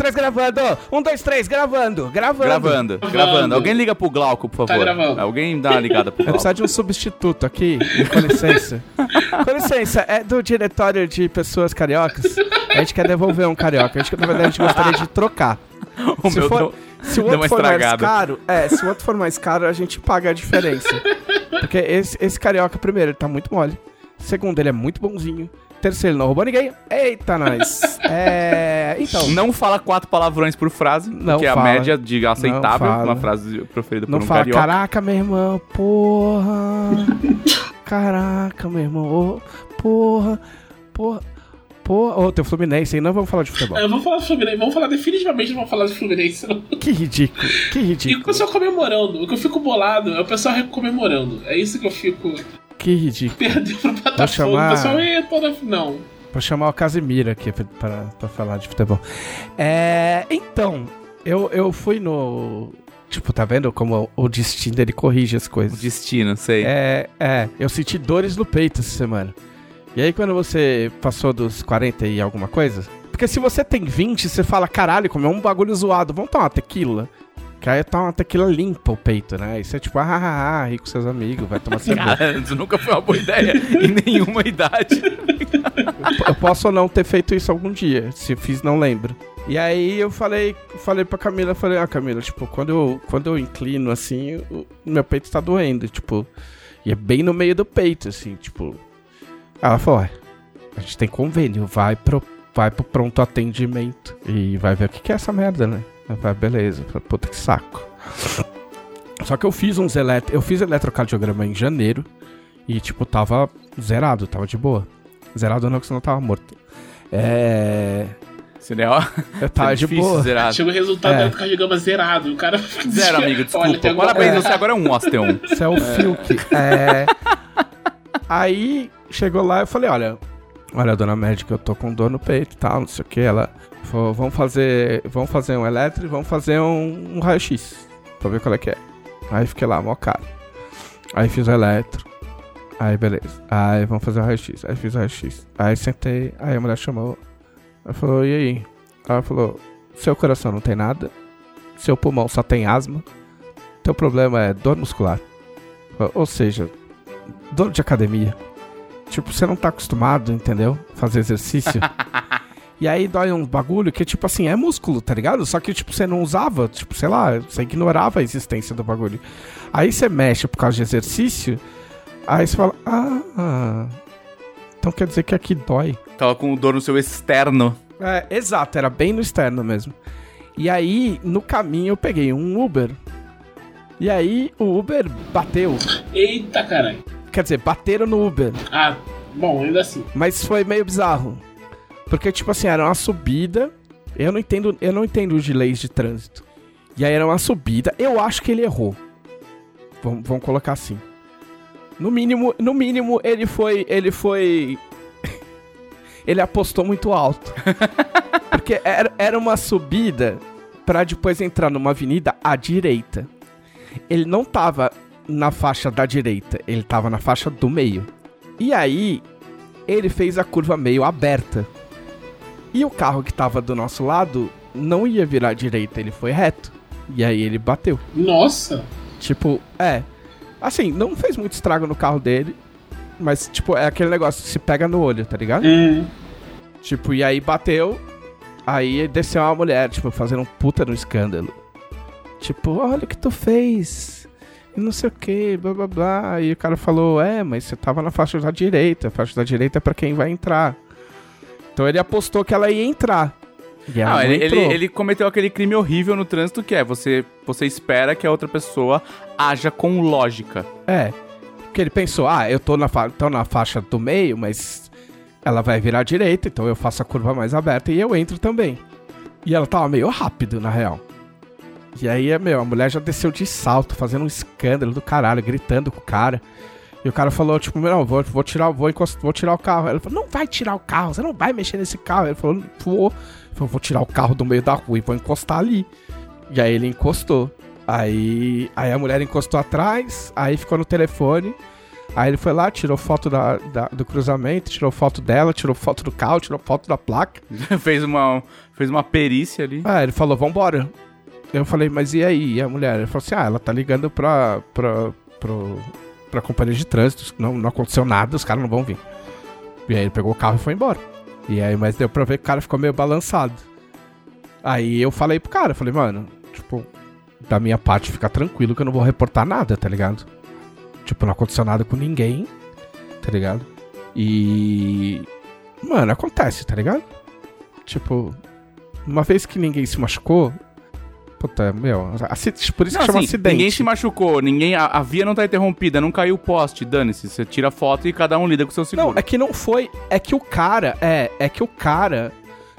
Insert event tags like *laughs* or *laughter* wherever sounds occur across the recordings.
três, gravando. Um, dois, três, gravando. Gravando. Gravando, gravando. Alguém liga pro Glauco, por Tá favor. gravando. Alguém dá uma ligada pro Eu Glauco. preciso de um substituto aqui, com licença. *laughs* com licença, é do diretório de pessoas cariocas. A gente quer devolver um carioca. A gente, na verdade, a gente gostaria de trocar. *laughs* O se meu for- deu- Se o Deu uma outro for mais caro, é, se o outro for mais caro, a gente paga a diferença. Porque esse, esse carioca, primeiro, ele tá muito mole. Segundo, ele é muito bonzinho. Terceiro, não roubou ninguém. Eita, nós. *laughs* É. Então. Não fala quatro palavrões por frase, Não que é a média de aceitável, fala. uma frase proferida por Não um fala, carioca. caraca, meu irmão, porra. *laughs* caraca, meu irmão, porra, porra, porra. Ô, teu Fluminense aí, não vamos falar de futebol. É, vamos falar do Fluminense. Vamos falar definitivamente, não vamos falar do Fluminense. Não. *laughs* Que ridículo, que E o ridículo, pessoal comemorando. O que eu fico bolado é o pessoal comemorando. É isso que eu fico que ridículo. *laughs* perdendo pro Botafogo. chamar- O pessoal, "Ê, tô na... Não. Vou chamar o Casimiro aqui pra, pra, pra falar de futebol. É, então, eu, eu fui no... Tipo, tá vendo como o destino ele corrige as O coisas? destino, sei. É, é, eu senti dores no peito essa semana. E aí, quando você passou dos 40 e alguma coisa. Porque se você tem 20, você fala, caralho, como é um bagulho zoado, vamos tomar uma tequila. Que aí tá uma tequila limpa o peito, né? E você é tipo, ah, ah, ah, ri com seus amigos, vai tomar *laughs* cerveja. Cara, isso nunca foi uma boa ideia em nenhuma idade. *laughs* eu posso ou não ter feito isso algum dia. Se fiz, não lembro. E aí eu falei, falei pra Camila, falei, ah, Camila, tipo, quando eu, quando eu inclino assim, o meu peito tá doendo, tipo. E é bem no meio do peito, assim, tipo. Ela falou, a gente tem convênio, vai pro, vai pro pronto atendimento e vai ver o que, que é essa merda, né? Eu falei, beleza, Eu falei, puta que saco. Só que eu fiz uns eletro, eu fiz eletrocardiograma em janeiro e, tipo, tava zerado, tava de boa. Zerado não, que senão eu tava morto. É. Seria ó, Eu tava de difícil boa. zerar. Chega o resultado É. do cardiograma zerado. O cara Zero, amigo, desculpa. Olha, Parabéns, coisa- você agora é um osteon. Isso é o Filk. É. Aí chegou lá e eu falei, olha, olha, dona médica, eu tô com dor no peito e tal, não sei o que. Ela vamos fazer. Vamos fazer um eletro e vamos fazer um, um raio-x. Pra ver qual é que é. Aí fiquei lá, mó cara. Aí fiz o eletro. Aí beleza. Aí vamos fazer o raio-x. Aí fiz o raio-x. Aí sentei, aí a mulher chamou. Ela falou, e aí? Ela falou, seu coração não tem nada. Seu pulmão só tem asma. Teu problema é dor muscular. Ou seja, dor de academia. Tipo, você não tá acostumado, entendeu? Fazer exercício. *laughs* e aí dói um bagulho que, tipo assim, é músculo, tá ligado? Só que, tipo, você não usava, tipo, sei lá, você ignorava a existência do bagulho. Aí você mexe por causa de exercício, aí você fala, ah, então quer dizer que aqui dói. Tava com dor no seu externo. É, exato, era bem no externo mesmo. E aí, no caminho, eu peguei um Uber. E aí, o Uber bateu. Eita, caralho. Quer dizer, bateram no Uber. Ah, bom, ainda assim. Mas foi meio bizarro. Porque, tipo assim, era uma subida. Eu não entendo, eu não entendo de leis de trânsito. E aí era uma subida. Eu acho que ele errou. Vamos, vamos colocar assim. No mínimo, no mínimo, ele foi. Ele foi. *laughs* ele apostou muito alto. *laughs* Porque era, era uma subida pra depois entrar numa avenida à direita. Ele não tava na faixa da direita, ele tava na faixa do meio. E aí, ele fez a curva meio aberta. E o carro que tava do nosso lado não ia virar direita, ele foi reto. E aí ele bateu. Nossa. Tipo, é. Assim, não fez muito estrago no carro dele. Mas, tipo, é aquele negócio que se pega no olho, tá ligado? Hum. Tipo, e aí bateu. Aí desceu uma mulher, tipo, fazendo um puta no escândalo. Tipo, olha o que tu fez. E não sei o que, blá blá blá. E o cara falou, é, mas você tava na faixa da direita. A faixa da direita é pra quem vai entrar. Então ele apostou que ela ia entrar. E ela não ele, ele, ele cometeu aquele crime horrível no trânsito que é você, você espera que a outra pessoa haja com lógica. É. Porque ele pensou, ah, eu tô na, fa tô na faixa do meio, mas ela vai virar à direita, então eu faço a curva mais aberta e eu entro também. E ela tava meio rápido, na real. E aí, meu, a mulher já desceu de salto, fazendo um escândalo do caralho, gritando com o cara. E o cara falou, tipo, não, vou, vou tirar, vou, encost- vou tirar o carro. Ela falou, não vai tirar o carro, você não vai mexer nesse carro. Ele falou, vou. Ele falou, vou tirar o carro do meio da rua e vou encostar ali. E aí ele encostou. Aí, aí a mulher encostou atrás, aí ficou no telefone. Aí ele foi lá, tirou foto da, da- do cruzamento, tirou foto dela, tirou foto do carro, tirou foto da placa. *laughs* fez, uma, fez uma perícia ali. Ah, ele falou, vambora. Eu falei, mas e aí? E a mulher? Ele falou assim, ah, ela tá ligando pra, pra, pro, pra companhia de trânsito, não, não aconteceu nada, os caras não vão vir. E aí ele pegou o carro e foi embora. E aí, mas deu pra ver que o cara ficou meio balançado. Aí eu falei pro cara, falei, mano, tipo, da minha parte fica tranquilo que eu não vou reportar nada, tá ligado? Tipo, não aconteceu nada com ninguém, tá ligado? E. Mano, acontece, tá ligado? Tipo, uma vez que ninguém se machucou. Puta, meu, por isso Não, que chama assim, acidente. ninguém se machucou, ninguém, a, a via não tá interrompida, não caiu o poste, dane-se. Você tira a foto e cada um lida com o seu seguro. Não, é que não foi. É que o cara. É, é que o cara.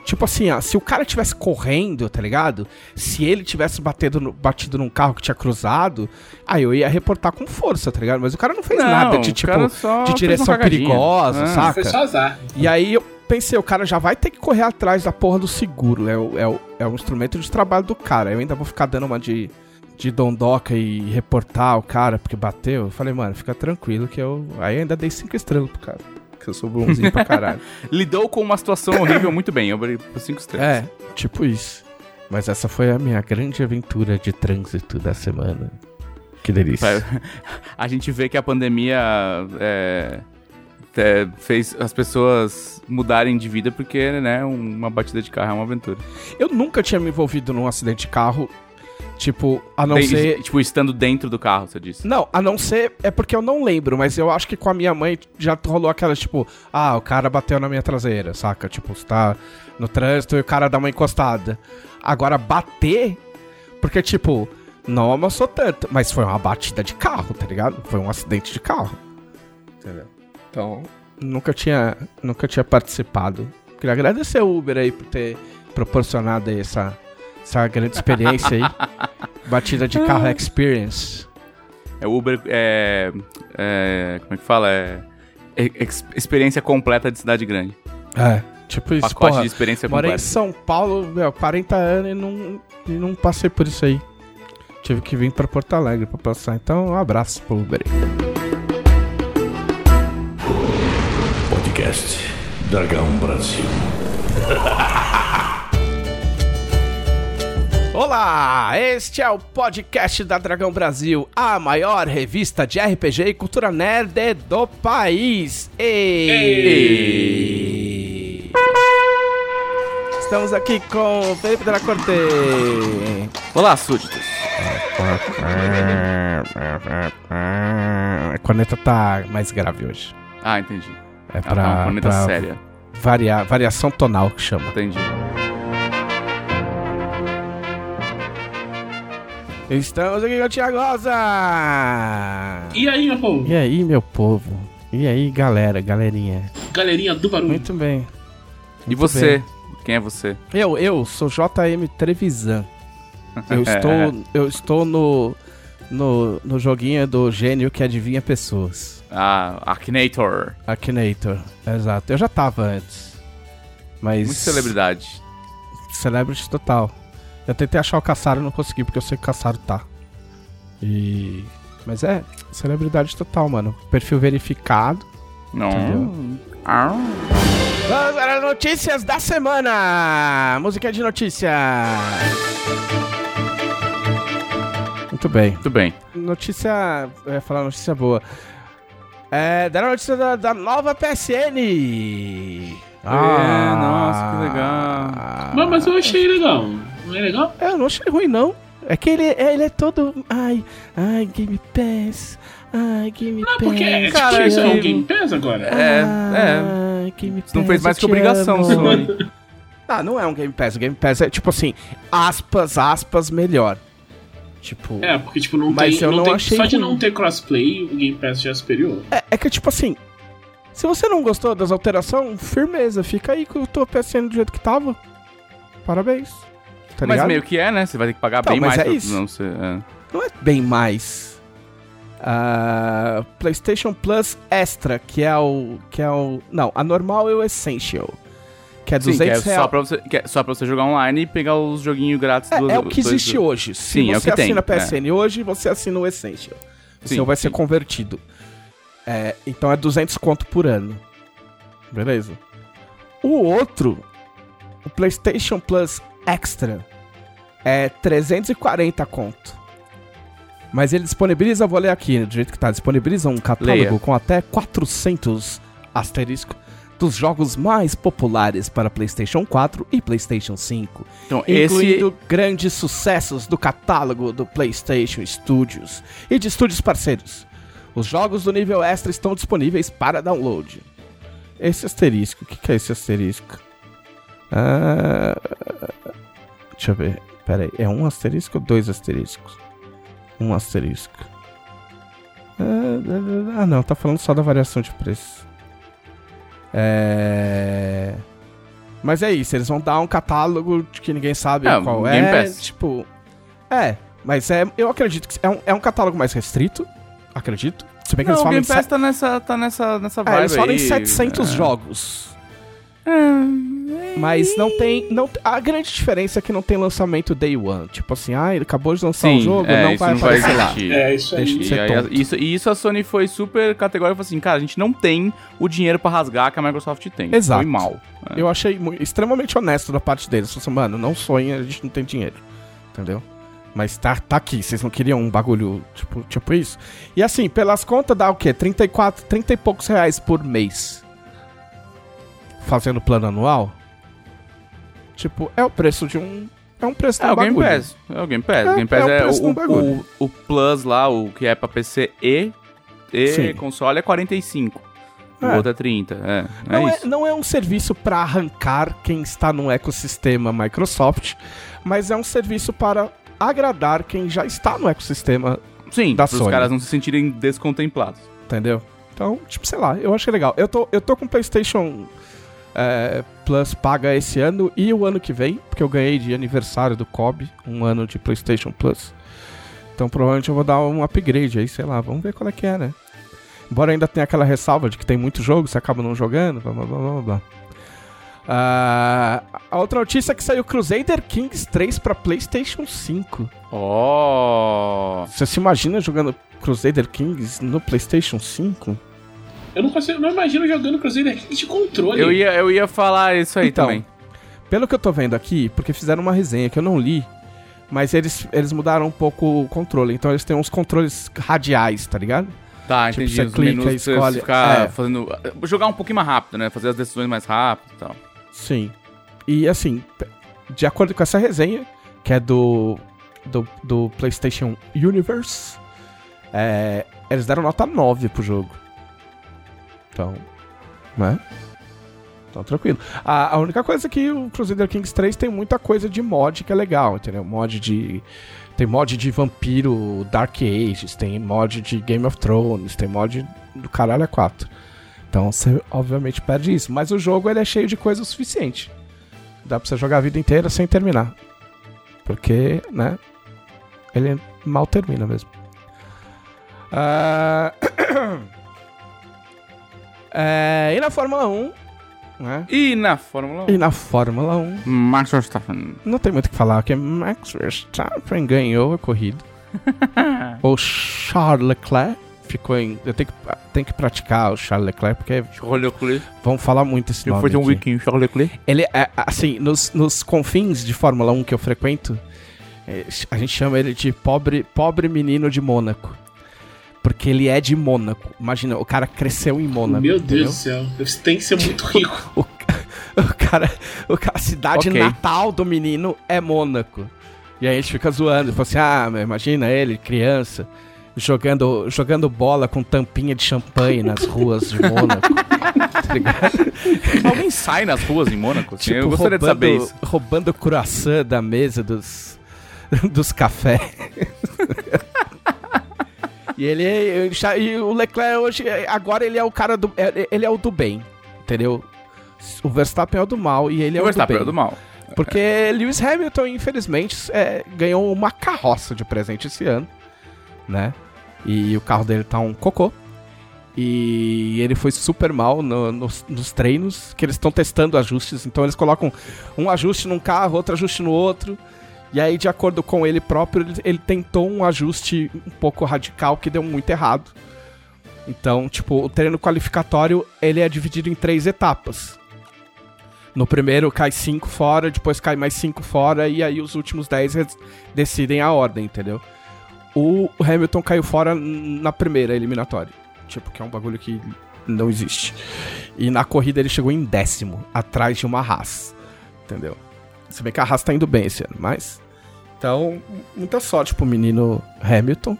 Tipo assim, ó, se o cara tivesse correndo, tá ligado? Se ele tivesse batendo no- batido num carro que tinha cruzado, aí eu ia reportar com força, tá ligado? Mas o cara não fez Não, nada de tipo. de direção perigosa, Ah. saca? Foi só azar. E aí eu pensei, o cara já vai ter que correr atrás da porra do seguro. É o, é o, é o instrumento de trabalho do cara. Eu ainda vou ficar dando uma de, de dondoca e reportar o cara porque bateu. Eu falei, mano, fica tranquilo que eu. Aí ainda dei cinco estrelas pro cara. Que eu sou bonzinho pra caralho. *laughs* Lidou com uma situação horrível muito bem, eu abri 5 estrelas. é, tipo isso. Mas essa foi a minha grande aventura de trânsito da semana. Que delícia. *laughs* A gente vê que a pandemia é, é, fez as pessoas mudarem de vida porque, né, uma batida de carro é uma aventura. Eu nunca tinha me envolvido num acidente de carro. Tipo, a não ser. Tipo, estando dentro do carro, você disse. Não, a não ser. É porque eu não lembro, mas eu acho que com a minha mãe já rolou aquela, tipo, ah, o cara bateu na minha traseira, saca? Tipo, você tá no trânsito e o cara dá uma encostada. Agora, bater. Porque, tipo, não amassou tanto, mas foi uma batida de carro, tá ligado? Foi um acidente de carro. Entendeu? Então, nunca tinha, nunca tinha participado. Queria agradecer o Uber aí por ter proporcionado aí essa, essa grande experiência aí. *laughs* Batida de carro experience. É o Uber, é, é, como é que fala? É, é- ex- experiência completa de cidade grande. É, tipo isso, Pacote porra. de experiência Morei em completa. São Paulo, meu, 40 anos e não, e não passei por isso aí. Tive que vir pra Porto Alegre pra passar. Então, um abraço pro Uber aí. Podcast Dragão Brasil. *laughs* Olá, este é o podcast da Dragão Brasil, a maior revista de RPG e cultura nerd do país. E... Estamos aqui com o Felipe de la Corte. Olá, súditos. A corneta tá mais grave hoje. Ah, entendi. É Ah, pra, uma corneta pra séria. variar, variação tonal que chama. Entendi. Estamos aqui com o Thiago Rosa. E aí, meu povo? E aí, meu povo? E aí, galera, galerinha? Galerinha do barulho. Muito bem. E Muito você? Quem é você? Eu, eu sou JM Trevisan. Eu *laughs* estou, eu estou no, no, no joguinho do gênio que adivinha pessoas. Ah, Akinator. Akinator, exato. Eu já tava antes. Mas. Muito celebridade. Celebrity total. Eu tentei achar o Caçaro e não consegui, porque eu sei que o Caçaro tá. E. Mas é, celebridade total, mano. Perfil verificado. Não. Entendeu? Ah. Vamos para as notícias da semana! Música de notícia! Muito bem. Muito bem. Notícia. Eu ia falar notícia boa. É. Deram a notícia da, da nova PSN! É, nossa, que legal. Mas, mas eu achei legal. Não é legal? É, eu não achei ruim, não. É que ele, ele é todo. Ai, ai, Game Pass. Ai, Game Não, Pass. porque é, Cara, tipo, isso é um. Game Pass agora. É, Ai, Game Pass. Não fez mais que obrigação, amo. Sony. *laughs* Ah, não é um Game Pass. O Game Pass é tipo assim, aspas, aspas, melhor. Tipo. É, porque tipo, não Mas tem. eu não não tem- achei só de ruim. não ter crossplay, o Game Pass já é superior. É, é que tipo assim. Se você não gostou das alterações, firmeza, fica aí com o teu PSN do jeito que tava. Parabéns. Tá Mas ligado? meio que é, né? Você vai ter que pagar bem mas mais é pra isso. não ser. é. Não é bem mais. Ah, PlayStation Plus Extra, que é o. Que é o. Não, a normal é o Essential. Que é Sim, 200 que é, só reais. pra você, é só pra você jogar online e pegar os joguinhos grátis É, do é o que dois- existe hoje. Se Sim, é o você que tem, assina PSN hoje, você assina o Essential. O Sim, seu vai ser sim. convertido. É, então é 200 conto por ano. Beleza. O outro, o PlayStation Plus Extra, é 340 conto. Mas ele disponibiliza, vou ler aqui do jeito que tá, disponibiliza um catálogo Leia. com até 400 asterisco dos jogos mais populares para PlayStation 4 e PlayStation 5 Então, esse. incluindo grandes sucessos do catálogo do PlayStation Studios e de estúdios parceiros. Os jogos do nível extra estão disponíveis para download. Esse asterisco, o que, que é esse asterisco? Ah, deixa eu ver. Pera aí, é um asterisco ou dois asteriscos? Um asterisco. Ah, ah, não, tá falando só da variação de preço. É. Mas é isso, eles vão dar um catálogo de que ninguém sabe É, qual Game é. Pass. Tipo. É, mas é, eu acredito que é um, é um catálogo mais restrito. Acredito. Se bem que Não, eles o falam Game de Pass tá nessa, tá nessa, nessa vibe é, eles falam em aí. 700 É. jogos. Mas não tem, não A grande diferença é que não tem lançamento day one. Tipo assim, ah, ele acabou de lançar Sim, um jogo, é, não isso vai não vai aparecer lá. É, isso aí. Deixa de E, aí, tonto. isso, e isso a Sony foi super categórica, falou assim, cara, a gente não tem o dinheiro pra rasgar que a Microsoft tem. Exato. Foi mal. Eu achei extremamente honesto da parte deles. Falei assim, mano, não sonha, a gente não tem dinheiro. Entendeu? Mas tá, tá aqui, vocês não queriam um bagulho tipo, tipo isso? E assim, pelas contas dá o quê? 34, 30 e poucos reais por mês. Fazendo plano anual? Tipo, é o preço de um. É um preço É um o Game bagulho. Pass. É o Game Pass. É, o Game Pass é o é, preço o, do bagulho. o, o Plus lá, o que é pra PC e, e Sim. console é 45. O É. outro é 30. É, é Não é, não é um serviço para arrancar quem está no ecossistema Microsoft, mas é um serviço para agradar quem já está no ecossistema, Sim, da para os Sony. caras não se sentirem descontemplados. entendeu? Então, tipo, sei lá, eu achei legal. Eu tô, eu tô com PlayStation é, Plus paga esse ano e o ano que vem, porque eu ganhei de aniversário do Kobe, um ano de PlayStation Plus. Então provavelmente eu vou dar um upgrade aí, sei lá, vamos ver qual é que é, né? Embora ainda tenha aquela ressalva de que tem muito jogo, você acaba não jogando, blá blá blá blá blá. Ah, a outra notícia é que saiu Crusader Kings 3 pra PlayStation 5. Oh! Você se imagina jogando Crusader Kings no PlayStation 5? Eu não consigo, não imagino jogando Crusader Kings de controle. Eu ia, eu ia falar isso aí Então, também. Pelo que eu tô vendo aqui, porque fizeram uma resenha que eu não li, mas eles, eles mudaram um pouco o controle. Então eles têm uns controles radiais, tá ligado? Tá, tipo, entendi. você Os clica, menus escolhe- ficar é. fazendo. Jogar um pouquinho mais rápido, né? Fazer as decisões mais rápido e tal. Sim. E assim, de acordo com essa resenha, que é do, do, do PlayStation Universe, é, eles deram nota 9 pro jogo. Então, né? Então, tranquilo. A, a única coisa é que o Crusader Kings 3 tem muita coisa de mod que é legal, entendeu? Mod de. Tem mod de vampiro Dark Ages, tem mod de Game of Thrones, tem mod do caralho a 4. Então você obviamente perde isso. Mas o jogo ele é cheio de coisa o suficiente. Dá pra você jogar a vida inteira sem terminar. Porque, né? Ele mal termina mesmo. Ah, *clears throat* é, e na Fórmula 1, né? E na Fórmula 1. E na Fórmula 1, Max Verstappen. não tem muito o que falar, porque Max Verstappen ganhou a corrida. *laughs* o Charles Leclerc ficou em. Eu tenho que, tenho que praticar o Charles Leclerc, porque Charles Leclerc. vão falar muito esse Eu nome. fui um weekend Charles Leclerc. Ele é, assim, nos, nos confins de Fórmula 1 que eu frequento, é, a gente chama ele de pobre, pobre menino de Mônaco. Porque ele é de Mônaco. Imagina, o cara cresceu em Mônaco. Meu entendeu? Deus do céu. Você tem que ser muito rico. *laughs* O, o cara, o cara, a cidade Ok. natal do menino é Mônaco. E aí a gente fica zoando. Fala assim, ah, imagina ele, criança, jogando, jogando bola com tampinha de champanhe nas ruas de Mônaco. *laughs* tá ligado? Alguém sai nas ruas em Mônaco? assim? Tipo, eu gostaria de saber roubando- isso. Roubando croissant da mesa dos, dos cafés. *laughs* e ele é- já- e o Leclerc hoje, agora ele é o cara do. é- Ele é o do bem, entendeu? O Verstappen é o do mal e ele é o o, do Verstappen bem. é do mal. Porque Lewis Hamilton, infelizmente, é, ganhou uma carroça de presente esse ano, né? E o carro dele tá um cocô. E ele foi super mal no- nos, nos treinos, que eles estão testando ajustes. Então eles colocam um ajuste num carro, outro ajuste no outro. E aí, de acordo com ele próprio, ele, ele tentou um ajuste um pouco radical que deu muito errado. Então, tipo, o treino qualificatório, ele é dividido em três etapas. No primeiro cai cinco fora, depois cai mais cinco fora, e aí os últimos 10 res- decidem a ordem, entendeu? O Hamilton caiu fora na primeira eliminatória. Tipo, que é um bagulho que não existe. E na corrida ele chegou em décimo, atrás de uma Haas. Entendeu? Se bem que a Haas tá indo bem esse ano, mas. Então, muita sorte pro menino Hamilton.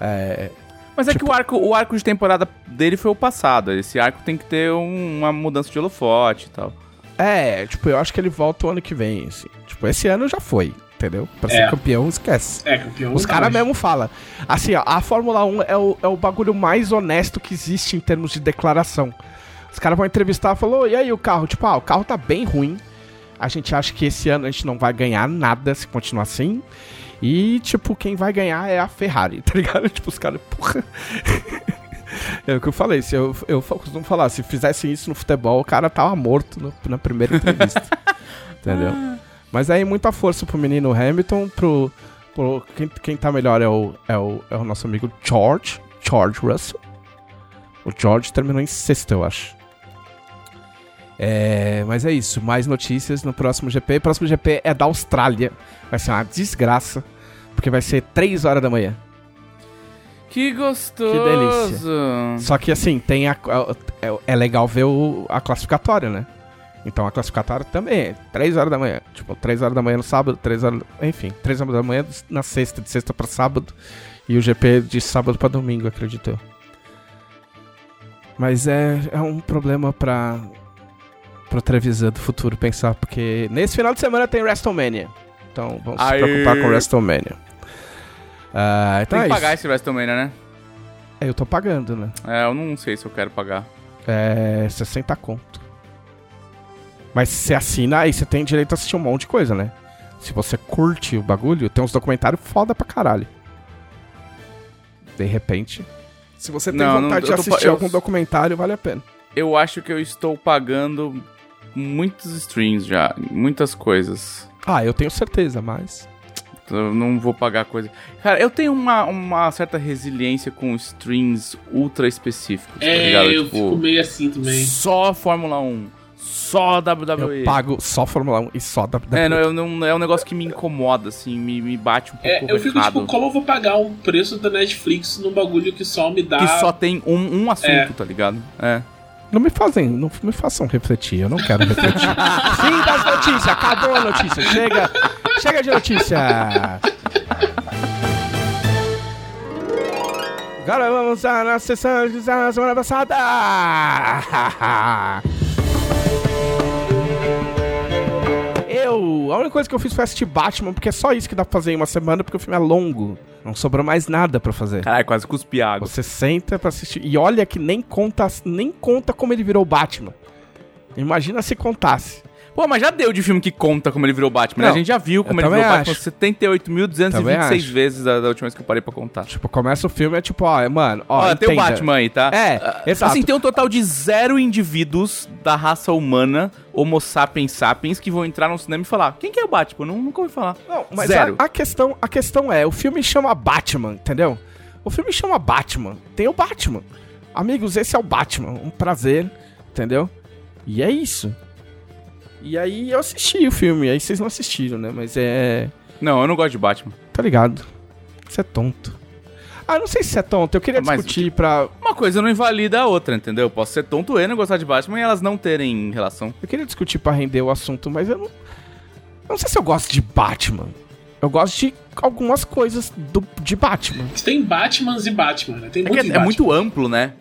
É, Mas é Tipo- que o arco, o arco de temporada dele foi o passado. Esse arco tem que ter um- uma mudança de holofote e tal. É, tipo, eu acho que ele volta o ano que vem, assim. Tipo, esse ano já foi, entendeu? Pra ser É. campeão, esquece. É, campeão. Os nunca caras mesmo falam. Assim, ó, a Fórmula 1 é o, é o bagulho mais honesto que existe em termos de declaração. Os caras vão entrevistar e falou, e aí o carro? Tipo, ah, o carro tá bem ruim. A gente acha que esse ano a gente não vai ganhar nada se continuar assim. E, tipo, quem vai ganhar é a Ferrari, *laughs* tá ligado? Tipo, os caras, porra. É o que eu falei, se eu, eu costumo falar, se fizessem isso no futebol, o cara tava morto no- na primeira entrevista. *laughs* entendeu? Mas aí muita força pro menino Hamilton, pro. pro quem, quem tá melhor é o, é, o, é o nosso amigo George, George Russell. O George terminou em sexto, eu acho. É, mas é isso, mais notícias no próximo GP. O próximo GP é da Austrália. Vai ser uma desgraça, porque vai ser 3 horas da manhã. Que gostoso! Que delícia. Só que assim, tem a, é, é legal ver o- a classificatória, né? Então a classificatória também é 3 horas da manhã. Tipo, 3 horas da manhã no sábado, 3 horas. Enfim, 3 horas da manhã na sexta, de sexta pra sábado. E o GP de sábado pra domingo, acredito eu. Mas é, é um problema pra. Pro Trevisan do futuro pensar, porque nesse final de semana tem WrestleMania. Então vamos Aê. se preocupar com WrestleMania. Ah, então Tem é que pagar isso. esse WrestleMania, né? É, Eu tô pagando, né? É, eu não sei se eu quero pagar. É 60 conto. Mas se você assina, aí você tem direito a assistir um monte de coisa, né? Se você curte o bagulho, tem uns documentários foda pra caralho. De repente. Se você tem Não, não, vontade eu de tô assistir eu- algum documentário, vale a pena. Eu acho que eu estou pagando muitos streams já, muitas coisas. Ah, eu tenho certeza, mas. Eu não vou pagar coisa. Cara, eu tenho uma, uma certa resiliência com streams ultra específicos, tá É, ligado? eu tipo, fico meio assim também. só Fórmula 1, só WWE. Eu pago só Fórmula 1 e só da- É, não, eu não, é um negócio que me incomoda, assim, me, me bate um pouco É, eu fico tipo, como eu vou pagar um preço da Netflix num bagulho que só me dá. Que só tem um, um assunto, É. tá ligado? É. Não me fazem, não me façam refletir, eu não quero refletir. *laughs* Fim das notícias, acabou a notícia, chega, chega de notícia. Agora vamos à nossa sessão de da semana passada. Eu, a única coisa que eu fiz foi assistir Batman, porque é só isso que dá pra fazer em uma semana, porque o filme é longo. Não sobrou mais nada pra fazer. Caralho, quase cuspi água. Você senta pra assistir. E olha que nem conta, nem conta como ele virou Batman. Imagina se contasse. Pô, mas já deu de filme que conta como ele virou Batman, né? A gente já viu como ele virou também Batman acho. 78.226 Também acho. vezes da, da última vez que eu parei pra contar. Tipo, começa o filme, é tipo, ó, é, mano, ó, Ó, tem o. Batman aí, tá? É, Ah, exato. Assim, tem um total de zero indivíduos da raça humana, Homo sapiens sapiens, que vão entrar no cinema e falar: quem que é o Batman? Não, nunca ouvi falar. Não, mas Zero. A, a questão, a questão é, o filme chama Batman, entendeu? O filme chama Batman. Tem o Batman. Amigos, esse é o Batman. Um prazer, entendeu? E é isso. E aí eu assisti o filme, aí vocês não assistiram, né? Mas é. Não, eu não gosto de Batman. Tá ligado? Você é tonto. Ah, não sei se você é tonto. Eu queria Mas- discutir pra. Uma coisa não invalida a outra, entendeu? Eu posso ser tonto e não gostar de Batman e elas não terem relação. Eu queria discutir pra render o assunto, mas eu não. Eu não sei se eu gosto de Batman. Eu gosto de algumas coisas do, de Batman. Tem Batmans e Batman, né? Tem É, é, é muito amplo, né?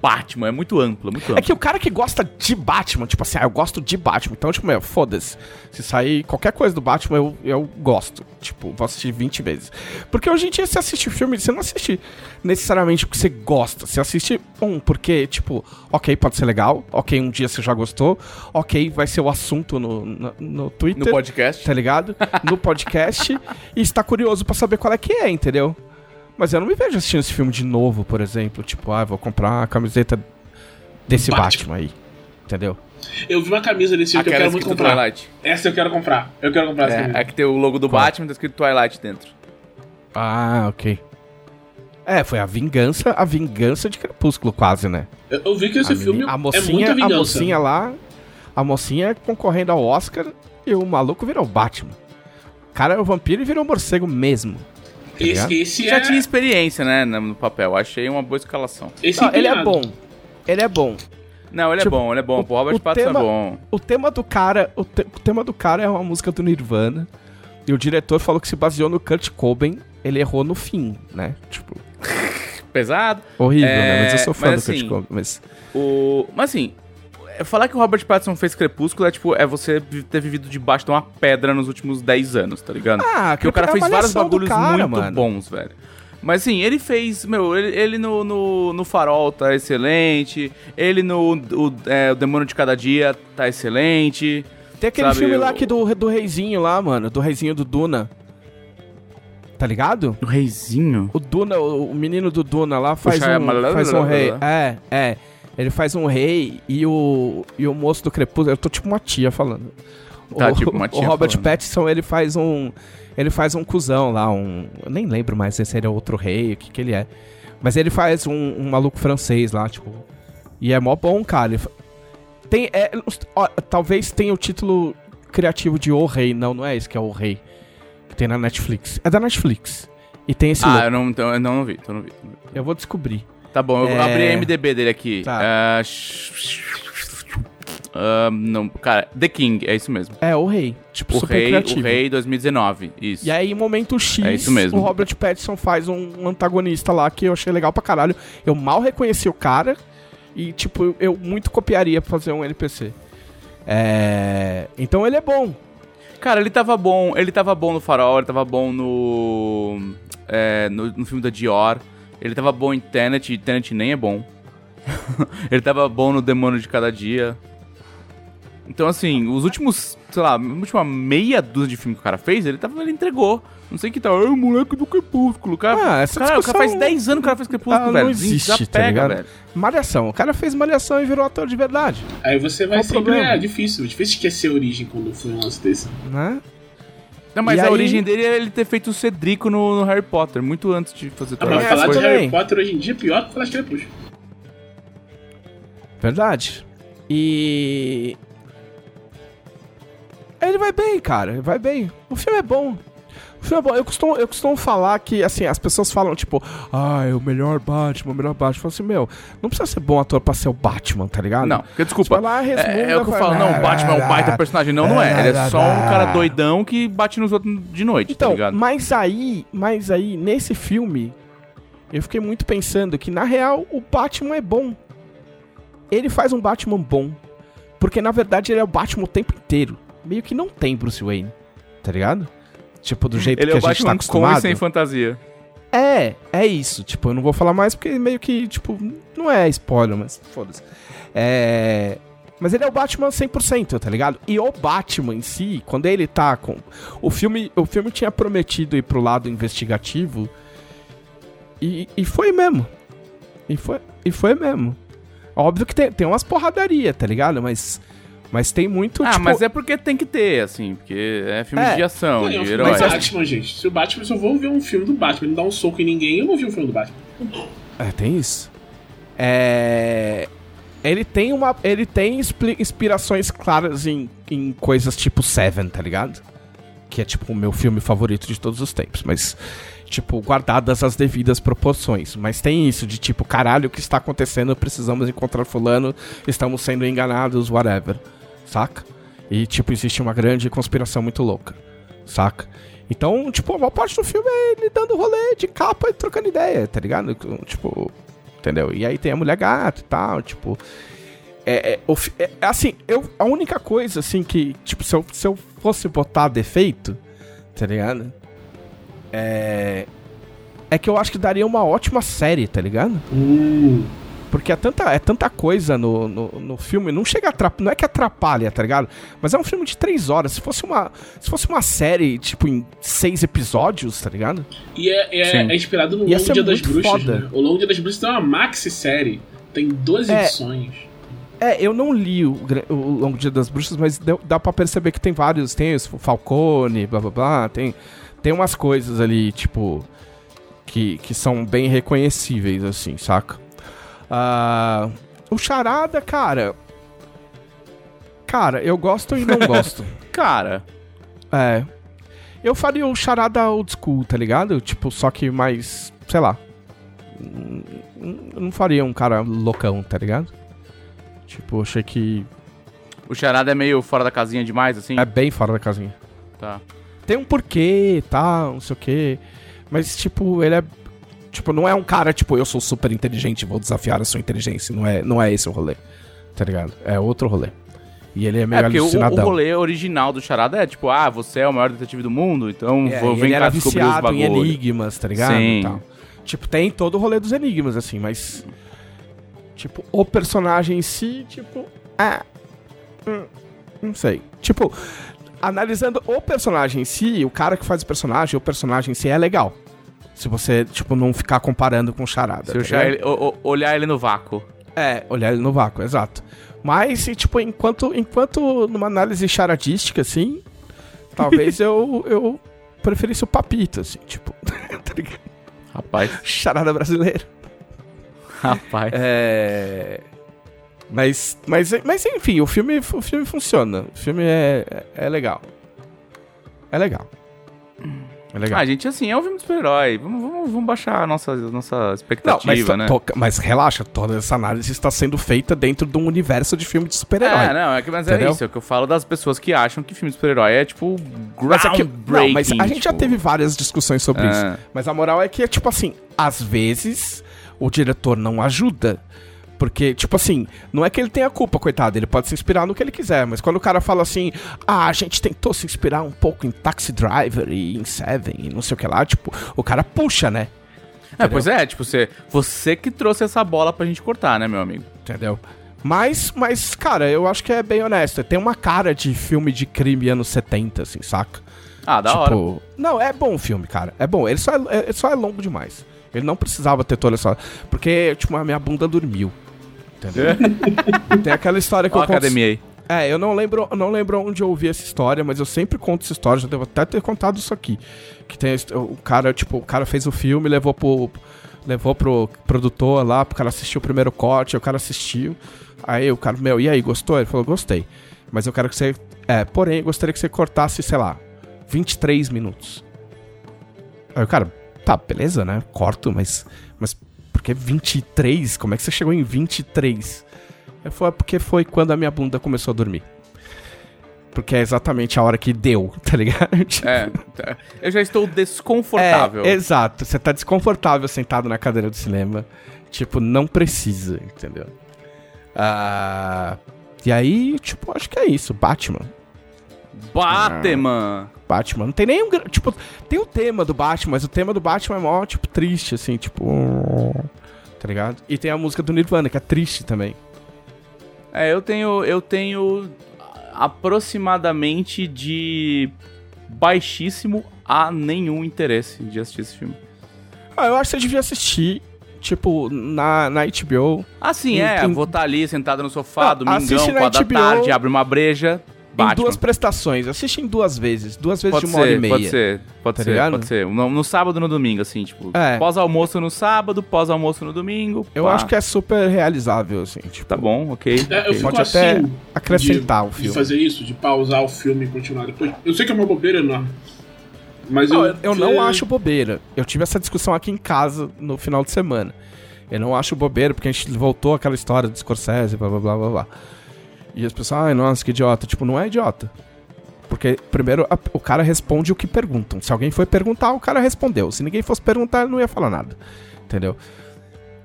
Batman, é muito amplo, é muito amplo. É que o cara que gosta de Batman, tipo assim, ah, eu gosto de Batman. Então, tipo, meu, foda-se. Se sair qualquer coisa do Batman, eu, eu gosto. Tipo, vou assistir 20 vezes. Porque hoje em dia, você assiste filme, você não assiste necessariamente porque você gosta. Você assiste, um, porque, tipo, ok, pode ser legal. Ok, um dia você já gostou. Ok, vai ser o assunto no, no, no Twitter. No podcast. tá ligado? No podcast *laughs* e está curioso pra saber qual é que é, entendeu? Mas eu não me vejo assistindo esse filme de novo, por exemplo. Tipo, ah, vou comprar uma camiseta desse Batman. Batman, aí. Entendeu? Eu vi uma camisa desse filme que eu quero muito comprar. Twilight. Essa eu quero comprar. Eu quero comprar essa É, camisa. é que tem o logo do Qual? Batman e tá escrito Twilight dentro. Ah, ok. É, foi a vingança, a vingança de Crepúsculo, quase, né? Eu, eu vi que esse a, filme a é mocinha, muita a vingança. mocinha lá, a mocinha concorrendo ao Oscar e o maluco virou o Batman. O cara é o vampiro e virou morcego mesmo. Tá ligado? Esse, esse Já é, tinha experiência, né, no papel. Achei uma boa escalação. esse Não, ele é bom. Ele é bom. Não, ele Tipo, é bom, ele é bom. o- Pô, Robert o Pattinson tema- é bom. O tema do cara, o, te- o tema do cara é uma música do Nirvana. E o diretor falou que se baseou no Kurt Cobain, ele errou no fim, né? Tipo, *laughs* Pesado. horrível, É, né? Mas eu sou fã mas do assim, Kurt Cobain. Mas O... Mas assim, é, falar que o Robert Pattinson fez Crepúsculo é tipo, é você ter vivido debaixo de uma pedra nos últimos 10 anos, tá ligado? Ah, Porque o cara fez é a vários bagulhos cara, muito mano. bons, velho. Mas assim, ele fez, meu, ele, ele no, no, no Farol tá excelente, ele no o, é, o Demônio de Cada Dia tá excelente. Tem aquele Sabe, filme lá que do, do reizinho lá, mano. Do reizinho do Duna. Tá ligado? O Reizinho? O Duna, o, o menino do Duna lá faz Shia um, Malala- faz um rei. É, é. Ele faz um rei e o, e o moço do Crepúsculo. Eu tô tipo uma tia falando. Tá, o, tipo uma *laughs* tia O Robert falando. Pattinson, ele faz um. Ele faz um cuzão lá, um. Eu nem lembro mais se ele é outro rei, o que que ele é. Mas ele faz um, um maluco francês lá, tipo. E é mó bom, cara. Ele Tem. É, ó, talvez tenha o título criativo de O Rei. Não, não é esse que é O Rei. Que tem na Netflix. É da Netflix. E tem esse Ah, eu não, então, eu não, vi, então não vi. não vi. Eu vou descobrir. Tá bom, eu É. abri a MDB dele aqui. Tá. Ah, não, cara, The King, é isso mesmo. É, o rei. Tipo, O super Rei, criativo. o Rei 2019, isso. E aí, em momento X, É isso mesmo. o Robert Pattinson faz um antagonista lá que eu achei legal pra caralho. Eu mal reconheci o cara e, tipo, eu, eu muito copiaria pra fazer um NPC. É... Então ele é bom. Cara, ele tava bom, ele tava bom no Farol, ele tava bom no, é, no, no filme da Dior, ele tava bom em Tenet, e Tenet nem é bom. *laughs* ele tava bom no Demônio de Cada Dia. Então, assim, os últimos, sei lá, a última meia dúzia de filme que o cara fez, ele, tava, ele entregou. Não sei que tal, é o moleque do Crepúsculo. Cara, Ah, essa cara, o cara faz discussão- 10 anos que o cara fez Crepúsculo, Ah, velho. não existe, tá Desapega, ligado? velho. Malhação. O cara fez malhação e virou ator de verdade, Aí você vai Qual o sempre. problema? É difícil, difícil esquecer a origem quando foi um lance desse. né? Não, mas E a aí- origem dele é ele ter feito o Cedrico no, no Harry Potter, muito antes de fazer Ah, todas mas É, as falar de também. Harry Potter hoje em dia é pior que falar de Crepúsculo. Verdade. E. Ele vai bem, cara. Ele vai bem. O filme é bom. Eu costumo, eu costumo falar que, assim, as pessoas falam, tipo, ah, é o melhor Batman, o melhor Batman. Eu falo assim, meu, não precisa ser bom ator pra ser o Batman, tá ligado? Não, porque desculpa. vai lá, É, é o que eu falo, não, o Batman é um baita personagem. Não, não é. Ele é só um cara doidão que bate nos outros de noite, tá Então, ligado? mas aí, mas aí, nesse filme, eu fiquei muito pensando que, na real, o Batman é bom. Ele faz um Batman bom. Porque, na verdade, ele é o Batman o tempo inteiro. Meio que não tem Bruce Wayne, tá ligado? Tipo, do jeito Ele que é a gente tá Batman com e acostumado. sem fantasia. É, é isso. Tipo, eu não vou falar mais porque meio que, tipo, não é spoiler, mas foda-se. É. Mas ele é o Batman 100%, tá ligado? E o Batman em si, quando ele tá com. O filme, o filme tinha prometido ir pro lado investigativo. E, e foi mesmo. E foi, e foi mesmo. Óbvio que tem, tem umas porradaria, tá ligado? Mas. Mas tem muito. Ah, tipo, mas é porque tem que ter, assim, porque é filme É. de ação, Não, de herói. do Batman, gente. Se o Batman, se eu vou ver um filme do Batman, ele não dá um soco em ninguém, eu vou ver um filme do Batman. É, tem isso. É. Ele tem uma. Ele tem inspirações claras em, em coisas tipo Seven, tá ligado? Que é tipo o meu filme favorito de todos os tempos. Mas, tipo, guardadas as devidas proporções. Mas tem isso de tipo, caralho, o que está acontecendo? Precisamos encontrar fulano, estamos sendo enganados, whatever. Saca? E, tipo, existe uma grande conspiração muito louca. Saca? Então, tipo, a maior parte do filme é ele dando rolê de capa e trocando ideia, tá ligado? Tipo, entendeu? E aí tem a mulher gata e tal, tipo. É, é, fi- é, assim, eu, a única coisa, assim, que, tipo, se eu, se eu fosse botar defeito, tá ligado? É. É que eu acho que daria uma ótima série, tá ligado? Hum. Porque é tanta, é tanta coisa no, no, no filme, não chega a atrapalhar, não é que atrapalha, tá ligado? Mas é um filme de três horas. Se fosse uma, se fosse uma série, tipo, em seis episódios, tá ligado? E é, é, é inspirado no Ia Longo Dia das Bruxas. foda. Né? O Longo Dia das Bruxas tem uma maxi-série. Tem 12 É. edições. É, eu não li o, o Longo Dia das Bruxas, mas deu- dá pra perceber que tem vários. Tem os Falcone, blá blá blá. Tem, tem umas coisas ali, tipo. que, que são bem reconhecíveis, assim, saca? Ah, o Charada, cara. Cara, eu gosto e não gosto. *laughs* Cara, É. Eu faria o charada old school, tá ligado? Tipo, só que mais. sei lá. Eu não faria um cara loucão, tá ligado? Tipo, achei que o charada é meio fora da casinha demais, assim? é bem fora da casinha. Tá. Tem um porquê, tal, não sei o quê. Mas, tipo, ele é. Tipo, não é um cara, tipo, eu sou super inteligente, vou desafiar a sua inteligência. Não é, não é esse o rolê. Tá ligado? É outro rolê. E ele é meio É, porque o, o alucinadão. rolê original do charada é tipo, ah, você é o maior detetive do mundo, então É, vou vem cá descobrir os viciado em enigmas, tá ligado? Sim. Tipo, tem todo o rolê dos enigmas, assim, mas. Tipo, o personagem em si, tipo. Ah. hum, não sei. Tipo, analisando o personagem em si, o cara que faz o personagem, o personagem em si é legal. Se você, tipo, não ficar comparando com charada. Se tá ligado? ele- o- olhar ele no vácuo. É, olhar ele no vácuo, exato. Mas, tipo, enquanto, enquanto numa análise charadística, assim, *laughs* talvez eu, eu preferisse o papito, assim, tipo, *laughs* tá? Rapaz, Charada brasileira. rapaz. É. Mas, mas, mas enfim, o filme, o filme funciona. O filme é, é legal. É legal. É legal. Ah, gente, assim, é um filme de super-herói. Vamos, vamos, vamos baixar a nossa, nossa Não, expectativa, mas, to- né? mas relaxa, toda essa análise está sendo feita dentro de um universo de filme de super-herói. É, não, é que, mas Entendeu? é isso, é o que eu falo das pessoas que acham que filme de super-herói é, tipo, Mas, é que, groundbreaking. não, mas a gente já tipo. teve várias discussões sobre É. isso. Mas a moral é que é tipo assim, às vezes o diretor não ajuda. Porque, tipo assim, não é que ele tenha culpa, coitado, ele pode se inspirar no que ele quiser, mas quando o cara fala assim, ah, a gente tentou se inspirar um pouco em Taxi Driver e em Seven e não sei o que lá, tipo, o cara puxa, né? É, pois é, tipo, você, você que trouxe essa bola pra gente cortar, né, meu amigo? Entendeu? Mas, mas, cara, eu acho que é bem honesto. Tem uma cara de filme de crime anos 70, assim, saca? Ah, da tipo, hora. Não, é bom o filme, cara. É bom. Ele só é, é- ele só é longo demais. Ele não precisava ter toda essa. Porque, tipo, a minha bunda dormiu. Entendeu? *laughs* Tem aquela história que Ó eu conto. academia aí. É, eu não lembro, não lembro onde eu ouvi essa história, mas eu sempre conto essa história, já devo até ter contado isso aqui. Que tem o cara, tipo, o cara fez o filme, levou pro levou pro produtor lá, pro cara assistir o primeiro corte, o cara assistiu. Aí o cara, meu, e aí, gostou? Ele falou, gostei. Mas eu quero que você, é, porém, eu gostaria que você cortasse, sei lá, 23 minutos. Aí o cara, tá, beleza, né? Corto, mas mas por que 23? Como é que você chegou em 23? Eu falei, é porque foi quando a minha bunda começou a dormir. Porque é exatamente a hora que deu, *laughs* tá ligado? Tipo, É, eu já estou desconfortável. É, exato. Você tá desconfortável sentado na cadeira do cinema. Tipo, não precisa, entendeu? Ah, e aí, tipo, acho que é isso. Batman. Batman! Batman. Não tem nenhum. Tipo, tem o tema do Batman, mas o tema do Batman é mó, tipo, triste, assim, tipo. Tá ligado? E tem a música do Nirvana, que é triste também. É, eu tenho, eu tenho aproximadamente de baixíssimo a nenhum interesse de assistir esse filme. Ah, eu acho que você devia assistir, tipo, na, na HBO. Ah, sim, é. em- Vou estar ali sentado no sofá, Não, domingão, 4 da tarde, abre uma breja, Em Batman. duas prestações. Assiste em duas vezes. Duas vezes Pode de uma hora e ser, meia. pode ser, pode Tá ser, ligado? pode ser. No, no sábado e no domingo, assim, tipo, É. pós-almoço no sábado, pós-almoço no domingo. Eu pá. acho que é super realizável, assim. Tipo, Tá bom, ok. É, eu ok. fico Pode até assim acrescentar de, o filme. De fazer isso, de pausar o filme e continuar depois. Eu sei que é uma bobeira enorme. Mas Não, eu, eu, eu não acho bobeira. Eu tive essa discussão aqui em casa no final de semana. Eu não acho bobeira, porque a gente voltou àquela história do Scorsese, blá blá blá blá blá. E as pessoas, ai, nossa, que idiota. Tipo, não é idiota. Porque, primeiro, a- o cara responde o que perguntam. Se alguém foi perguntar, o cara respondeu. Se ninguém fosse perguntar, ele não ia falar nada. Entendeu?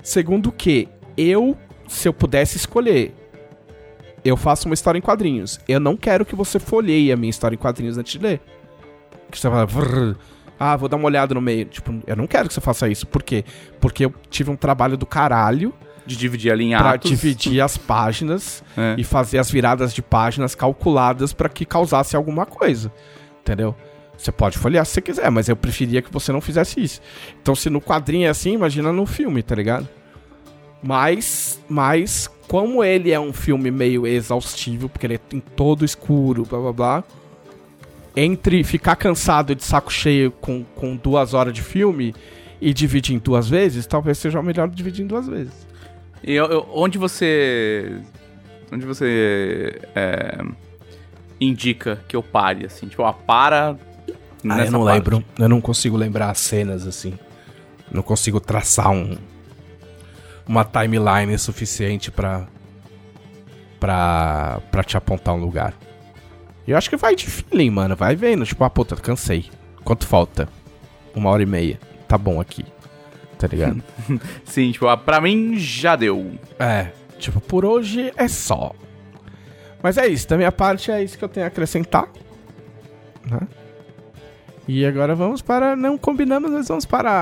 Segundo que, eu, se eu pudesse escolher, eu faço uma história em quadrinhos. Eu não quero que você folheie a minha história em quadrinhos antes de ler. Que você fala, "Vrr, ah, vou dar uma olhada no meio. Tipo, eu não quero que você faça isso. Por quê? Porque eu tive um trabalho do caralho De dividir ali em pra atos. dividir as páginas *laughs* É. e fazer as viradas de páginas calculadas pra que causasse alguma coisa. Entendeu? Você pode folhear se você quiser, mas eu preferia que você não fizesse isso. Então, se no quadrinho é assim, imagina no filme, tá ligado? Mas, mas, como ele é um filme meio exaustivo, porque ele é em todo escuro, blá blá blá, entre ficar cansado de saco cheio com, com duas horas de filme e dividir em duas vezes, talvez seja melhor dividir em duas vezes. E eu- eu- onde você. Onde você. é, indica que eu pare, assim? Tipo, ó, para. Ah, eu não parte. lembro. Eu não consigo lembrar as cenas assim. Não consigo traçar um uma timeline suficiente pra pra para te apontar um lugar. Eu acho que vai de feeling, mano. Vai vendo, tipo, ah, puta, cansei. Quanto falta? Uma hora e meia. Tá bom aqui. Tá ligado? *laughs* Sim, tipo, ah, pra mim já deu. é, tipo, por hoje é só. Mas é isso, da minha parte é isso que eu tenho a acrescentar. Né? E agora vamos para. Não combinamos, mas vamos para.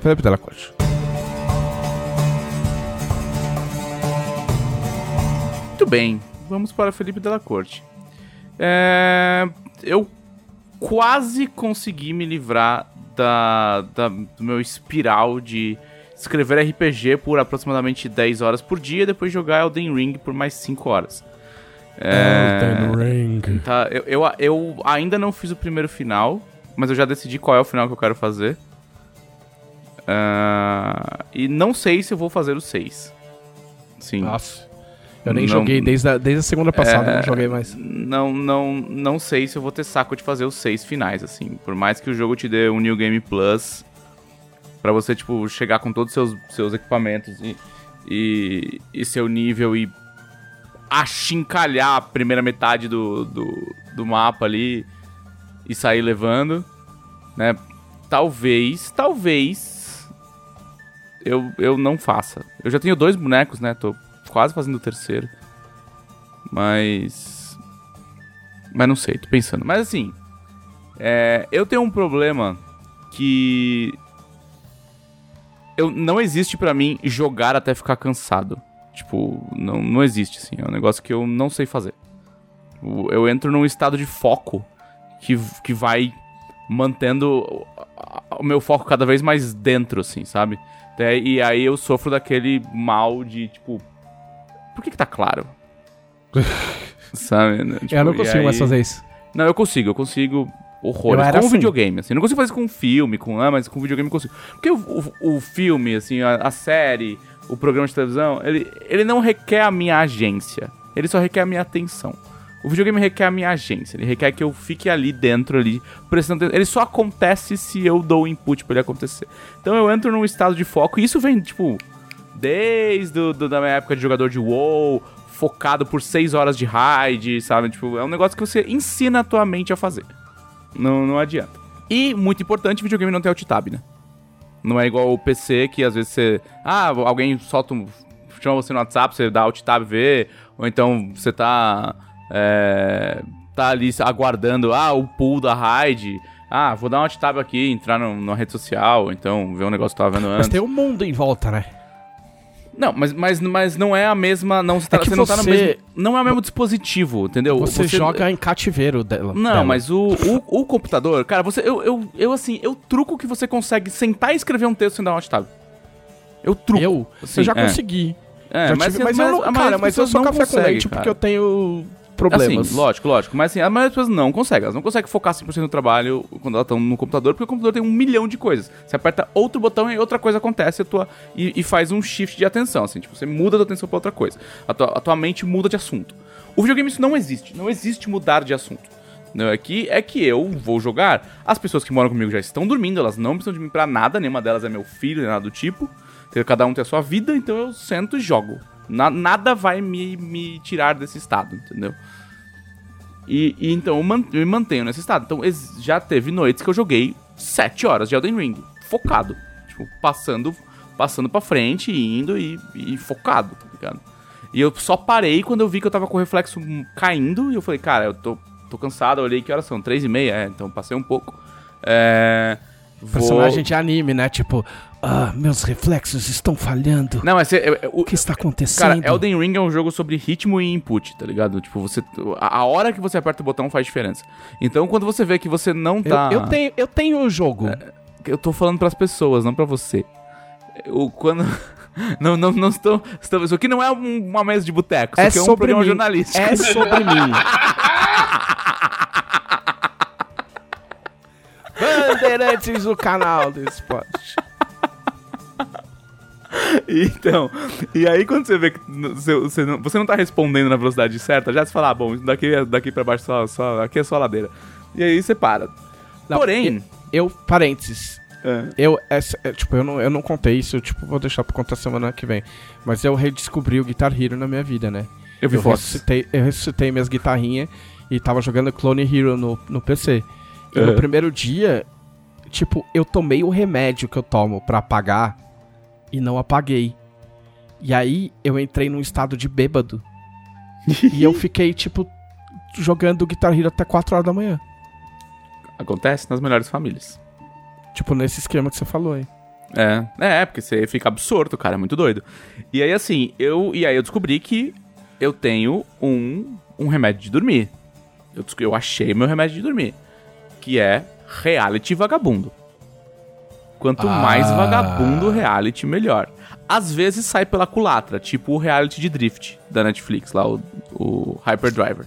Felipe Della Corte. Muito bem, vamos para Felipe Della Corte. É, eu quase consegui me livrar da, da- do meu espiral de escrever RPG por aproximadamente 10 horas por dia e depois jogar Elden Ring por mais 5 horas. É, Ring. Tá, eu, eu, eu ainda não fiz o primeiro final, mas eu já decidi qual é o final que eu quero fazer. Ah, e não sei se eu vou fazer o 6. Sim. Nossa. Eu nem Não- joguei desde a, desde a segunda passada, É, não joguei mais. Não, não, não sei se eu vou ter saco de fazer os seis finais, assim. Por mais que o jogo te dê um New Game Plus, pra você, tipo, chegar com todos os seus, seus equipamentos e, e, e seu nível e achincalhar a primeira metade do, do, do mapa ali e sair levando, né? Talvez, talvez eu, eu não faça. Eu já tenho dois bonecos, né? Tô quase fazendo o terceiro. Mas. Mas não sei, tô pensando. Mas assim. é, eu tenho um problema que. Eu, não existe pra mim jogar até ficar cansado. Tipo, não, não existe, assim. É um negócio que eu não sei fazer. O- Eu entro num estado de foco que, que vai mantendo o- meu foco cada vez mais dentro, assim, sabe? E aí eu sofro daquele mal de, tipo. Por que, que tá claro? *laughs* Sabe? né? Tipo, eu não consigo mais aí- fazer isso. Não, eu consigo, eu consigo horrores. Era Com assim. videogame, assim. Não consigo fazer com filme, com. Ah, mas com videogame eu consigo. Porque o, o, o filme, assim, a, a série, o programa de televisão, ele, ele não requer a minha agência. Ele só requer a minha atenção. O videogame requer a minha agência. Ele requer que eu fique ali dentro, ali, prestando atenção. Ele só acontece se eu dou o input pra ele acontecer. Então eu entro num estado de foco. E isso vem, tipo, desde do, da minha época de jogador de WoW, focado por 6 horas de raid, sabe? Tipo, é um negócio que você ensina a tua mente a fazer. Não, não adianta. E, muito importante, videogame não tem alt tab, né? Não é igual o PC que às vezes você. Ah, alguém solta um. chama você no WhatsApp, você dá alt tab vê, ou então você tá. É, tá ali aguardando, ah, o pull da raid. Ah, vou dar um alt tab aqui, entrar no, numa rede social, então ver um negócio que eu tava vendo Mas antes. tem um mundo em volta, né? Não, mas, mas, mas não é a mesma. Não, você, tá, É você não tá no você- mesmo. Não é o mesmo dispositivo, entendeu? Você, joga em cativeiro dela. Não, dela. mas o, o, o computador, cara, você. Eu, eu, eu, assim, eu truco que você consegue sentar e escrever um texto sem dar um alt tab. Eu truco. Eu? assim, eu já é. consegui. É, Já mas, tive- mas, mas eu não, maioria cara, mas eu sou café com consegue, leite cara. porque eu tenho problemas. Assim, lógico, lógico. Mas assim, a maioria das pessoas não consegue. Elas não conseguem focar 100% no trabalho quando elas estão no computador, porque o computador tem um milhão de coisas. Você aperta outro botão e outra coisa acontece a tua, e, e faz um shift de atenção, assim. Tipo, você muda a atenção pra outra coisa. A tua, a tua mente muda de assunto. O videogame isso não existe. Não existe mudar de assunto. Não, aqui é que eu vou jogar. As pessoas que moram comigo já estão dormindo, elas não precisam de mim pra nada, nenhuma delas é meu filho, nem nada do tipo. Cada um tem a sua vida, então eu sento e jogo. Na- nada vai me, me tirar desse estado, entendeu? E, e então eu, man- eu me mantenho nesse estado. Então já teve noites que eu joguei 7 horas de Elden Ring, focado. Tipo, passando, passando pra frente, indo e, e focado, tá ligado? E eu só parei quando eu vi que eu tava com o reflexo caindo e eu falei, cara, eu tô, tô cansado, eu olhei que horas são, 3 e meia, é, então passei um pouco. É. Vou... Personagem de anime, né? Tipo, ah, meus reflexos estão falhando. Não, mas é, é, o, O que está acontecendo? Cara, Elden Ring é um jogo sobre ritmo e input, tá ligado? Tipo, você. A, a hora que você aperta o botão faz diferença. Então, quando você vê que você não eu, tá. eu tenho, eu tenho o jogo. Eu tô falando pras pessoas, não pra você. O quando. *laughs* Não, não, não estou, estou. Isso aqui não é um- uma mesa de boteco, isso é aqui é um sobre programa mim. jornalístico. É sobre mim. *laughs* Bandeirantes, o canal do esporte. *laughs* Então, e aí quando você vê que você, você não, você não tá respondendo na velocidade certa, já você fala, ah, bom, daqui, daqui pra baixo só, só, aqui é só a ladeira. E aí você para. Não, Porém, Eu, parênteses, é, eu, essa, é, tipo, eu não, eu não contei isso, tipo, vou deixar pra contar semana que vem. Mas eu redescobri o Guitar Hero na minha vida, né? eu vi eu fotos. ressuscitei, eu ressuscitei minhas guitarrinhas e tava jogando Clone Hero no, no PC. E no primeiro dia, tipo, eu tomei o remédio que eu tomo pra apagar e não apaguei. E aí eu entrei num estado de bêbado. *laughs* e eu fiquei, tipo, jogando Guitar Hero até 4 horas da manhã. Acontece nas melhores famílias. Tipo, nesse esquema que você falou aí. É, é, porque você fica absorto, cara, é muito doido. E aí, assim, eu. E aí eu descobri que eu tenho um, um remédio de dormir. Eu, eu achei meu remédio de dormir. Que é reality vagabundo. Quanto Ah. mais vagabundo reality, melhor. Às vezes sai pela culatra, tipo o reality de drift da Netflix, lá, o, o Hyper Driver.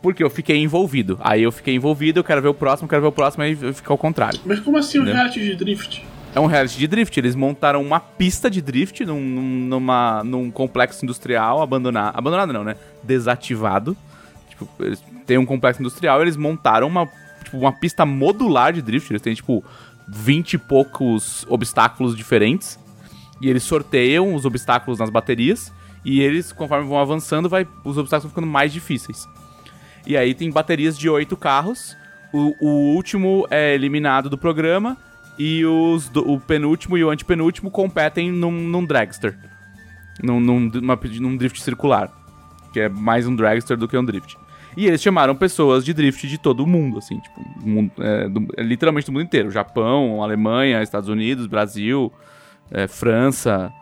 Porque eu fiquei envolvido. Aí eu fiquei envolvido, eu quero ver o próximo, quero ver o próximo, aí fica ao contrário. Mas como assim um Entendeu? reality de drift? É um reality de drift. Eles montaram uma pista de drift num, num- numa, num complexo industrial abandonado. Abandonado não, né? Desativado. Tipo, eles têm um complexo industrial eles montaram uma, tipo, uma pista modular de drift. Eles têm, tipo, 20 e poucos obstáculos diferentes. E eles sorteiam os obstáculos nas baterias. E eles, conforme vão avançando, vai, os obstáculos vão ficando mais difíceis. E aí tem baterias de oito carros. O, o último é eliminado do programa. E os, do- o penúltimo e o antepenúltimo competem num, num dragster. Num, num, numa- num drift circular. Que é mais um dragster do que um drift. E eles chamaram pessoas de drift de todo o mundo, assim, tipo, mundo- é, do- é, literalmente do mundo inteiro. Japão, Alemanha, Estados Unidos, Brasil, é, França.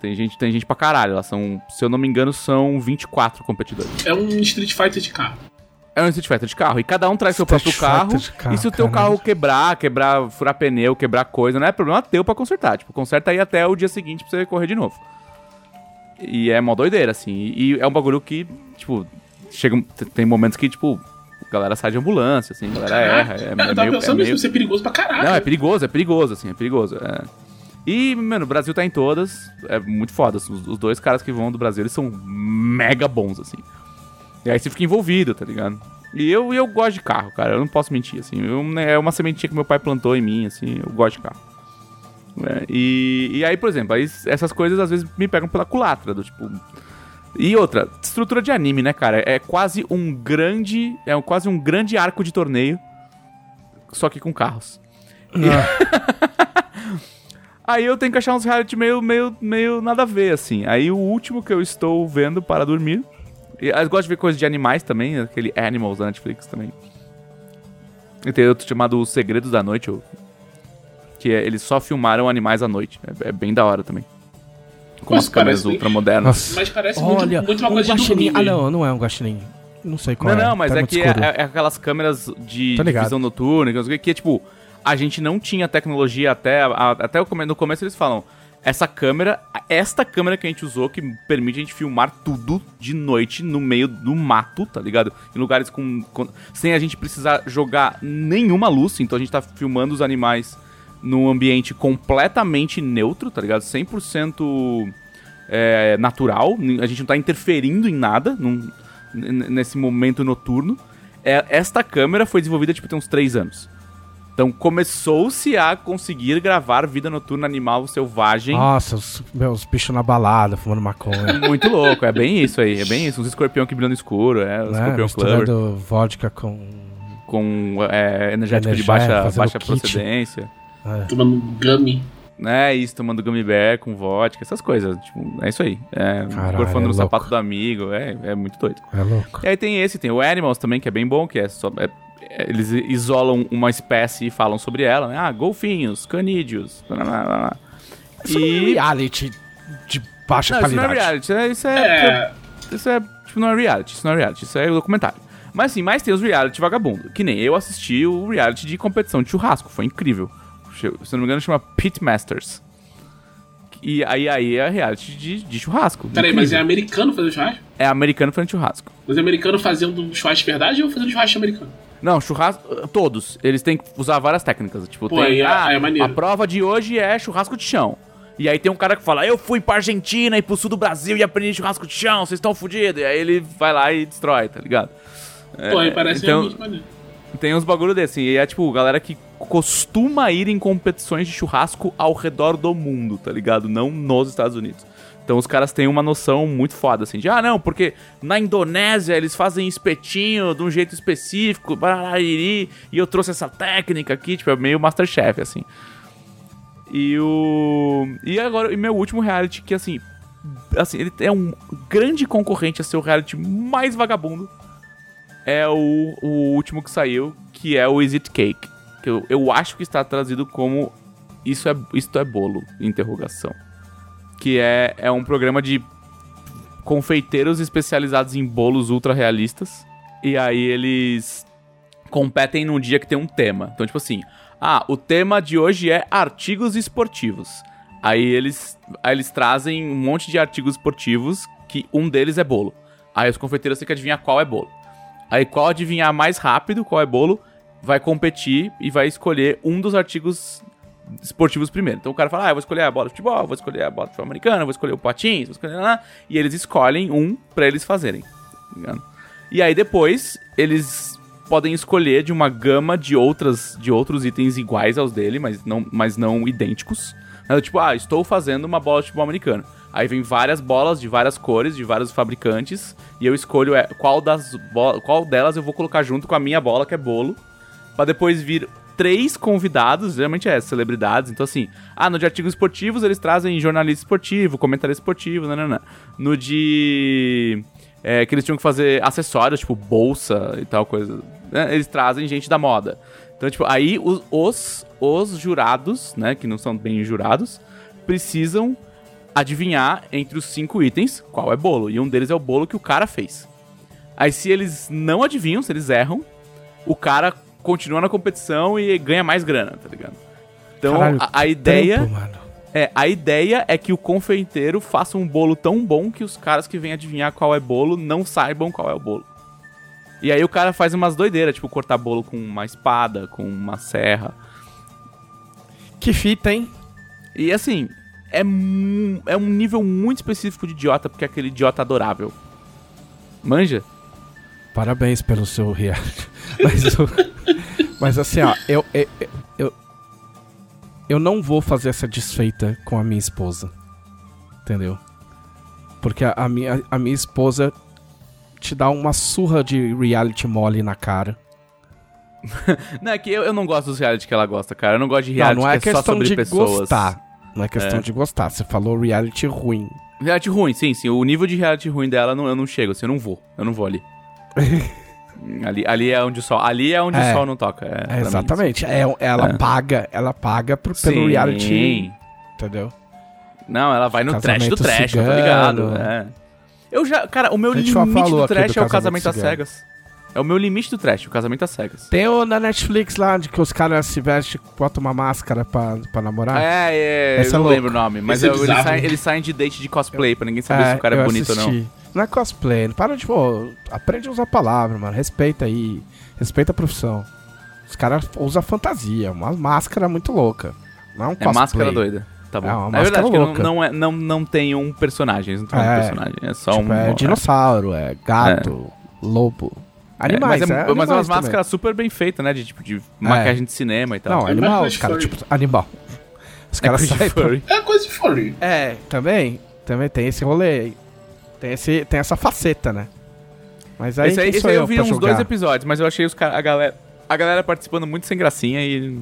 Tem gente, tem gente pra caralho. Lá são, se eu não me engano, são 24 competidores. É um Street Fighter de carro. É um Street Fighter de carro. E cada um traz seu Street próprio carro, carro, E se o teu caralho. carro quebrar, quebrar, furar pneu, quebrar coisa, não é problema teu pra consertar. Tipo, conserta aí até o dia seguinte pra você correr de novo. E é mó doideira, assim. E é um bagulho que, tipo, chega, tem momentos que, tipo, a galera sai de ambulância, assim, a galera erra. É, é eu tava meio, é meio- isso é perigoso pra caralho. Não, é perigoso, é perigoso, assim, é perigoso. é. E, mano, o Brasil tá em todas. É muito foda. Os, os dois caras que vão do Brasil, eles são mega bons, assim. E aí você fica envolvido, tá ligado? E eu, eu gosto de carro, cara. Eu não posso mentir, assim. Eu- é uma sementinha que meu pai plantou em mim, assim. Eu gosto de carro. É, e, e aí, por exemplo, aí essas coisas às vezes me pegam pela culatra, do tipo. E outra, estrutura de anime, né, cara? É quase um grande. É um- quase um grande arco de torneio. Só que com carros. *laughs* Aí eu tenho que achar uns reality meio, meio, meio nada a ver, assim. Aí o último que eu estou vendo para dormir. E eu gosto de ver coisas de animais também, aquele Animals da Netflix também. E tem outro chamado Os Segredos da Noite, que é, eles só filmaram animais à noite. É, é bem da hora também. Com Nossa, as câmeras ultramodernas. Mas parece Olha, muito, muito uma um coisa de guaxinim. dormir. Ah, não, não é um guaxinim. Não sei qual Não, é. não, mas tá é que é, é- é aquelas câmeras de, Tô de visão noturna, que, é tipo, a gente não tinha tecnologia até, a- até o come- no começo eles falam, essa câmera, esta câmera que a gente usou que permite a gente filmar tudo de noite no meio do mato, tá ligado? Em lugares com, com- sem a gente precisar jogar nenhuma luz, então a gente tá filmando os animais num ambiente completamente neutro, tá ligado? 100% é, natural, a gente não tá interferindo em nada num- nesse momento noturno. É, esta câmera foi desenvolvida, tipo, tem uns 3 anos. Então começou-se a conseguir gravar vida noturna animal selvagem. Nossa, os, meus bichos na balada, fumando maconha. *laughs* Muito louco, é bem isso aí, é bem isso. Uns escorpião que brilham no escuro, é, o né? escorpião clubber vodka com... com é, energético de Energético, baixa, fazendo baixa kit. procedência. Tomando gummy. né? Isso, tomando gummy bear com vodka, essas coisas. Tipo, é isso aí. É, Caralho, é no louco. sapato do amigo, é, é muito doido. É louco. E aí tem esse, tem o Animals também, que é bem bom, que é só. é- é- eles isolam uma espécie e falam sobre ela, né? Ah, golfinhos, canídeos. Blá, blá, blá, blá. Isso é E. reality de baixa Não, isso não é qualidade. reality, isso é. Isso é, É, isso é, tipo, não é reality, isso não é reality, isso é documentário. Mas assim, mais tem os reality vagabundo. Que nem eu assisti o reality de competição de churrasco, foi incrível. Se não me engano, chama Pit Masters. E aí, aí é reality de, de churrasco. peraí, mas é americano fazendo churrasco? é americano fazendo churrasco. Mas é americano fazendo churrasco de verdade ou fazendo churrasco americano? Não, churrasco. Todos. Eles têm que usar várias técnicas. Tipo, Pô, tem. é- ah, é maneiro. a prova de hoje é churrasco de chão. E aí tem um cara que fala, eu fui pra Argentina e pro sul do Brasil e aprendi churrasco de chão, vocês estão fodidos. E aí ele vai lá e destrói, tá ligado? Pô, aí É, parece então, muito maneiro. tem uns bagulho desse. E é tipo, galera que costuma ir em competições de churrasco ao redor do mundo, tá ligado? Não nos Estados Unidos. Então os caras têm uma noção muito foda, assim, de ah, não, porque na Indonésia eles fazem espetinho de um jeito específico, e eu trouxe essa técnica aqui, tipo, é meio Masterchef, assim. E o. E agora, e meu último reality, que assim. Assim, ele é um grande concorrente a ser o reality mais vagabundo. É o, o último que saiu, que é o Is It Cake. Que eu, eu acho que está traduzido como Isso é, isto é bolo? Interrogação. Que é, é um programa de confeiteiros especializados em bolos ultra realistas. E aí eles competem num dia que tem um tema. Então, tipo assim, ah, o tema de hoje é artigos esportivos. Aí eles, aí eles trazem um monte de artigos esportivos que um deles é bolo. Aí os confeiteiros têm que adivinhar qual é bolo. Aí qual adivinhar mais rápido qual é bolo, vai competir e vai escolher um dos artigos esportivos primeiro. Então o cara fala, ah, eu vou escolher a bola de futebol, vou escolher a bola de futebol americana, vou escolher o patins, vou escolher... E eles escolhem um pra eles fazerem. tá? E aí depois, eles podem escolher de uma gama de outras de outros itens iguais aos dele, mas não, mas não idênticos. Então, tipo, ah, estou fazendo uma bola de futebol americano. Aí vem várias bolas de várias cores, de vários fabricantes, e eu escolho é, qual, das qual delas eu vou colocar junto com a minha bola, que é bolo, Pra depois vir três convidados, geralmente é celebridades. Então, assim, ah, no de artigos esportivos eles trazem jornalista esportivo, comentarista esportivo, nananã. No de. é, que eles tinham que fazer acessórios, tipo bolsa e tal coisa. né, Eles trazem gente da moda. Então, tipo, aí os, os, os jurados, né, que não são bem jurados, precisam adivinhar entre os cinco itens qual é bolo. E um deles é o bolo que o cara fez. Aí, se eles não adivinham, se eles erram, o cara continua na competição e ganha mais grana, tá ligado? Então, Caralho, a, a ideia. É, a ideia é que o confeiteiro faça um bolo tão bom que os caras que vêm adivinhar qual é bolo não saibam qual é o bolo. E aí o cara faz umas doideiras, tipo cortar bolo com uma espada, com uma serra. Que fita, hein? E assim, é, é um nível muito específico de idiota, porque é aquele idiota adorável. Manja? Parabéns pelo seu reality. *laughs* Mas, eu- mas assim, ó, eu, eu, eu, eu não vou fazer essa desfeita com a minha esposa. Entendeu? Porque a, a minha, a minha esposa te dá uma surra de reality mole na cara. *laughs* Não, é que eu, eu não gosto dos reality que ela gosta, cara. Eu não gosto de Não, reality não é que é só questão sobre de pessoas. gostar. Não é questão É. de gostar. Você falou reality ruim. Reality ruim, sim, sim. O nível de reality ruim dela não, eu não chego, assim, eu não vou. Eu não vou ali. *laughs* ali, ali é onde o sol. Ali é onde É. o sol não toca. É, É, exatamente. É, ela É. paga, ela paga pro, pelo Sim. reality. Entendeu? Não, ela vai no trash do trash, cigano. ligado. É. Eu já. Cara, o meu limite do trash é o casamento casamento às cegas. É o meu limite do trash, o casamento às cegas. Tem o na Netflix lá, de que os caras se vestem, botam uma máscara pra, pra namorar. É, é, Esse eu é não louco. lembro o nome, mas é eu- eles, saem, eles saem de date de cosplay pra ninguém saber se o cara é bonito ou não. assisti. Não é cosplay, não para de, pô, aprende a usar a palavra, mano. Respeita aí. Respeita a profissão. Os caras usam fantasia, uma máscara muito louca. Não é um É cosplay. máscara doida. Tá bom. É É, uma máscara verdade que não, louca. não, é, não, não tem um personagem, eles não tem um É. personagem. É só Tipo, um. é dinossauro, é gato, lobo. É, Animais, mas, é, é, mas é animais umas também. máscaras super bem feitas, né? De tipo de maquiagem de cinema e tal. Não, é animal, os caras, tipo, animal. Os É caras coisa de saem furry. É coisa de furry. É, também. Também tem esse rolê aí. Tem, esse, tem essa faceta, né? Mas aí, esse aí, esse aí eu eu vi uns julgar? dois episódios, mas eu achei os cara, a galera. A galera participando muito sem gracinha e.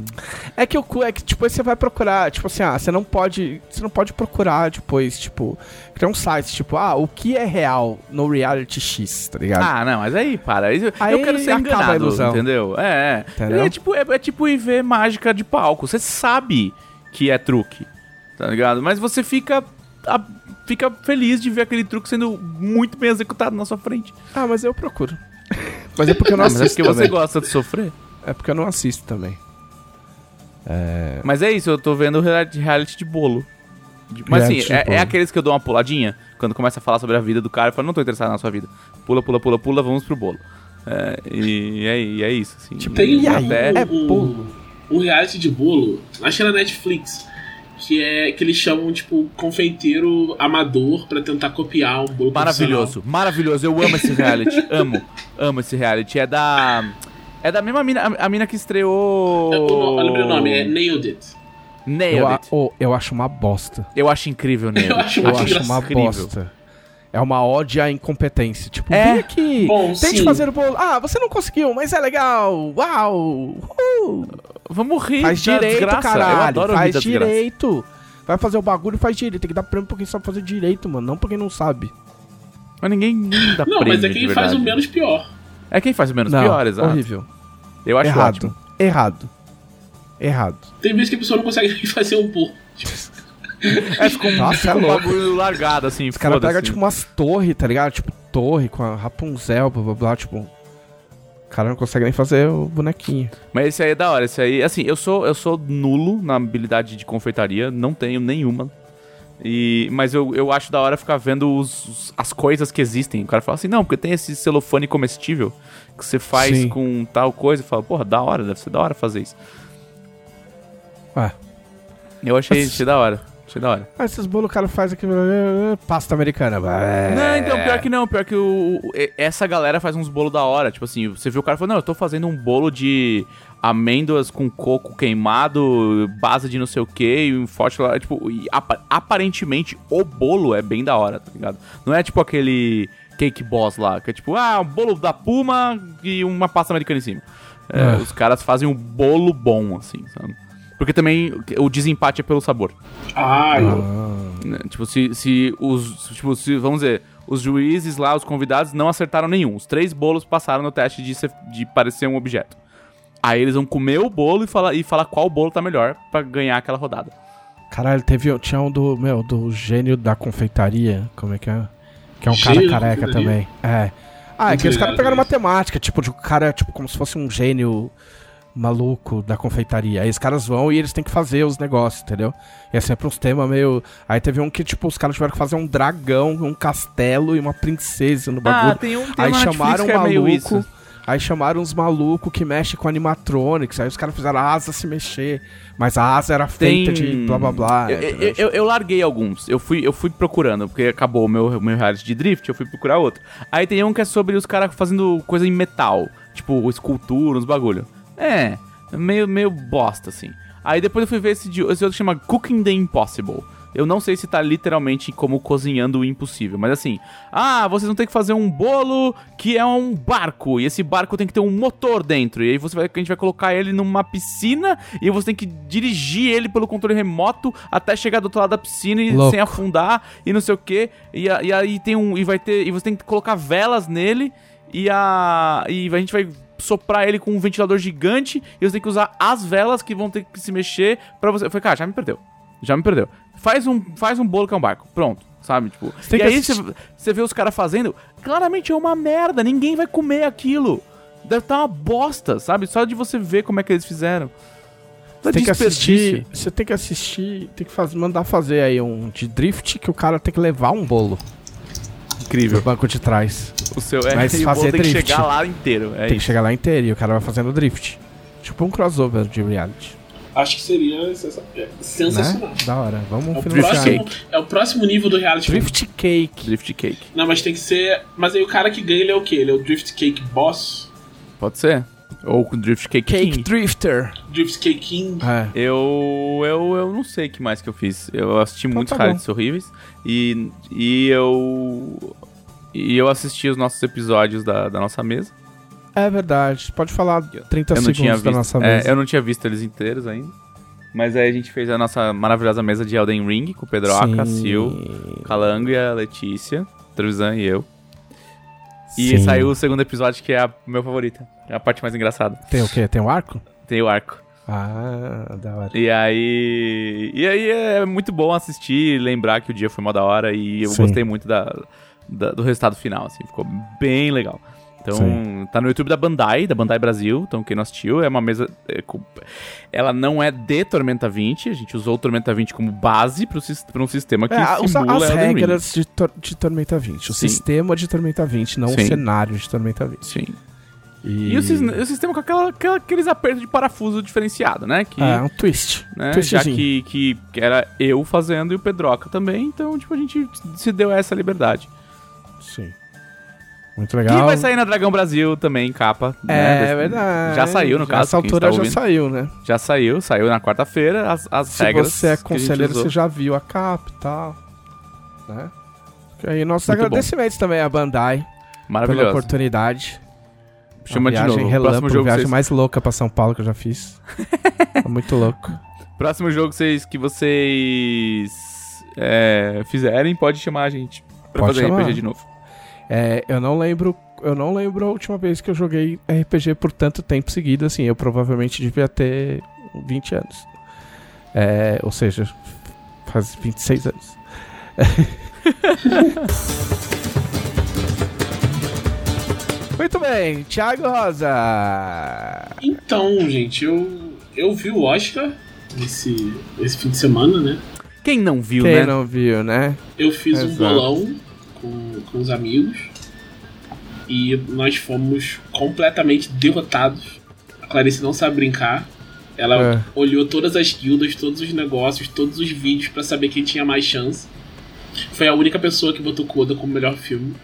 É que o cu é que tipo você vai procurar, tipo assim, ah, você não pode, você não pode procurar depois, tipo, criar um site, tipo, ah, o que é real no reality X, tá ligado? Ah, não, mas aí, para. Isso- Aí eu quero ser acaba a enganado, ilusão. entendeu? É, é. Entendeu? É tipo, é, é tipo ir ver mágica de palco. Você sabe que é truque, tá ligado? Mas você fica. a- fica feliz de ver aquele truque sendo muito bem executado na sua frente. Ah, mas eu procuro. *laughs* mas é porque eu não mas é assisto porque você também. gosta de sofrer. É porque eu não assisto também. É... Mas é isso, eu tô vendo reality de bolo. Mas assim, Reality é, é aqueles que eu dou uma puladinha, quando começa a falar sobre a vida do cara, eu falo, não tô interessado na sua vida. Pula, pula, pula, pula, vamos pro bolo. É, e, é, e é isso, assim. Tipo, Tem aí? até... É o, bolo. o reality de bolo, acho que é na Netflix, que é que eles chamam, tipo, confeiteiro amador pra tentar copiar um bolo Maravilhoso, maravilhoso. Eu amo esse reality. *laughs* amo, amo esse reality. É da. É da mesma mina, a, a mina que estreou. profissional. Eu lembrei o nome, é Nailed It. Nailed Eu, a- It. oh, eu acho uma bosta. Eu acho incrível Nailed Eu acho Eu acho uma bosta. É uma ode à incompetência. Tipo, É. vem aqui, Bom, tente sim. fazer o bolo. Ah, você não conseguiu, mas é legal. Uau! Uhul. Vamos rir Faz direito, desgraça. caralho. Eu adoro rir faz da desgraça. direito. Vai fazer o bagulho, faz direito. Tem que dar prêmio pra quem sabe fazer direito, mano. Não pra quem não sabe. Mas ninguém, ninguém dá Não, prêmio, mas é quem faz o menos pior. É quem faz o menos não, pior, exato. horrível. Eu acho Errado. ótimo. Errado. Errado. Tem vezes que a pessoa não consegue nem *laughs* fazer um bolo. É, ficou um, Nossa, é um bagulho largado, assim, Os caras pegam, tipo, umas torres, tá ligado? Tipo, torre com a Rapunzel, blá blá blá. Tipo, o cara não consegue nem fazer o bonequinho. Mas esse aí é da hora, esse aí, assim, eu sou, eu sou nulo na habilidade de confeitaria, não tenho nenhuma. E, mas eu, eu acho da hora ficar vendo os, os- as coisas que existem. O cara fala assim, não, porque tem esse celofane comestível que você faz Sim. com tal coisa. E fala, porra, da hora, deve ser da hora fazer isso. Ué. Eu achei, achei da hora, achei da hora. Ah, esses bolos o cara faz aqui. eh, Pasta americana. É. Não, então, pior que não, pior que o, essa galera faz uns bolos da hora. Tipo assim, você viu o cara falando, não, eu tô fazendo um bolo de amêndoas com coco queimado, base de não sei o que, e um forte lá. Tipo, e apa- aparentemente o bolo é bem da hora, tá ligado? Não é tipo aquele cake boss lá, que é tipo, ah, um bolo da Puma e uma pasta americana em cima. É, É. Os caras fazem um bolo bom, assim, sabe? Porque também o desempate é pelo sabor. Ai, Né? Tipo, se, se os. Tipo, se, vamos dizer, os juízes lá, os convidados, não acertaram nenhum. Os três bolos passaram no teste de, ser- de parecer um objeto. Aí eles vão comer o bolo e falar, e falar qual bolo tá melhor pra ganhar aquela rodada. Caralho, teve, tinha um do, meu, do gênio da confeitaria. Como é que é? Que é um Gênio cara careca também. É. Ah, é que os caras pegaram matemática, tipo, de um cara, tipo, como se fosse um gênio maluco da confeitaria. Aí os caras vão e eles têm que fazer os negócios, entendeu? E é sempre uns temas meio. Aí teve um que, tipo, os caras tiveram que fazer um dragão, um castelo e uma princesa no bagulho. Ah, tem um, Aí chamaram um que é maluco. isso. Aí chamaram uns malucos que mexem com animatronics. Aí os caras fizeram a asa se mexer. Mas a asa era feita Tem... de blá blá blá. Eu, eu, eu- eu larguei alguns. Eu fui, eu fui procurando, porque acabou o meu, meu reality de drift, eu fui procurar outro. Aí tem um que é sobre os caras fazendo coisa em metal. Tipo, escultura, uns bagulho. É, meio, meio bosta, assim. Aí depois eu fui ver esse, de, esse outro que chama Cooking the Impossible. Eu não sei se tá literalmente como cozinhando o impossível, mas assim, ah, vocês vão ter que fazer um bolo que é um barco, e esse barco tem que ter um motor dentro, e aí você vai, a gente vai colocar ele numa piscina, e você tem que dirigir ele pelo controle remoto até chegar do outro lado da piscina e sem afundar, e não sei o que, e, e aí tem um, e vai ter, e você tem que colocar velas nele, e a, e a gente vai soprar ele com um ventilador gigante, e você tem que usar as velas que vão ter que se mexer pra você. Eu falei, cara, já me perdeu. Já me perdeu. Faz um, faz um bolo que é um barco. Pronto. Sabe? Tipo. E que aí você você vê os caras fazendo. Claramente é uma merda. Ninguém vai comer aquilo. Deve estar uma bosta, sabe? Só de você ver como é que eles fizeram. Você tem que assistir. Você tem que assistir. Tem que faz, mandar fazer aí um de drift que o cara tem que levar um bolo no Incrível. banco de trás. O seu é Mas e o fazer bolo tem que drift. chegar lá inteiro. É tem que isso. chegar lá inteiro e o cara vai fazendo drift. Tipo um crossover de reality. acho que seria é, sensacional. Né? Da hora. Vamos É o, finalizar. próximo, é o próximo nível do reality. Drift Cake. Drift cake. Não, mas tem que ser. Mas aí o cara que ganha ele é o quê? Ele é o Drift Cake Boss? Pode ser. Ou com Drift Cake. Cake King. Drifter. Drift Cake King? É. Eu, eu, eu não sei o que mais que eu fiz. Eu assisti muitos tá bom. realities horríveis. E, e eu. E eu assisti os nossos episódios da, da nossa mesa. É verdade. Pode falar 30 eu não segundos tinha da visto. nossa é, mesa. eu não tinha visto eles inteiros ainda. Mas aí a gente fez a nossa maravilhosa mesa de Elden Ring com o Pedroca. Sil, Calango e a Letícia, Trevisan e eu. E Sim. saiu o segundo episódio, que é a meu favorita. É a parte mais engraçada. Tem o quê? Tem o arco? Tem o arco. Ah, da hora. E aí. E aí é muito bom assistir, lembrar que o dia foi mó da hora e eu Sim. gostei muito da, da- do resultado final, assim, ficou bem legal. Então, Sim. tá no YouTube da Bandai, da Bandai Brasil. Então, quem não assistiu, é uma mesa. é, ela não é de Tormenta 20, a gente usou o Tormenta 20 como base pra um sistema que É, simula as Elden regras de, Tor- de Tormenta 20. O Sim. sistema de Tormenta 20, não Sim. o cenário de Tormenta 20. Sim. E, E o, o sistema com aquela, aquela- aqueles apertos de parafuso diferenciado, né? Que, É, um twist. né, já Twistzinho. que, que, que era eu fazendo e o Pedroca também, então, tipo, a gente se deu essa liberdade. Sim. Muito legal. vai sair na Dragão Brasil também, capa. É né, desse- verdade. Já saiu, no caso, Nessa quem altura já saiu, né? Já saiu, saiu na quarta-feira, as, as Se regras. você é conselheiro, você já viu a capa e tal. Né? E aí, nossos Muito bom. agradecimentos também à Bandai pela Maravilhoso. oportunidade. Chama de viagem novo. Relâmpago, próximo jogo, viagem vocês... mais louca pra São Paulo que eu já fiz. *laughs* Tá muito louco. próximo jogo vocês, que vocês é, fizerem, pode chamar a gente pra Pode fazer chamar. RPG de novo. É, eu não lembro, eu não lembro a última vez que eu joguei RPG por tanto tempo seguido, assim, eu provavelmente devia ter 20 anos. É, ou seja, faz 26 anos. *laughs* Muito bem, Thiago Rosa. Então, gente, eu, eu vi o Oscar esse, esse fim de semana, né? Quem não viu, Quem né? não viu, né? Eu fiz um Exato. bolão com, com os amigos e nós fomos completamente derrotados. A Clarice não sabe brincar. Ela É. olhou todas as guildas, todos os negócios, todos os vídeos pra saber quem tinha mais chance. Foi a única pessoa que botou Coda como melhor filme.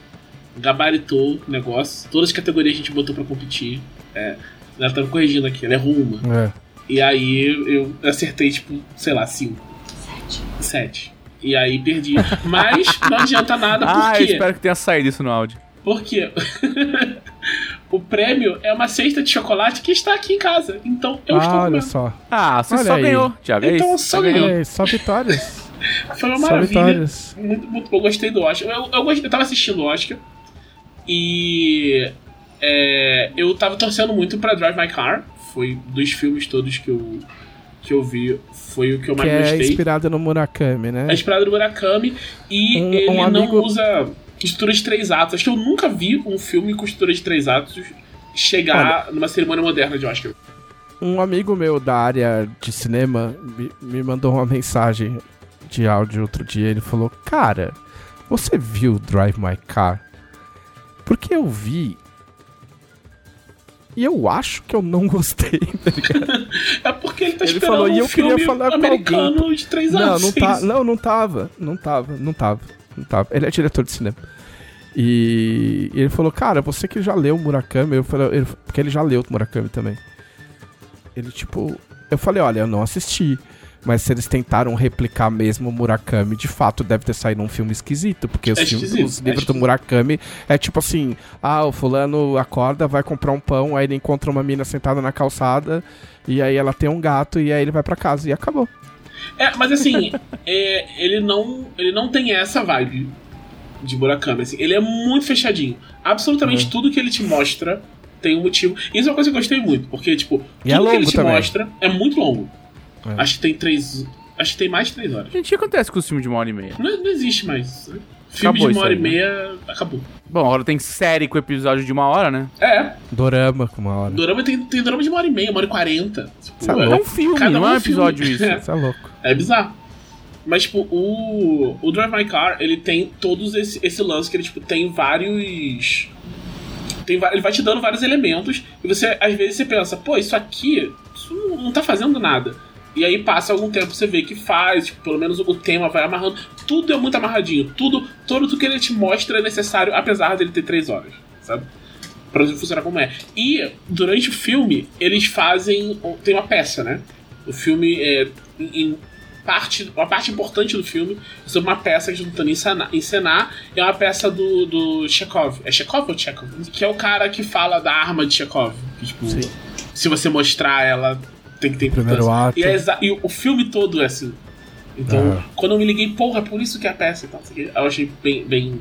Gabaritou o negócio. Todas as categorias a gente botou pra competir. É, ela tá me corrigindo aqui, ela errou uma. É. E aí eu acertei, tipo, sei lá, cinco. Sete. E aí perdi. Mas não adianta nada, Ah, por eu quê? espero que tenha saído isso no áudio. Porque o prêmio é uma cesta de chocolate que está aqui em casa. Então eu estou Ah, olha comendo. só. Ah, você Olha só aí. ganhou, Thiago. É Então só Você ganhou. Olha aí, só vitórias. *laughs* Foi uma só maravilha. vitórias. Muito, muito, eu gostei do Oscar. Eu, eu, eu tava assistindo o Oscar e é, eu tava torcendo muito pra Drive My Car. Foi dos filmes todos que eu, que eu vi, foi o que eu mais Que é gostei. inspirada no Murakami, né? É inspirado no Murakami e Um- ele um amigo- não usa estrutura de três atos. Acho que eu nunca vi um filme com estrutura de três atos chegar numa cerimônia moderna de Oscar. Um amigo meu da área de cinema me, me mandou uma mensagem de áudio outro dia. Ele falou: Cara, você viu Drive My Car? Porque eu vi. E eu acho que eu não gostei. *laughs* tá ligado? É porque ele tá Ele esperando falou, um e eu queria falar com americano alguém. de três não, anos. não, é tá, não, não tava. Não tava, não tava. Não tava. Ele é diretor de cinema. E, e ele falou, cara, você que já leu Murakami, eu falei, ele- porque ele já leu Murakami também. Ele, tipo, eu falei, olha, eu não assisti. Mas se eles tentaram replicar mesmo o Murakami, de fato deve ter saído um filme esquisito. Porque os, É filmes- esquisito, os é livros do esquisito. Murakami é tipo assim: ah, o fulano acorda, vai comprar um pão, aí ele encontra uma mina sentada na calçada, e aí ela tem um gato, e aí ele vai pra casa, e acabou. É, mas assim, *laughs* é, ele, não, ele não tem essa vibe de Murakami. Assim, ele é muito fechadinho. Uhum. Absolutamente tudo que ele te mostra tem um motivo. Isso é uma coisa que eu gostei muito, porque, tipo, tudo E é que ele te também. mostra é muito longo. É. Acho que tem três. Acho que tem mais de três horas. Gente, o que acontece com os filmes de uma hora e meia? Não, não existe mais. né? Filme Acabou de uma hora aí, e né? meia acabou. Bom, agora tem série com episódio de uma hora, né? É, Dorama com uma hora. Dorama tem, tem Dorama de uma hora e meia, uma hora e quarenta. Tipo, é É louco. um filme, Cada não um é um filme. episódio isso. *laughs* É. Isso é louco. É bizarro. Mas, tipo, o, o Drive My Car, ele tem todos esse, esse lance que ele, tipo, tem vários... Tem, ele vai te dando vários elementos e você, às vezes, você pensa, pô, isso aqui, isso não, não tá fazendo nada. E aí passa algum tempo, você vê que faz, tipo, pelo menos o tema vai amarrando. Tudo é muito amarradinho. Tudo, todo o que ele te mostra é necessário, apesar dele ter três horas, sabe? Pra funcionar como é. E, durante o filme, eles fazem... Tem uma peça, né? O filme é... Em, parte, uma parte importante do filme é sobre uma peça que eles estão encenar, encenar. É uma peça do, do Chekhov. É Chekhov ou Chekhov? Que é o cara que fala da arma de Chekhov. Que, tipo, Sim. se você mostrar ela, tem que ter. Primeiro ato. E, é e o filme todo é assim. Então, quando eu me liguei, porra, é por isso que é a peça e tal. Eu achei bem, bem,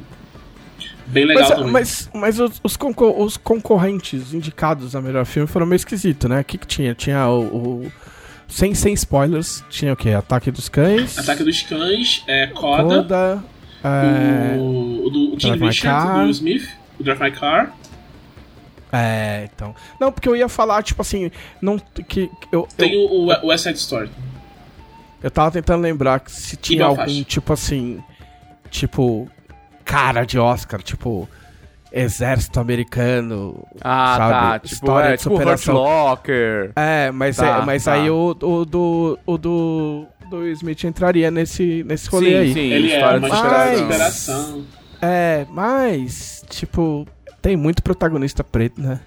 bem legal Mas, também. mas, mas os, os, concor- os concorrentes indicados a melhor filme foram meio esquisitos, né? O que, que tinha? Tinha o. o- sem, sem spoilers, tinha o quê? Ataque dos Cães. Ataque dos Cães, é, Coda, Coda. é, o, o do o King Richard, do Will Smith, o Drive My Car. É, então. Não, porque eu ia falar, tipo assim, não que que eu, Tem eu, o, o West Side Story. eu tava tentando lembrar que se tinha algum tipo assim, tipo cara de Oscar, tipo exército americano. Ah, sabe? tá. Tipo, História é, de tipo Hurt superação. Locker. É, mas, Tá, é, mas tá. aí o, o do, o do, do Smith entraria nesse, nesse rolê sim, aí. sim. Ele é história uma de superação. superação. É, mas, tipo, tem muito protagonista preto, né?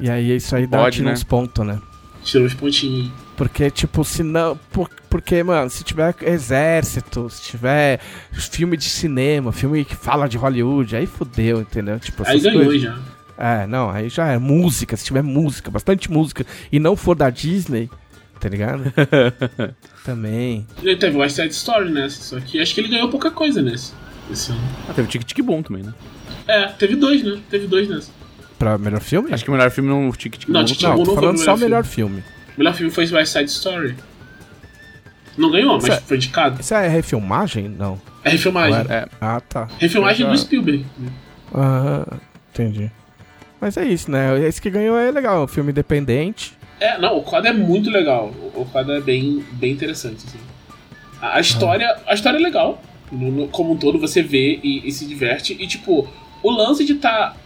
E aí isso aí dá Pode, tira né? uns pontos, né? Tirou os pontinhos. Porque, tipo, se não. por- porque, mano, se tiver exército, se tiver filme de cinema, filme que fala de Hollywood, aí fudeu, entendeu? Tipo, Aí ganhou coisas. já. É, não, aí já é música, se tiver música, bastante música, e não for da Disney, tá ligado? *laughs* Também. Ele teve West Side Story nessa, só que acho que ele ganhou pouca coisa nesse, esse ano. Ah, teve Tic Tic Boom também, né? É, teve dois, né? Teve dois nessa. Pra melhor filme? Acho que o melhor filme não Tic Tic Não. Tic Tic não, tô não foi falando o só o melhor filme. O melhor filme foi West Side Story. Não ganhou, mas Isso é- foi indicado. Isso é refilmagem? Não. É refilmagem. É. Ah, tá. Refilmagem Já- do Spielberg. Ah, entendi. Mas é isso, né? Esse que ganhou é legal, é um filme independente. É, não, o quadro é muito legal. O o quadro é bem, bem interessante, assim. A, a história, a história é legal. No- no- como um todo, você vê e, e se diverte. E, tipo, o lance de estar...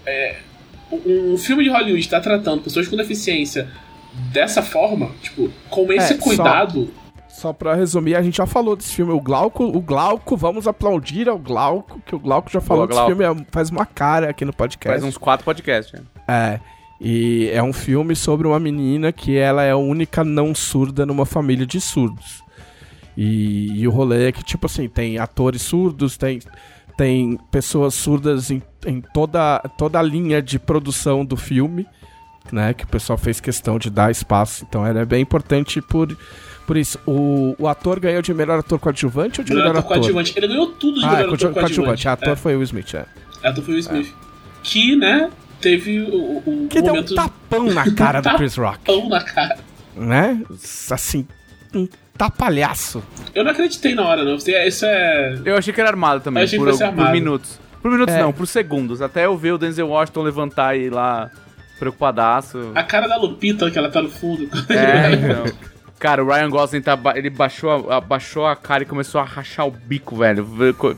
um, um filme de Hollywood tá tratando pessoas com deficiência dessa forma, tipo, com esse É, só- cuidado... Só pra resumir, a gente já falou desse filme, o Glauco, o Glauco, vamos aplaudir ao Glauco, que o Glauco já falou desse Glauco. filme, é- faz uma cara aqui no podcast. Faz uns quatro podcasts. né? É. E é um filme sobre uma menina que ela é a única não surda numa família de surdos. E, e o rolê é que, tipo assim, tem atores surdos, tem, tem pessoas surdas em, em toda, toda a linha de produção do filme, né? Que o pessoal fez questão de dar espaço. Então ela é bem importante por, por isso. O, o ator ganhou de melhor ator coadjuvante ou de melhor, Melhor ator ator? coadjuvante. Ele ganhou tudo de Ah, é melhor ator coadju- coadjuvante. A ator foi o Will Smith, é. É, ator foi o Will Smith. Que, né, teve o, o, Que o deu um momento tapão na cara do *laughs* Chris Rock. tapão na cara. né? Assim, um tapalhaço. Eu não acreditei na hora, não. Isso é- Isso é... Eu achei que era armado também, Eu achei que por, fosse por armado. minutos. Por minutos É. não, por segundos. Até eu ver o Denzel Washington levantar e ir lá preocupadaço. A cara da Lupita, que ela tá no fundo. *laughs* É, então. Cara, o Ryan Gosling tá, ele baixou a, baixou a cara e começou a rachar o bico, velho. Foi- foi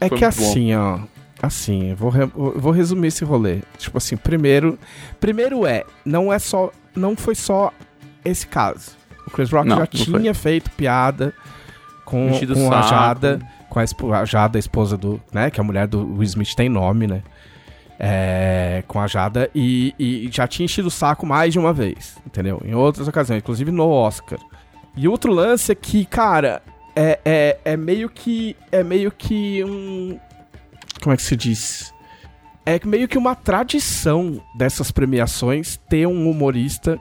É que bom. assim, ó. Assim, eu vou, re- eu vou resumir esse rolê. Tipo assim, primeiro. Primeiro é, não é só. Não foi só esse caso. Chris Rock Não, já não foi. tinha feito piada com, com a. Jada. Com a, a Jada, a esposa do. né? Que a mulher do Will Smith tem nome, né? É, com a Jada e, e já tinha enchido o saco mais de uma vez, entendeu? Em outras ocasiões, inclusive no Oscar. E outro lance é que, cara, é, é, é meio que. É meio que um. Como é que se diz? É meio que uma tradição dessas premiações ter um humorista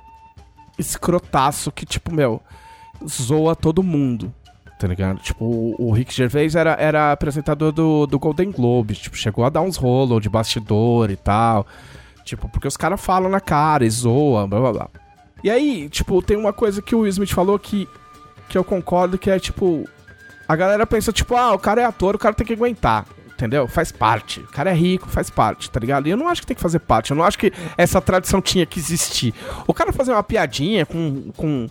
escrotaço que, tipo, meu, zoa todo mundo. Tá ligado? Tipo, o, o Rick Gervais era, era apresentador do, do Golden Globe. Tipo, chegou a dar uns rolos de bastidor e tal. Tipo, porque os caras falam na cara e zoam, blá blá blá. E aí, tipo, tem uma coisa que o Will Smith falou que, que eu concordo, que é tipo. A galera pensa, tipo, ah, o cara é ator, o cara tem que aguentar. Entendeu? Faz parte. O cara é rico, faz parte, tá ligado? E eu não acho que tem que fazer parte. Eu não acho que essa tradição tinha que existir. O cara fazer uma piadinha com. com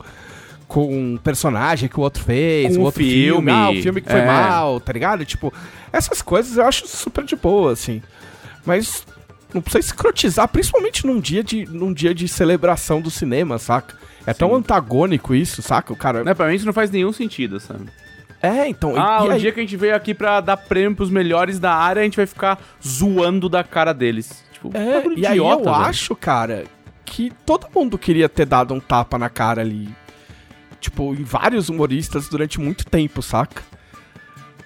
com um personagem que o outro fez, Com o outro filme, Ah, o filme que foi é. mal, tá ligado? Tipo, essas coisas eu acho super de boa, assim. Mas não precisa escrotizar, principalmente num dia de, num dia de celebração do cinema, saca? É tão Sim. antagônico isso, saca? O cara. Né, pra mim isso não faz nenhum sentido, sabe? É, então. Ah, e o aí- dia que a gente veio aqui pra dar prêmio pros melhores da área, a gente vai ficar zoando da cara deles. Tipo, É, e aí idiota, eu velho. acho, cara, que todo mundo queria ter dado um tapa na cara ali. Tipo, em vários humoristas durante muito tempo, saca?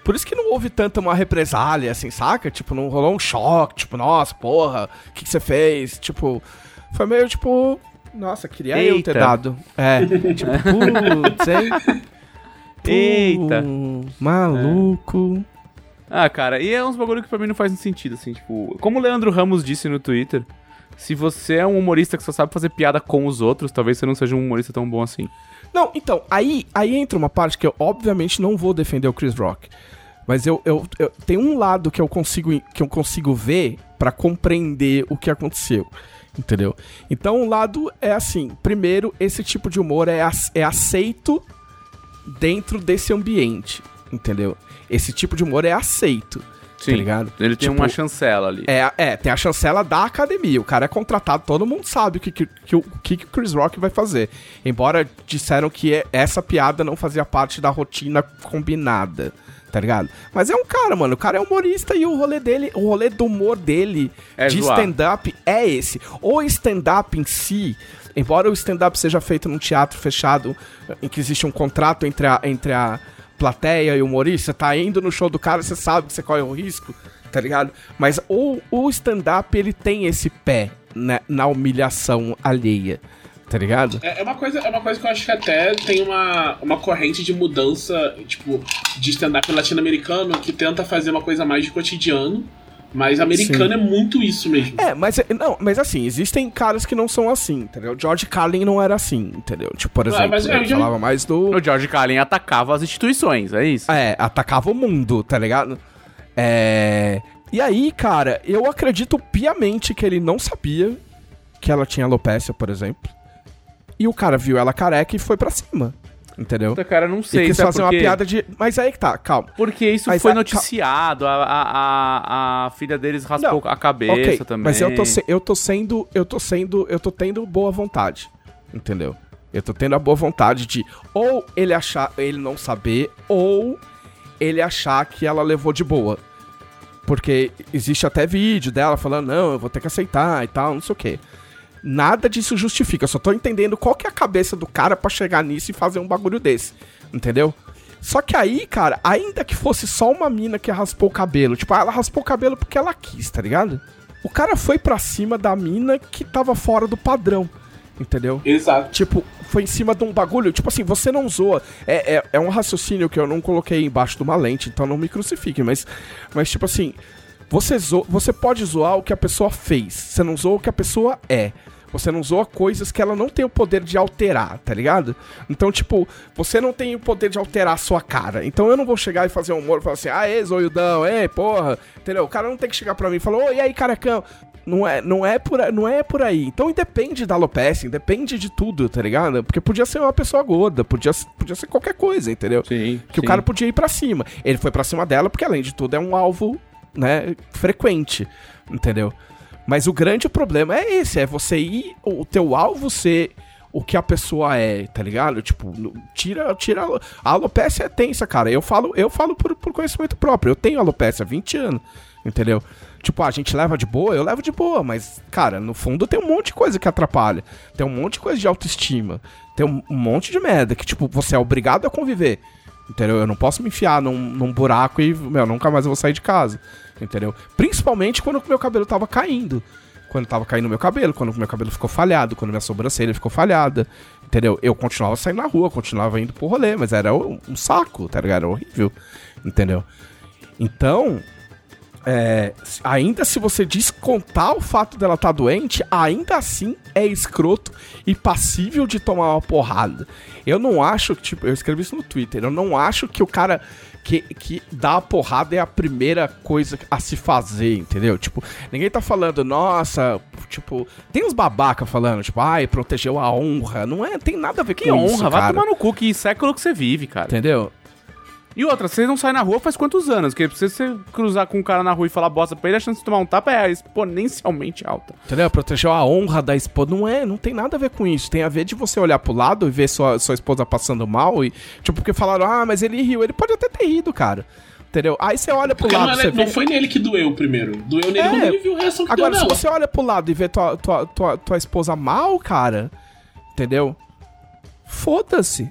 Por isso que não houve tanta uma represália, assim, saca? Tipo, não rolou um choque, tipo, nossa, porra, o que, que você fez? Tipo, foi meio tipo, nossa, queria eu ter Eita. dado. É, tipo, *laughs* putz, hein? Eita. Maluco. Ah, cara, e é uns bagulho que pra mim não faz sentido, assim, tipo... Como o Leandro Ramos disse no Twitter, se você é um humorista que só sabe fazer piada com os outros, talvez você não seja um humorista tão bom assim. Não, então, aí, aí entra uma parte que eu obviamente não vou defender o Chris Rock. Mas eu, eu, eu tem um lado que eu consigo que eu consigo ver pra compreender o que aconteceu. Entendeu? Então, um lado é assim: primeiro, esse tipo de humor é, é aceito dentro desse ambiente. Entendeu? Esse tipo de humor é aceito. Sim. tá ligado? Ele tem Tipo, uma chancela ali. É, é, tem a chancela da academia. O cara é contratado, todo mundo sabe o que, que, que, o que, que o Chris Rock vai fazer. Embora disseram que é- essa piada não fazia parte da rotina combinada. Tá ligado? Mas é um cara, mano. O cara é humorista e o rolê dele, o rolê do humor dele É de stand-up é esse. O stand-up em si, embora o stand-up seja feito num teatro fechado, em que existe um contrato entre a, entre a plateia e o humorista, tá indo no show do cara, você sabe que você corre o risco, tá ligado? Mas o, o stand-up, ele tem esse pé né, na humilhação alheia, tá ligado? É é uma, coisa, é uma coisa que eu acho que até tem uma, uma corrente de mudança, tipo, de stand-up latino-americano que tenta fazer uma coisa mais de cotidiano. Mas americano Sim. é muito isso mesmo. É, mas não, mas assim, existem caras que não são assim, entendeu? George Carlin não era assim, entendeu? Tipo, por Ah, exemplo, mas eu ele já- falava mais do O George Carlin atacava as instituições, é isso? É, atacava o mundo, tá ligado? É. E aí, cara, eu acredito piamente que ele não sabia que ela tinha alopecia, por exemplo. E o cara viu ela careca e foi pra cima. Entendeu? Puta, cara, não E sei. quis sabe fazer por uma piada de. Mas aí que tá, calma. Porque isso Mas foi a- noticiado, a, a, a, filha deles raspou Não, a cabeça ok, também. mas eu tô, se- eu tô sendo. Eu tô sendo. Eu tô tendo boa vontade. Entendeu? Eu tô tendo a boa vontade de ou ele achar. ele não saber, ou ele achar que ela levou de boa. Porque existe até vídeo dela falando, não, eu vou ter que aceitar e tal, não sei o quê. Nada disso justifica. Eu só tô entendendo qual que é a cabeça do cara pra chegar nisso e fazer um bagulho desse. Entendeu? Só que aí, cara, ainda que fosse só uma mina que raspou o cabelo, tipo, ela raspou o cabelo porque ela quis, tá ligado? O cara foi pra cima da mina que tava fora do padrão. Entendeu? Exato. Tipo, foi em cima de um bagulho. Tipo assim, você não zoa. É, é, é um raciocínio que eu não coloquei embaixo de uma lente, então não me crucifiquem. Mas, mas tipo assim, você, zo você pode zoar o que a pessoa fez. Você não zoa o que a pessoa é. Você não zoa coisas que ela não tem o poder de alterar, tá ligado? Então, tipo, você não tem o poder de alterar a sua cara. Então eu não vou chegar e fazer um humor e falar assim, ah, ê, zoiudão, ei, porra. Entendeu? O cara não tem que chegar pra mim e falar, ô, e aí, carecão? Não é, não, é por, não é por aí. Então independe da alopecia, depende de tudo, tá ligado? Porque podia ser uma pessoa gorda, podia, podia ser qualquer coisa, entendeu? Sim. Que o cara podia ir pra cima. Ele foi pra cima dela porque, além de tudo, é um alvo, né, frequente, entendeu? Mas o grande problema é esse, é você ir, o teu alvo ser o que a pessoa é, tá ligado? Tipo, tira, tira a alopecia é tensa, cara. Eu falo, eu falo por, por conhecimento próprio. Eu tenho alopecia há 20 anos, entendeu? Tipo, a gente leva de boa, eu levo de boa, mas, cara, no fundo tem um monte de coisa que atrapalha. Tem um monte de coisa de autoestima. Tem um, um monte de merda que, tipo, você é obrigado a conviver. Entendeu? Eu não posso me enfiar num, num buraco e, meu, nunca mais eu vou sair de casa. Entendeu? Principalmente quando o meu cabelo tava caindo. Quando tava caindo o meu cabelo, quando o meu cabelo ficou falhado, quando minha sobrancelha ficou falhada. Entendeu? Eu continuava saindo na rua, continuava indo pro rolê, mas era um, um saco, tá ligado? Era horrível. Entendeu? Então, é, ainda se você descontar o fato dela estar doente, ainda assim é escroto e passível de tomar uma porrada. Eu não acho, que, tipo, eu escrevi isso no Twitter, eu não acho que o cara que, que dá a porrada é a primeira coisa a se fazer, entendeu? Tipo, ninguém tá falando, nossa, tipo, tem uns babaca falando, tipo, ai, protegeu a honra. Não é, tem nada a ver Que com honra, isso, vai cara. tomar no cu, que século que você vive, cara. Entendeu? E outra, você não sai na rua faz quantos anos? Porque se você cruzar com um cara na rua e falar bosta pra ele, a chance de tomar um tapa é exponencialmente alta. Entendeu? Protegeu a honra da esposa. Não é, não tem nada a ver com isso. Tem a ver de você olhar pro lado e ver sua, sua esposa passando mal e. Tipo, porque falaram, ah, mas ele riu. Ele pode até ter rido, cara. Entendeu? Aí você olha pro Porque lado não, você é- não vê. foi nele que doeu primeiro. Doeu nele É. quando ele viu a reação que Agora, deu se nela. você olha pro lado e vê tua, tua, tua, tua esposa mal, cara. Entendeu? Foda-se.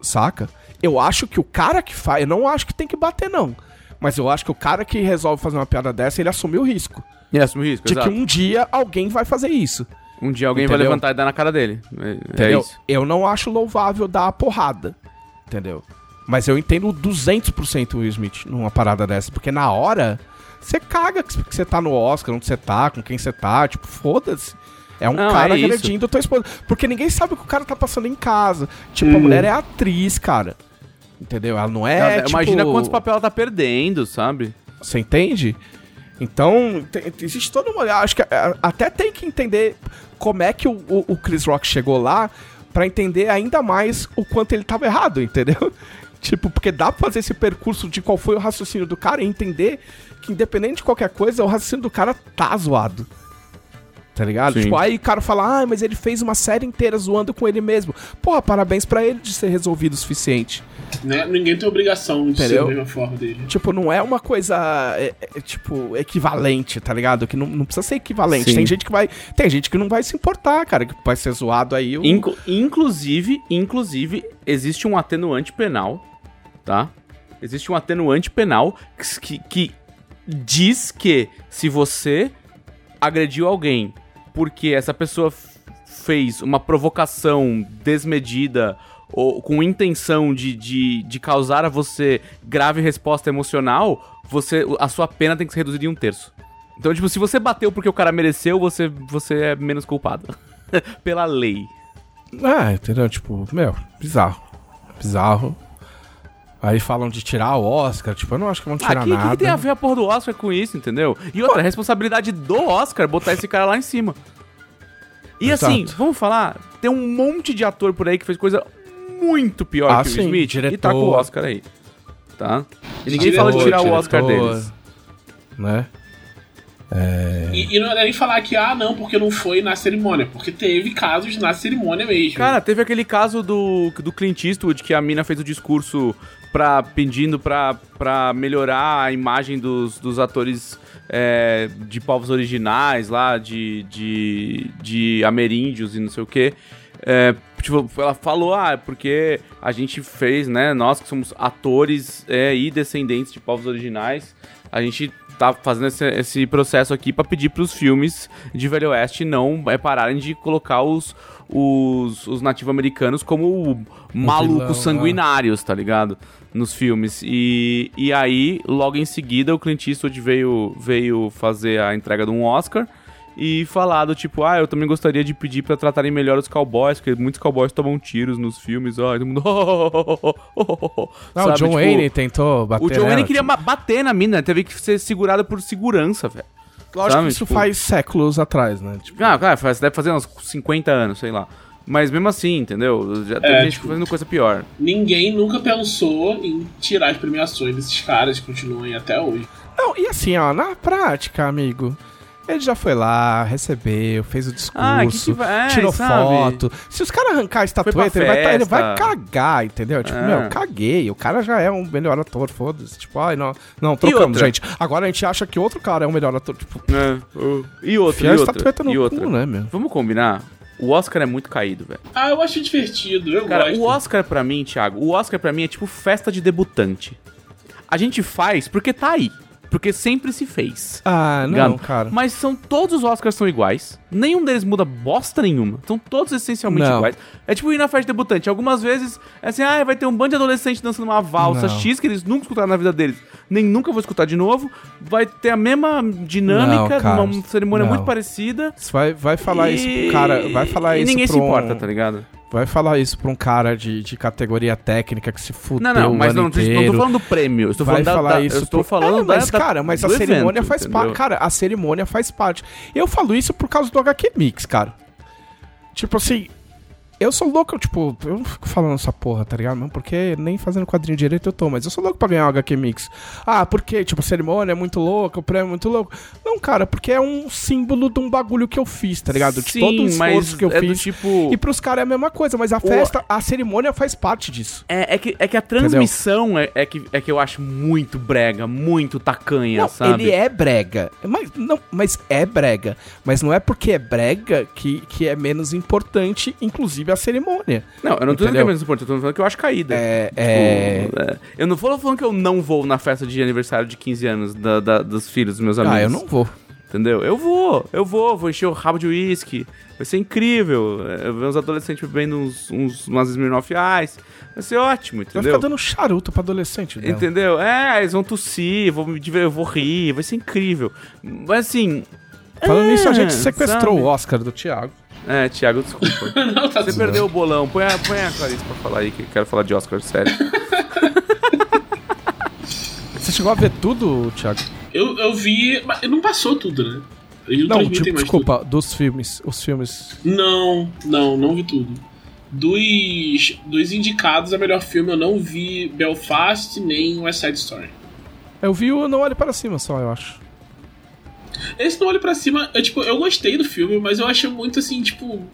Saca? Eu acho que o cara que faz. Eu não acho que tem que bater, não. Mas eu acho que o cara que resolve fazer uma piada dessa, ele assumiu o risco. E assume o risco, De exato. que um dia alguém vai fazer isso. Um dia alguém vai Entendeu? levantar e dar na cara dele. É, é Entendeu? isso. Eu não acho louvável dar a porrada. Entendeu? Mas eu entendo 200% o Will Smith numa parada dessa. Porque na hora, você caga que você tá no Oscar, onde você tá, com quem você tá. Tipo, foda-se. É um Não, cara é isso. agredindo a tua esposa. Porque ninguém sabe o que o cara tá passando em casa. Tipo, a Uhum. mulher é atriz, cara. Entendeu? Ela não é. Ela- tipo, Imagina quantos papel ela tá perdendo, sabe? Você entende? Então, tem- existe toda uma. Acho que é, até tem que entender como é que o, o- o Chris Rock chegou lá pra entender ainda mais o quanto ele tava errado, entendeu? *laughs* Tipo, porque dá pra fazer esse percurso de qual foi o raciocínio do cara e entender que, independente de qualquer coisa, o raciocínio do cara tá zoado. Tá ligado? Sim. Tipo, aí o cara fala, ah, mas ele fez uma série inteira zoando com ele mesmo. Porra, parabéns pra ele de ser resolvido o suficiente. Né? Ninguém tem obrigação de ser Entendeu? da mesma forma dele. Tipo, não é uma coisa, é, é, tipo, equivalente, tá ligado? Que não, não precisa ser equivalente. Sim. Tem gente que vai. Tem gente que não vai se importar, cara, que vai ser zoado aí. O... Inclu- inclusive, inclusive, existe um atenuante penal, tá? Existe um atenuante penal que, que diz que se você agrediu alguém porque essa pessoa fez uma provocação desmedida ou com intenção de, de, de causar a você grave resposta emocional, você a sua pena tem que ser reduzida em um terço. Então, tipo, se você bateu porque o cara mereceu, você, você é menos culpado. *laughs* Pela lei. Ah, entendeu? Tipo, meu, bizarro. Bizarro. Aí falam de tirar o Oscar, tipo, eu não acho que vão Ah, tirar que nada. que tem a ver a porra do Oscar com isso, entendeu? E outra, a responsabilidade do Oscar botar esse cara lá em cima. E Exato. assim, vamos falar, tem um monte de ator por aí que fez coisa muito pior Ah, que o sim, Smith e tá diretor. com o Oscar aí. Tá? E ninguém Diretor, fala de tirar o Oscar diretor. deles. Né? E, e não é nem falar que, ah, não, porque não foi na cerimônia. Porque teve casos na cerimônia mesmo. Cara, teve aquele caso do, do Clint Eastwood que a mina fez o discurso pra, pedindo pra, pra melhorar a imagem dos, dos atores é, de povos originais lá, de, de, de ameríndios e não sei o quê. É, tipo, ela falou, ah, porque a gente fez, né, nós que somos atores é, e descendentes de povos originais, a gente tá fazendo esse, esse processo aqui pra pedir pros filmes de Velho Oeste não é, pararem de colocar os, os, os nativo-americanos como malucos vilão, sanguinários, tá ligado? Nos filmes. E, e aí, logo em seguida, o Clint Eastwood veio, veio fazer a entrega de um Oscar e falar do tipo, ah, eu também gostaria de pedir pra tratarem melhor os cowboys, porque muitos cowboys tomam tiros nos filmes, ó, e todo mundo... Não, o John tipo, Wayne tentou bater o John Wayne queria tipo, bater na mina, teve que ser segurado por segurança, velho. Lógico sabe, que isso tipo- faz séculos atrás, né? Tipo, Ah, cara, faz- deve fazer uns 50 anos, sei lá. Mas mesmo assim, entendeu? Já É, gente tipo- fazendo coisa pior. Ninguém nunca pensou em tirar as premiações desses caras que continuam aí até hoje. Não, e assim, ó, na prática, amigo, ele já foi lá, recebeu, fez o discurso, Ah, que que vai- é, tirou sabe? foto. Se os caras arrancar a estatueta, ele vai, tá- ele vai cagar, entendeu? Tipo, É. meu, caguei. O cara já é um melhor ator, foda-se. Tipo, ai, não, não, trocamos, gente. Agora a gente acha que outro cara é um melhor ator. Tipo, É, uh, E Enfia e a outra, estatueta no e outra. cu, né, meu? Vamos combinar? O Oscar é muito caído, velho. Ah, eu acho divertido, eu Cara, gosto. o Oscar pra mim, Thiago, o Oscar pra mim é tipo festa de debutante. A gente faz porque tá aí. Porque sempre se fez. Ah, não, cara. Mas são todos os Oscars são iguais. Nenhum deles muda bosta nenhuma. São todos essencialmente Não. iguais. É tipo ir na festa de debutante. Algumas vezes é assim, ah, vai ter um bando de adolescentes dançando uma valsa Não. X que eles nunca escutaram na vida deles. Nem nunca vou escutar de novo. Vai ter a mesma dinâmica, Não, uma cerimônia muito parecida. Vai, vai falar isso pro cara. Vai falar e isso ninguém se um- importa, tá ligado? Vai falar isso pra um cara de, de categoria técnica que se fudeu Não, não, mas não, não inteiro. tô falando do prêmio. Estou vai falando falar da- isso estou pro- falando É, mas, da, cara, mas a cerimônia evento, faz parte. Cara, a cerimônia faz parte. Eu falo isso por causa do HQ Mix, cara. Tipo assim, eu sou louco, tipo, eu não fico falando essa porra, tá ligado? Não, porque nem fazendo quadrinho direito eu tô, mas eu sou louco pra ganhar o HQ Mix. Ah, porque, tipo, a cerimônia é muito louca, o prêmio é muito louco. Não, cara, porque é um símbolo de um bagulho que eu fiz, tá ligado? De Sim, todo o esforço que eu é fiz. tipo... E pros caras é a mesma coisa, mas a festa, a cerimônia faz parte disso. É, é que, é que a transmissão é, é, que, é que eu acho muito brega, muito tacanha, Não, sabe? ele é brega. Mas, não, mas é brega. Mas não é porque é brega que, que é menos importante, inclusive, a cerimônia. Não, eu não tô dizendo que é Entendeu? menos importante, eu tô falando que eu acho caída. É. é... Tipo, é, Eu não vou falando que eu não vou na festa de aniversário de 15 anos da- da- dos filhos dos meus amigos. Ah, eu não vou. Entendeu? Eu vou, eu vou, vou encher o rabo de uísque. Vai ser incrível. É, ver os adolescentes bebendo uns, uns, umas Smirnoff Ice. Vai ser ótimo, Vai entendeu? ficar dando charuto pra adolescente. dela. Entendeu? É, eles vão tossir, vou me eu vou rir, vai ser incrível. Mas assim. Falando é, nisso, a gente sequestrou sabe? o Oscar do Thiago. É, Thiago, desculpa. *laughs* não, tá Você tudo perdeu o bolão. Põe a, põe a Clarice pra falar aí, que eu quero falar de Oscar sério. *laughs* Você chegou a ver tudo, Thiago? Eu, eu vi. Mas não passou tudo, né? Eles Não, transmitem tipo, mais desculpa, dos filmes. Os filmes. tudo. Não, não, não vi tudo. Dos, dos indicados a melhor filme, eu não vi Belfast nem West Side Story. Eu vi o Não Olhe Para Cima só, eu acho. Esse Não Olhe Pra Cima, eu, tipo, eu gostei do filme, mas eu achei muito assim, tipo.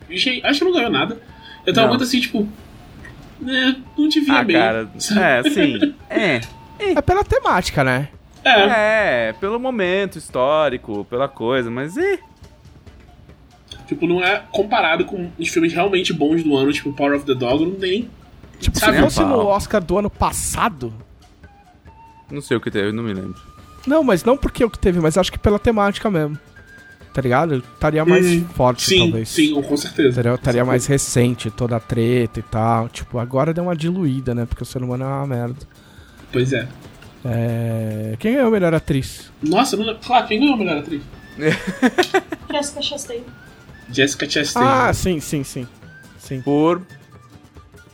Acho que não ganhou nada. Eu tava Não. muito assim, tipo. Né, não devia Ah, mesmo. cara. sabe? É, assim. *laughs* É. É pela temática, né? É, É, pelo momento histórico, pela coisa, mas é. tipo, não é comparado com os filmes realmente bons do ano, tipo Power of the Dog, não tem nem. Tipo, Sabe, se fosse no? Oscar do ano passado. Não sei o que teve, não me lembro. Não, mas não porque o que teve, mas acho que pela temática mesmo. Tá ligado? Estaria mais Hum, forte, Sim, talvez. sim, com certeza. Estaria, estaria mais recente toda a treta e tal. Tipo, agora deu uma diluída, né? Porque o ser humano é uma merda. Pois é. É... Quem ganhou a melhor atriz? Nossa, não... claro, quem ganhou a melhor atriz? *laughs* Jessica Chastain. Jessica Chastain. Ah, sim, sim, sim. Sim. Por.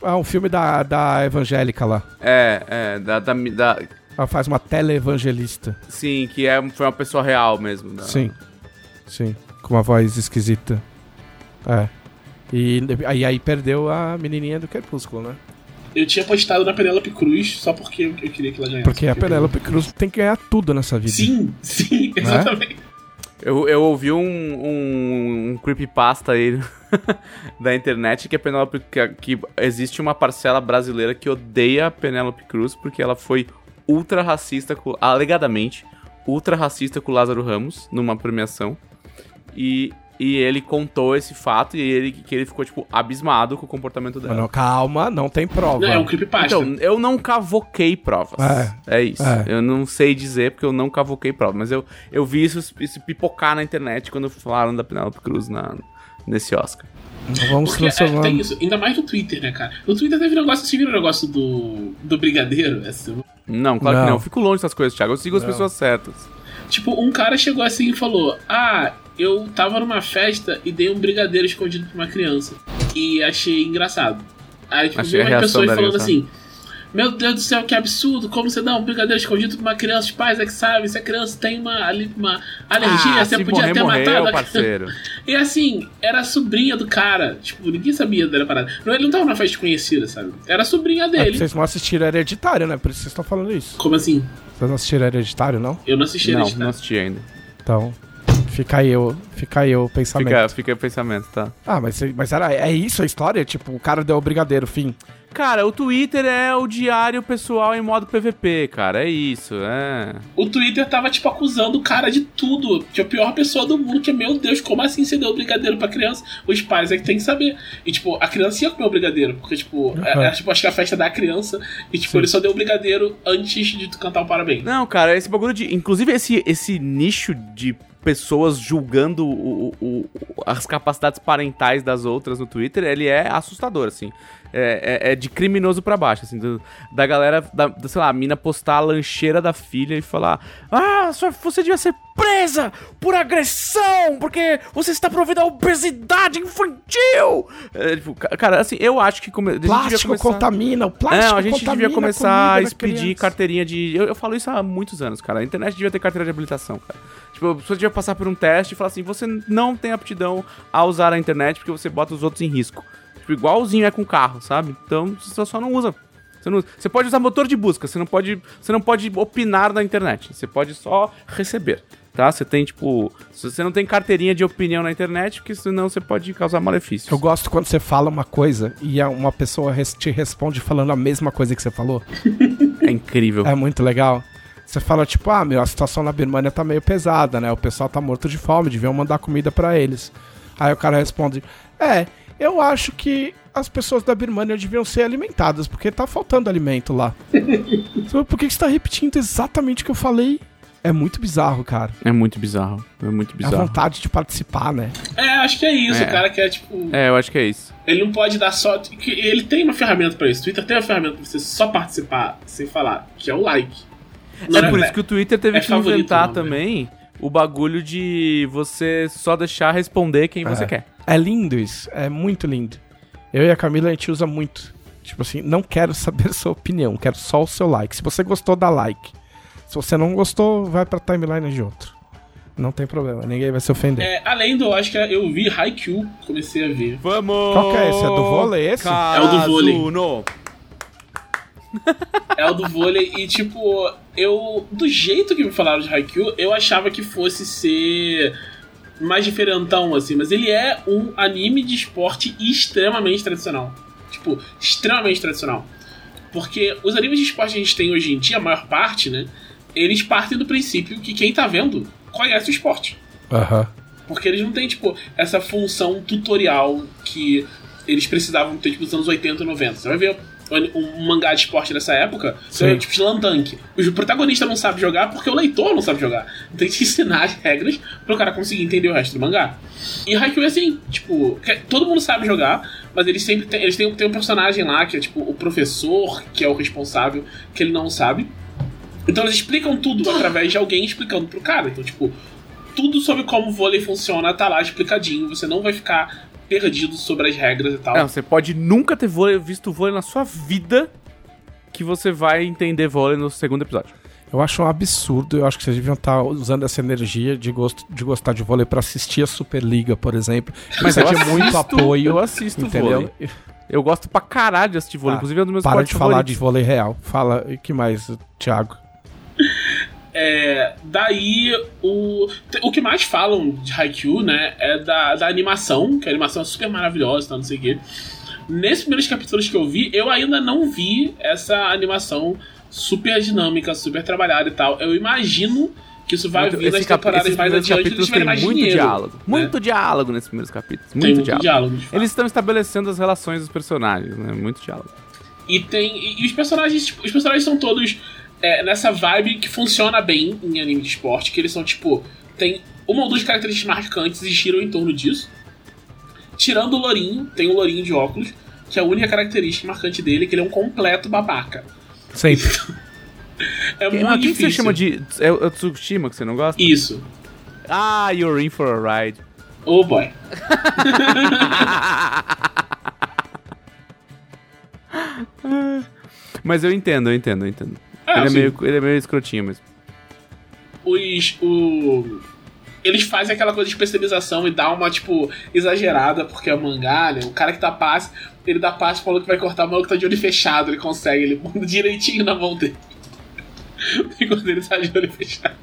Ah, um filme da, da evangélica lá. É, é, da. da, da- Ela faz uma teleevangelista. sim, que é, foi uma pessoa real mesmo. da- Sim. Sim. Com uma voz esquisita. É. E aí, aí perdeu a menininha do Crepúsculo, né? Eu tinha postado na Penélope Cruz só porque eu queria que ela ganhasse. Porque a Penélope Cruz tem que ganhar tudo nessa vida. Sim, sim, exatamente. Eu, eu ouvi um, um, um creepypasta aí *laughs* da internet que a Penélope. Que, que existe uma parcela brasileira que odeia a Penélope Cruz porque ela foi ultra racista, com, alegadamente, ultra racista com o Lázaro Ramos numa premiação. E, e ele contou esse fato e ele, que ele ficou, tipo, abismado com o comportamento dela. Não, calma, não tem prova. Não, é um creepypasta. Então, eu não cavoquei provas. É, isso. é. Eu não sei dizer porque eu não cavoquei provas. Mas eu, eu vi isso, isso pipocar na internet quando falaram da Penélope Cruz na, nesse Oscar. Então vamos Porque é, transformar. tem isso, ainda mais no Twitter, né, cara? No Twitter teve um negócio, você viu o negócio do, do Brigadeiro? Essa semana? Não, claro Não. que não. Eu fico longe dessas coisas, Thiago. Eu sigo as Não. pessoas certas. Tipo, um cara chegou assim e falou: Ah, eu tava numa festa e dei um brigadeiro escondido pra uma criança. E achei engraçado. Aí, tipo, Achei a umas pessoas falando assim. Meu Deus do céu, que absurdo! Como você dá um brigadeiro escondido pra uma criança? Os pais é que sabem. Se a criança tem uma, ali- uma alergia, ah, você se podia morrer, ter morreu, matado. parceiro. E assim, era a sobrinha do cara. Tipo, ninguém sabia da parada. Não, ele não tava numa festa conhecida, sabe? Era a sobrinha É dele. vocês não assistiram Hereditário, né? Por isso vocês estão falando isso. Como assim? Vocês não assistiram Hereditário, não? Eu não assisti não, tá? não assisti ainda. Então, fica aí o, fica aí o pensamento. Fica, fica aí o pensamento, tá? Ah, mas, mas era, é isso a história? Tipo, o cara deu o brigadeiro, fim. Cara, o Twitter é o diário pessoal em modo PVP, cara. É isso, é. O Twitter tava, tipo, acusando o cara de tudo. Que é a pior pessoa do mundo. Que, meu Deus, como assim você deu o brigadeiro pra criança? Os pais é que tem que saber. E, tipo, a criança ia comer o brigadeiro. Porque, tipo, era, tipo, acho que a festa da criança. E, tipo, Sim. ele só deu o brigadeiro antes de tu cantar o parabéns. Não, cara, esse bagulho de. Inclusive, esse, esse nicho de pessoas julgando o- o- o- as capacidades parentais das outras no Twitter, ele é assustador, assim. É, é- é de criminoso pra baixo, assim. do- da galera, da, da, sei lá, a mina postar a lancheira da filha e falar: Ah, sua- você devia ser presa por agressão, porque você está provendo a obesidade infantil. É, tipo, ca- cara, assim, eu acho que. Come, Plástico começar- contamina, o plástico não, a gente devia começar a expedir carteirinha de. Eu, eu falo isso há muitos anos, cara. A internet devia ter carteira de habilitação, cara. Tipo, a pessoa devia passar por um teste e falar assim: você não tem aptidão a usar a internet porque você bota os outros em risco. Tipo, igualzinho é com carro, sabe? Então você só não usa. Você, não- você pode usar motor de busca, você não pode, você não pode opinar na internet. Você pode só receber. Tá? Você tem, tipo. Você não tem carteirinha de opinião na internet, porque senão você pode causar malefícios. Eu gosto quando você fala uma coisa e uma pessoa te responde falando a mesma coisa que você falou. *laughs* É incrível. É muito legal. Você fala, tipo, ah, meu, a situação na Birmania tá meio pesada, né? O pessoal tá morto de fome, deviam mandar comida pra eles. Aí o cara responde, é, eu acho que as pessoas da Birmania deviam ser alimentadas, porque tá faltando alimento lá. *laughs* Por que que você tá repetindo exatamente o que eu falei? É muito bizarro, cara. É muito bizarro. É muito A bizarro. vontade de participar, né? É, acho que é isso. É. O cara quer, tipo. É, eu acho que é isso. Ele não pode dar só. Ele tem uma ferramenta pra isso. O Twitter tem uma ferramenta pra você só participar sem falar, que é o like. Não é por isso que o Twitter teve é que inventar não, também o bagulho de você só deixar responder quem você É. quer. É lindo isso, é muito lindo. Eu e a Camila a gente usa muito. Tipo assim, não quero saber *laughs* sua opinião, quero só o seu like. Se você gostou, dá like. Se você não gostou, vai pra timeline de outro. Não tem problema, ninguém vai se ofender. É, além do, eu acho que eu vi Haikyuu, comecei a ver. Vamos! Qual que é esse? É do vôlei esse? É o do vôlei. *laughs* É o do vôlei e, tipo, eu. Do jeito que me falaram de Haikyuu, eu achava que fosse ser mais diferentão, assim, mas ele é um anime de esporte extremamente tradicional. Tipo, extremamente tradicional. Porque os animes de esporte que a gente tem hoje em dia, a maior parte, né? Eles partem do princípio que quem tá vendo conhece o esporte. Aham. Porque eles não têm, tipo, essa função tutorial que eles precisavam ter, tipo, nos anos 80 e 90. Você vai ver um, mangá de esporte dessa época, vai ver, tipo, Slantank. O protagonista não sabe jogar porque o leitor não sabe jogar. Então tem que *laughs* ensinar as regras pro cara conseguir entender o resto do mangá. E Haikyuu é assim, tipo, todo mundo sabe jogar, mas eles sempre têm, eles têm, têm um personagem lá que é, tipo, o professor, que é o responsável, que ele não sabe. Então eles explicam tudo através de alguém explicando pro cara. Então, tipo, tudo sobre como o vôlei funciona tá lá explicadinho. Você não vai ficar perdido sobre as regras e tal. Não, você pode nunca ter vôlei- visto vôlei na sua vida que você vai entender vôlei no segundo episódio. Eu acho um absurdo, eu acho que vocês deviam estar usando essa energia de, gosto, de gostar de vôlei pra assistir a Superliga, por exemplo. Mas eu precisa de muito assisto- apoio. eu assisto entendeu? vôlei. Eu gosto pra caralho de assistir vôlei, Ah, inclusive é um dos meus Para de falar de vôlei real. Fala, e que mais, Thiago? *laughs* É, daí, o, o que mais falam de Haikyuu, né, é da, da animação, que a animação é super maravilhosa, tá, não sei o quê. Nesses primeiros capítulos que eu vi, eu ainda não vi essa animação super dinâmica, super trabalhada e tal. Eu imagino que isso vai Muito- vir nas temporadas mais adiante, eles tiverem mais muito dinheiro. diálogo. né? Muito diálogo nesses primeiros capítulos. Muito muito diálogo. diálogo. Eles estão estabelecendo as relações dos personagens, né? Muito diálogo. E tem. E, e os personagens, tipo, os personagens são todos é, nessa vibe que funciona bem em anime de esporte, que eles são, tipo, tem uma ou duas características marcantes e giram em torno disso. Tirando o Lourinho, tem o Lourinho de óculos, que é a única característica marcante dele, que ele é um completo babaca. Sempre. *laughs* É Quem, muito mas quem que difícil. você chama de. É o é o Tsukushima que você não gosta? Isso. Ah, you're in for a ride. Oh boy. *laughs* Mas eu entendo, eu entendo, eu entendo. É, ele, é assim, meio, ele é meio escrotinho mesmo. os. O... Eles fazem aquela coisa de especialização e dá uma, tipo, exagerada, porque é mangá, né? O cara que dá passe, ele dá passe falou que vai cortar, o maluco tá de olho fechado, ele consegue, ele manda direitinho na mão dele. *laughs* Enquanto ele tá de olho fechado.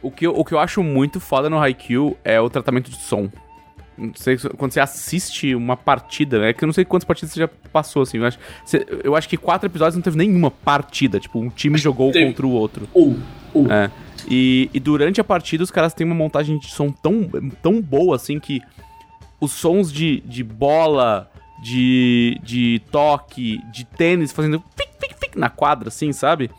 O que, eu, o que eu acho muito foda no Haikyuu é o tratamento de som. Não sei, se- quando você assiste uma partida, é que eu não sei quantas partidas você já passou, assim. Eu acho, você- eu acho que quatro episódios não teve nenhuma partida. Tipo, um time jogou Teve. contra o outro. Um. Um. É. E, e durante a partida, os caras têm uma montagem de som tão, tão boa, assim, que os sons de, de bola, de, de toque, de tênis fazendo pic, pic, pic na quadra, assim, sabe?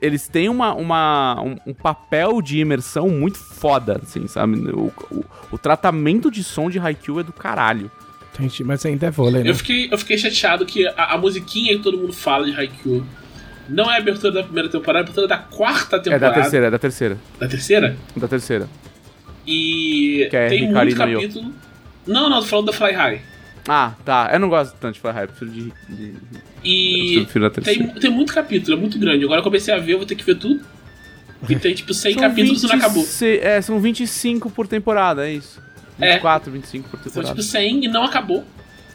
Eles têm uma, uma, um, um papel de imersão muito foda, assim, sabe? O, o, o tratamento de som de Haikyuu é do caralho. Entendi, mas ainda é vôlei, né? Eu fiquei, eu fiquei chateado que a, a musiquinha que todo mundo fala de Haikyuu não é a abertura da primeira temporada, é a abertura da quarta É temporada. da terceira, é da terceira. Da terceira? Da terceira. E Que é tem Hikari muito capítulo. Não, não, tô falando da Fly High. Ah, tá. Eu não gosto tanto de Fly High, prefiro de. de... E prefiro tem, tem muito capítulo, é muito grande. Agora eu comecei a ver, eu vou ter que ver tudo. E tem tipo 100 capítulos e não acabou. 26 É, são 25 por temporada, é isso. É. 24, 25 por São temporada. tipo 100 e não acabou.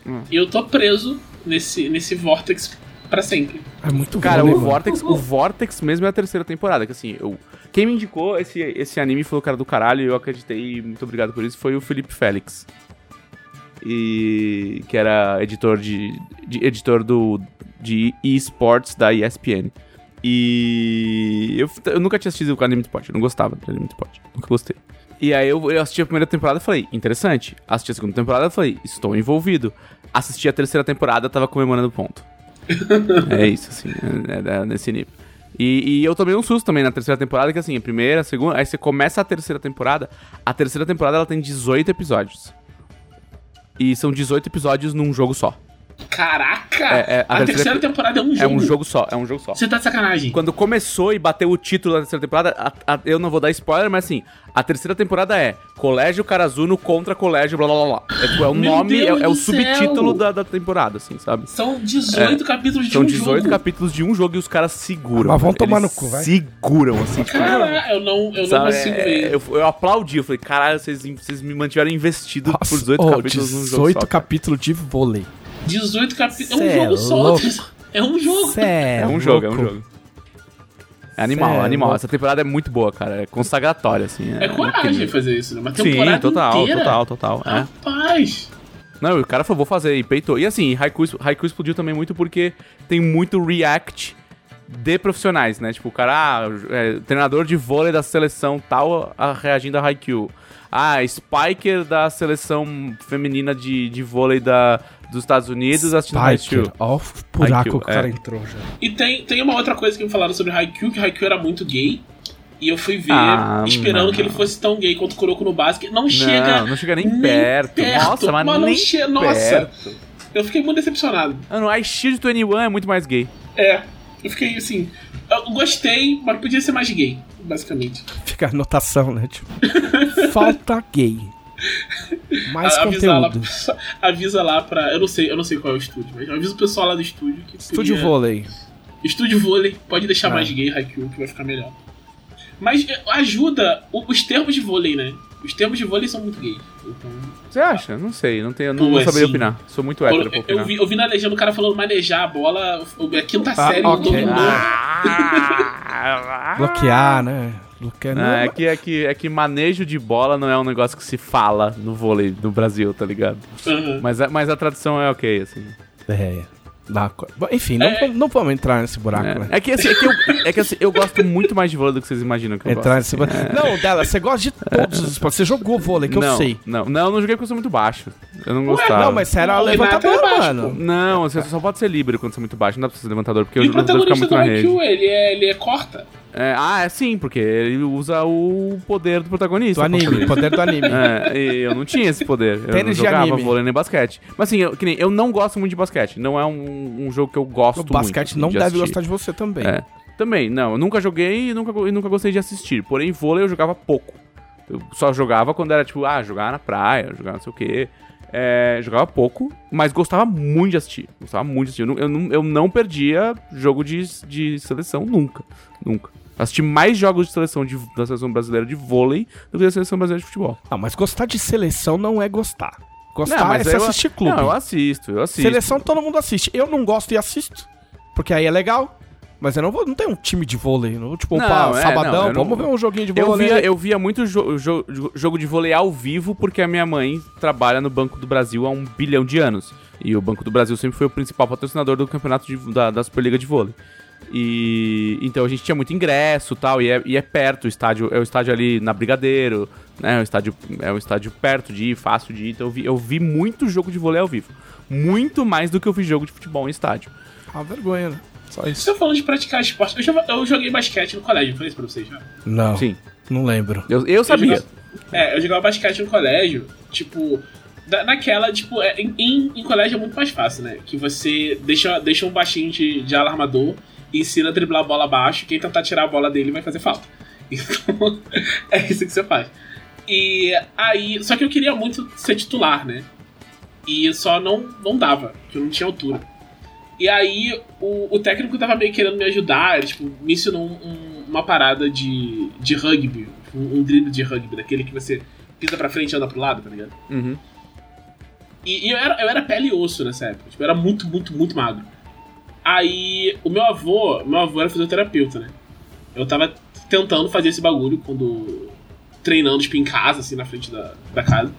Hum. E eu tô preso nesse, nesse vortex pra sempre. É muito Cara, vôlei, o mano. Vortex, o Vortex mesmo é a terceira temporada, que assim, eu, quem me indicou esse, esse anime foi o cara do caralho e eu acreditei, muito obrigado por isso, foi o Felipe Félix. E que era editor de, de- editor do de esports da ESPN. E eu, eu nunca tinha assistido o anime de esporte, eu não gostava do anime de esporte, nunca gostei. E aí eu, eu assisti a primeira temporada e falei, interessante. Assisti a segunda temporada e falei, estou envolvido. Assisti a terceira temporada, tava comemorando ponto. *laughs* É isso, assim, é, é nesse nível. E, e eu tomei um susto também na terceira temporada, que assim, a primeira, a segunda, aí você começa a terceira temporada, a terceira temporada ela tem 18 episódios. E são 18 episódios num jogo só. Caraca! É, é, a a, terceira- terceira temporada é um É jogo. um jogo só, é um jogo só. Você tá de sacanagem. Quando começou e bateu o título da terceira temporada, a- a- eu não vou dar spoiler, mas assim, a terceira temporada é Colégio Carazuno contra Colégio blá blá blá. blá. É, tipo, é o Meu nome, é, é o subtítulo da, da temporada, assim, sabe? São 18 capítulos de São um 18 jogo. capítulos de um jogo e os caras seguram. Mas vão tomar no cu, vai. Seguram, assim, tipo, Cara, eu não, eu não sabe? consigo É, ver. eu, eu aplaudi, eu falei, caralho, vocês, vocês me mantiveram investido por 18 oh, capítulos num jogo 18 só. cara. capítulos de vôlei. 18 capítulos. É um é jogo só. louco. É um jogo. É É um jogo, é um jogo. É animal, Cê é animal. louco. Essa temporada é muito boa, cara. É consagratória, assim. É coragem incrível. fazer isso, né? Uma temporada Sim, total, inteira. total, total. É. Rapaz. Não, e o cara falou, vou fazer, e peitou. E assim, Haiku, Haiku explodiu também muito porque tem muito react de profissionais, né? Tipo, o cara, ah, é, treinador de vôlei da seleção tal, a, reagindo a Haikyuu. Ah, spiker da seleção feminina de, de vôlei da, dos Estados Unidos assistindo Haikyuu. Ó o buraco que o cara é. entrou já. E tem, tem uma outra coisa que me falaram sobre Haikyuu, que Haikyuu era muito gay. E eu fui ver, Ah, esperando não. que ele fosse tão gay quanto o Kuroko no basquete. Não, chega. Não, não chega nem, perto. Nossa, mas, não nem chega. Nossa, perto. eu fiquei muito decepcionado. Mano, a Shield 21 é muito mais gay. É, eu fiquei assim. Eu gostei, mas podia ser mais gay, basicamente. Fica a anotação, né? Tipo, *laughs* falta gay. Mais A- avisa lá, conteúdo. *laughs* avisa lá pra. Eu não sei, eu não sei qual é o estúdio, mas avisa o pessoal lá do estúdio que. Estúdio podia- vôlei. Estúdio vôlei, pode deixar Ah. mais gay Haikyuu, que vai ficar melhor. Mas eh, ajuda os termos de vôlei, né? Os termos de vôlei são muito gays. Então. Você acha? Não sei, não tenho, não, Pô, não é saberia sim. opinar. Sou muito hétero Eu, eu vi, eu vi na legenda o cara falando manejar a bola, a quinta Ah, série ok. dominou. Ah, *laughs* Bloquear, né? Não, é, que, é, que, é que manejo de bola não é um negócio que se fala no vôlei do Brasil, tá ligado? Aham. Mas, a- mas a tradução é ok, assim. É. Dá co- Bom, Enfim, não, É. vamos- não vamos entrar nesse buraco, né? É, é que, assim, é, que eu, é que assim, eu gosto muito mais de vôlei do que vocês imaginam que eu Entrar gosto. nesse buraco. Não, dela, você gosta de todos os esportes. Você jogou vôlei, que não, eu sei. Não, não, eu não joguei porque eu sou muito baixo. Eu não gostava. Não, mas você era levantador, é baixo, mano. Não, você só pode ser livre quando você é muito baixo. Não dá pra ser levantador, porque E o levantador fica muito do na rede. Haikyuu, ele é, ele é corta. É, ah, é sim, porque ele usa o poder do protagonista. Do anime, isso. poder do anime. É, eu não tinha esse poder. Eu Tênis não de jogava anime. vôlei nem basquete. Mas assim, eu, que nem, eu não gosto muito de basquete. Não é um, um jogo que eu gosto O basquete muito. assim, não de deve assistir. gostar de você também. É. Também, não. Eu nunca joguei e nunca, e nunca gostei de assistir. Porém, vôlei eu jogava pouco. Eu só jogava quando era tipo, ah, jogar na praia, jogar não sei o quê. É, jogava pouco, mas gostava muito de assistir. Gostava muito de assistir. Eu não, eu não, eu não perdia jogo de, de seleção nunca. Nunca. Assisti mais jogos de seleção de- da seleção brasileira de vôlei do que da seleção brasileira de futebol. Não, mas gostar de seleção não é gostar. Gostar Não, mas é assistir clube. Não, eu assisto, eu assisto. Seleção todo mundo assiste. Eu não gosto e assisto. Porque aí é legal. Mas eu não vou, não tenho um time de vôlei. Não, tipo, Não, pá, é, sabadão, não, eu não- vamos ver um joguinho de Eu vôlei. via, eu via muito jo- jo- jogo de vôlei ao vivo porque a minha mãe trabalha no Banco do Brasil há um bilhão de anos. E o Banco do Brasil sempre foi o principal patrocinador do campeonato de- da, da Superliga de vôlei. E então a gente tinha muito ingresso e tal, e é, e é perto, o estádio é o estádio ali na Brigadeiro, né? É um estádio, é um estádio perto de ir, fácil de ir. Então eu vi, eu vi muito jogo de vôlei ao vivo. Muito mais do que eu vi jogo de futebol em estádio. Ah, vergonha, né? Só isso. Você falando de praticar esporte, eu, já- eu joguei basquete no colégio, falei isso pra vocês já. Não, Sim. não lembro. Eu, eu sabia. jogava- é, eu jogava basquete no colégio, tipo. naquela, tipo, é, em, em, em colégio é muito mais fácil, né? Que você deixa, deixa um baixinho de, de ala armador e ensina a driblar a bola abaixo. Quem tentar tirar a bola dele vai fazer falta. *laughs* Então, é isso que você faz. E aí. Só que eu queria muito ser titular, né? E só não, não dava, porque eu não tinha altura. E aí o, o técnico tava meio querendo me ajudar, ele, tipo, me ensinou um- um- uma parada de, de rugby, um, um drible de rugby, daquele que você pisa pra frente e anda pro lado, tá ligado? Uhum. E, e eu, era, eu era pele e osso nessa época, tipo, eu era muito, muito, muito magro. Aí o meu avô, meu avô era fisioterapeuta, né? Eu tava tentando fazer esse bagulho quando. treinando, tipo, em casa, assim, na frente da, da casa.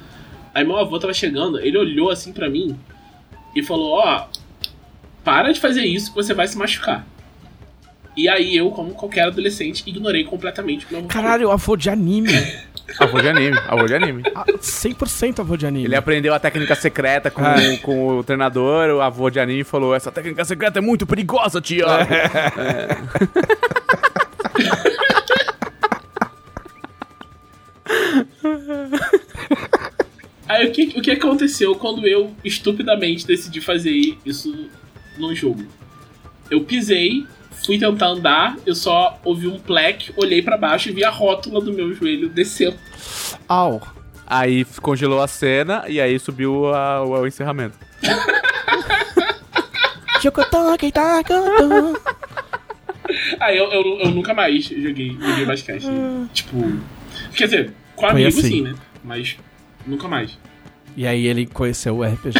Aí meu avô tava chegando, ele olhou assim pra mim e falou: Ó, para de fazer isso que você vai se machucar. E aí eu, como qualquer adolescente, ignorei completamente o que meu avô falou. Caralho, avô de anime. *laughs* Avô de anime, avô de anime. Ah, 100% avô de anime. Ele aprendeu a técnica secreta com, É. com o treinador, o avô de anime falou: Essa técnica secreta é muito perigosa, tia. Aí o que, o que aconteceu quando eu estupidamente decidi fazer isso num jogo? Eu pisei, fui tentar andar, eu só ouvi um plec, olhei pra baixo e vi a rótula do meu joelho descendo. Au. Aí congelou a cena e aí subiu a- o, o encerramento. *laughs* Aí eu, eu, eu nunca mais joguei, joguei basquete. Tipo. Quer dizer, com Foi amigos assim. sim, né? Mas nunca mais. E aí ele conheceu o RPG.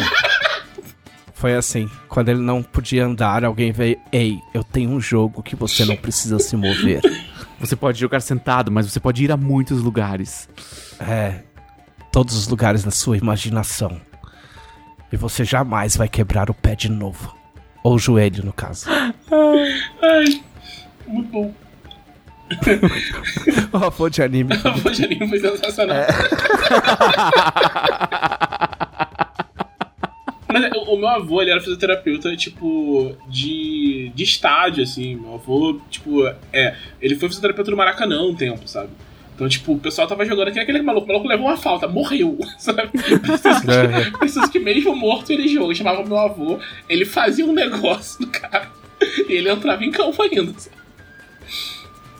Foi assim, quando ele não podia andar, alguém veio, ei, eu tenho um jogo que você não precisa se mover. *laughs* Você pode jogar sentado, mas você pode ir a muitos lugares. É, todos os lugares da sua imaginação. E você jamais vai quebrar o pé de novo. Ou o joelho, no caso. Ai, muito bom. *laughs* O avô de anime. A voz de anime foi sensacional. É, *laughs* o o meu avô, ele era fisioterapeuta, tipo, de, de estádio, assim. Meu avô, tipo, é. Ele foi fisioterapeuta no Maracanã um tempo, sabe? Então, tipo, o pessoal tava jogando aqui, aquele maluco, o maluco levou uma falta, morreu, *laughs* sabe? Preciso que, preciso que mesmo morto ele joga. Chamava meu avô, ele fazia um negócio do cara. E ele entrava em campo ainda, sabe?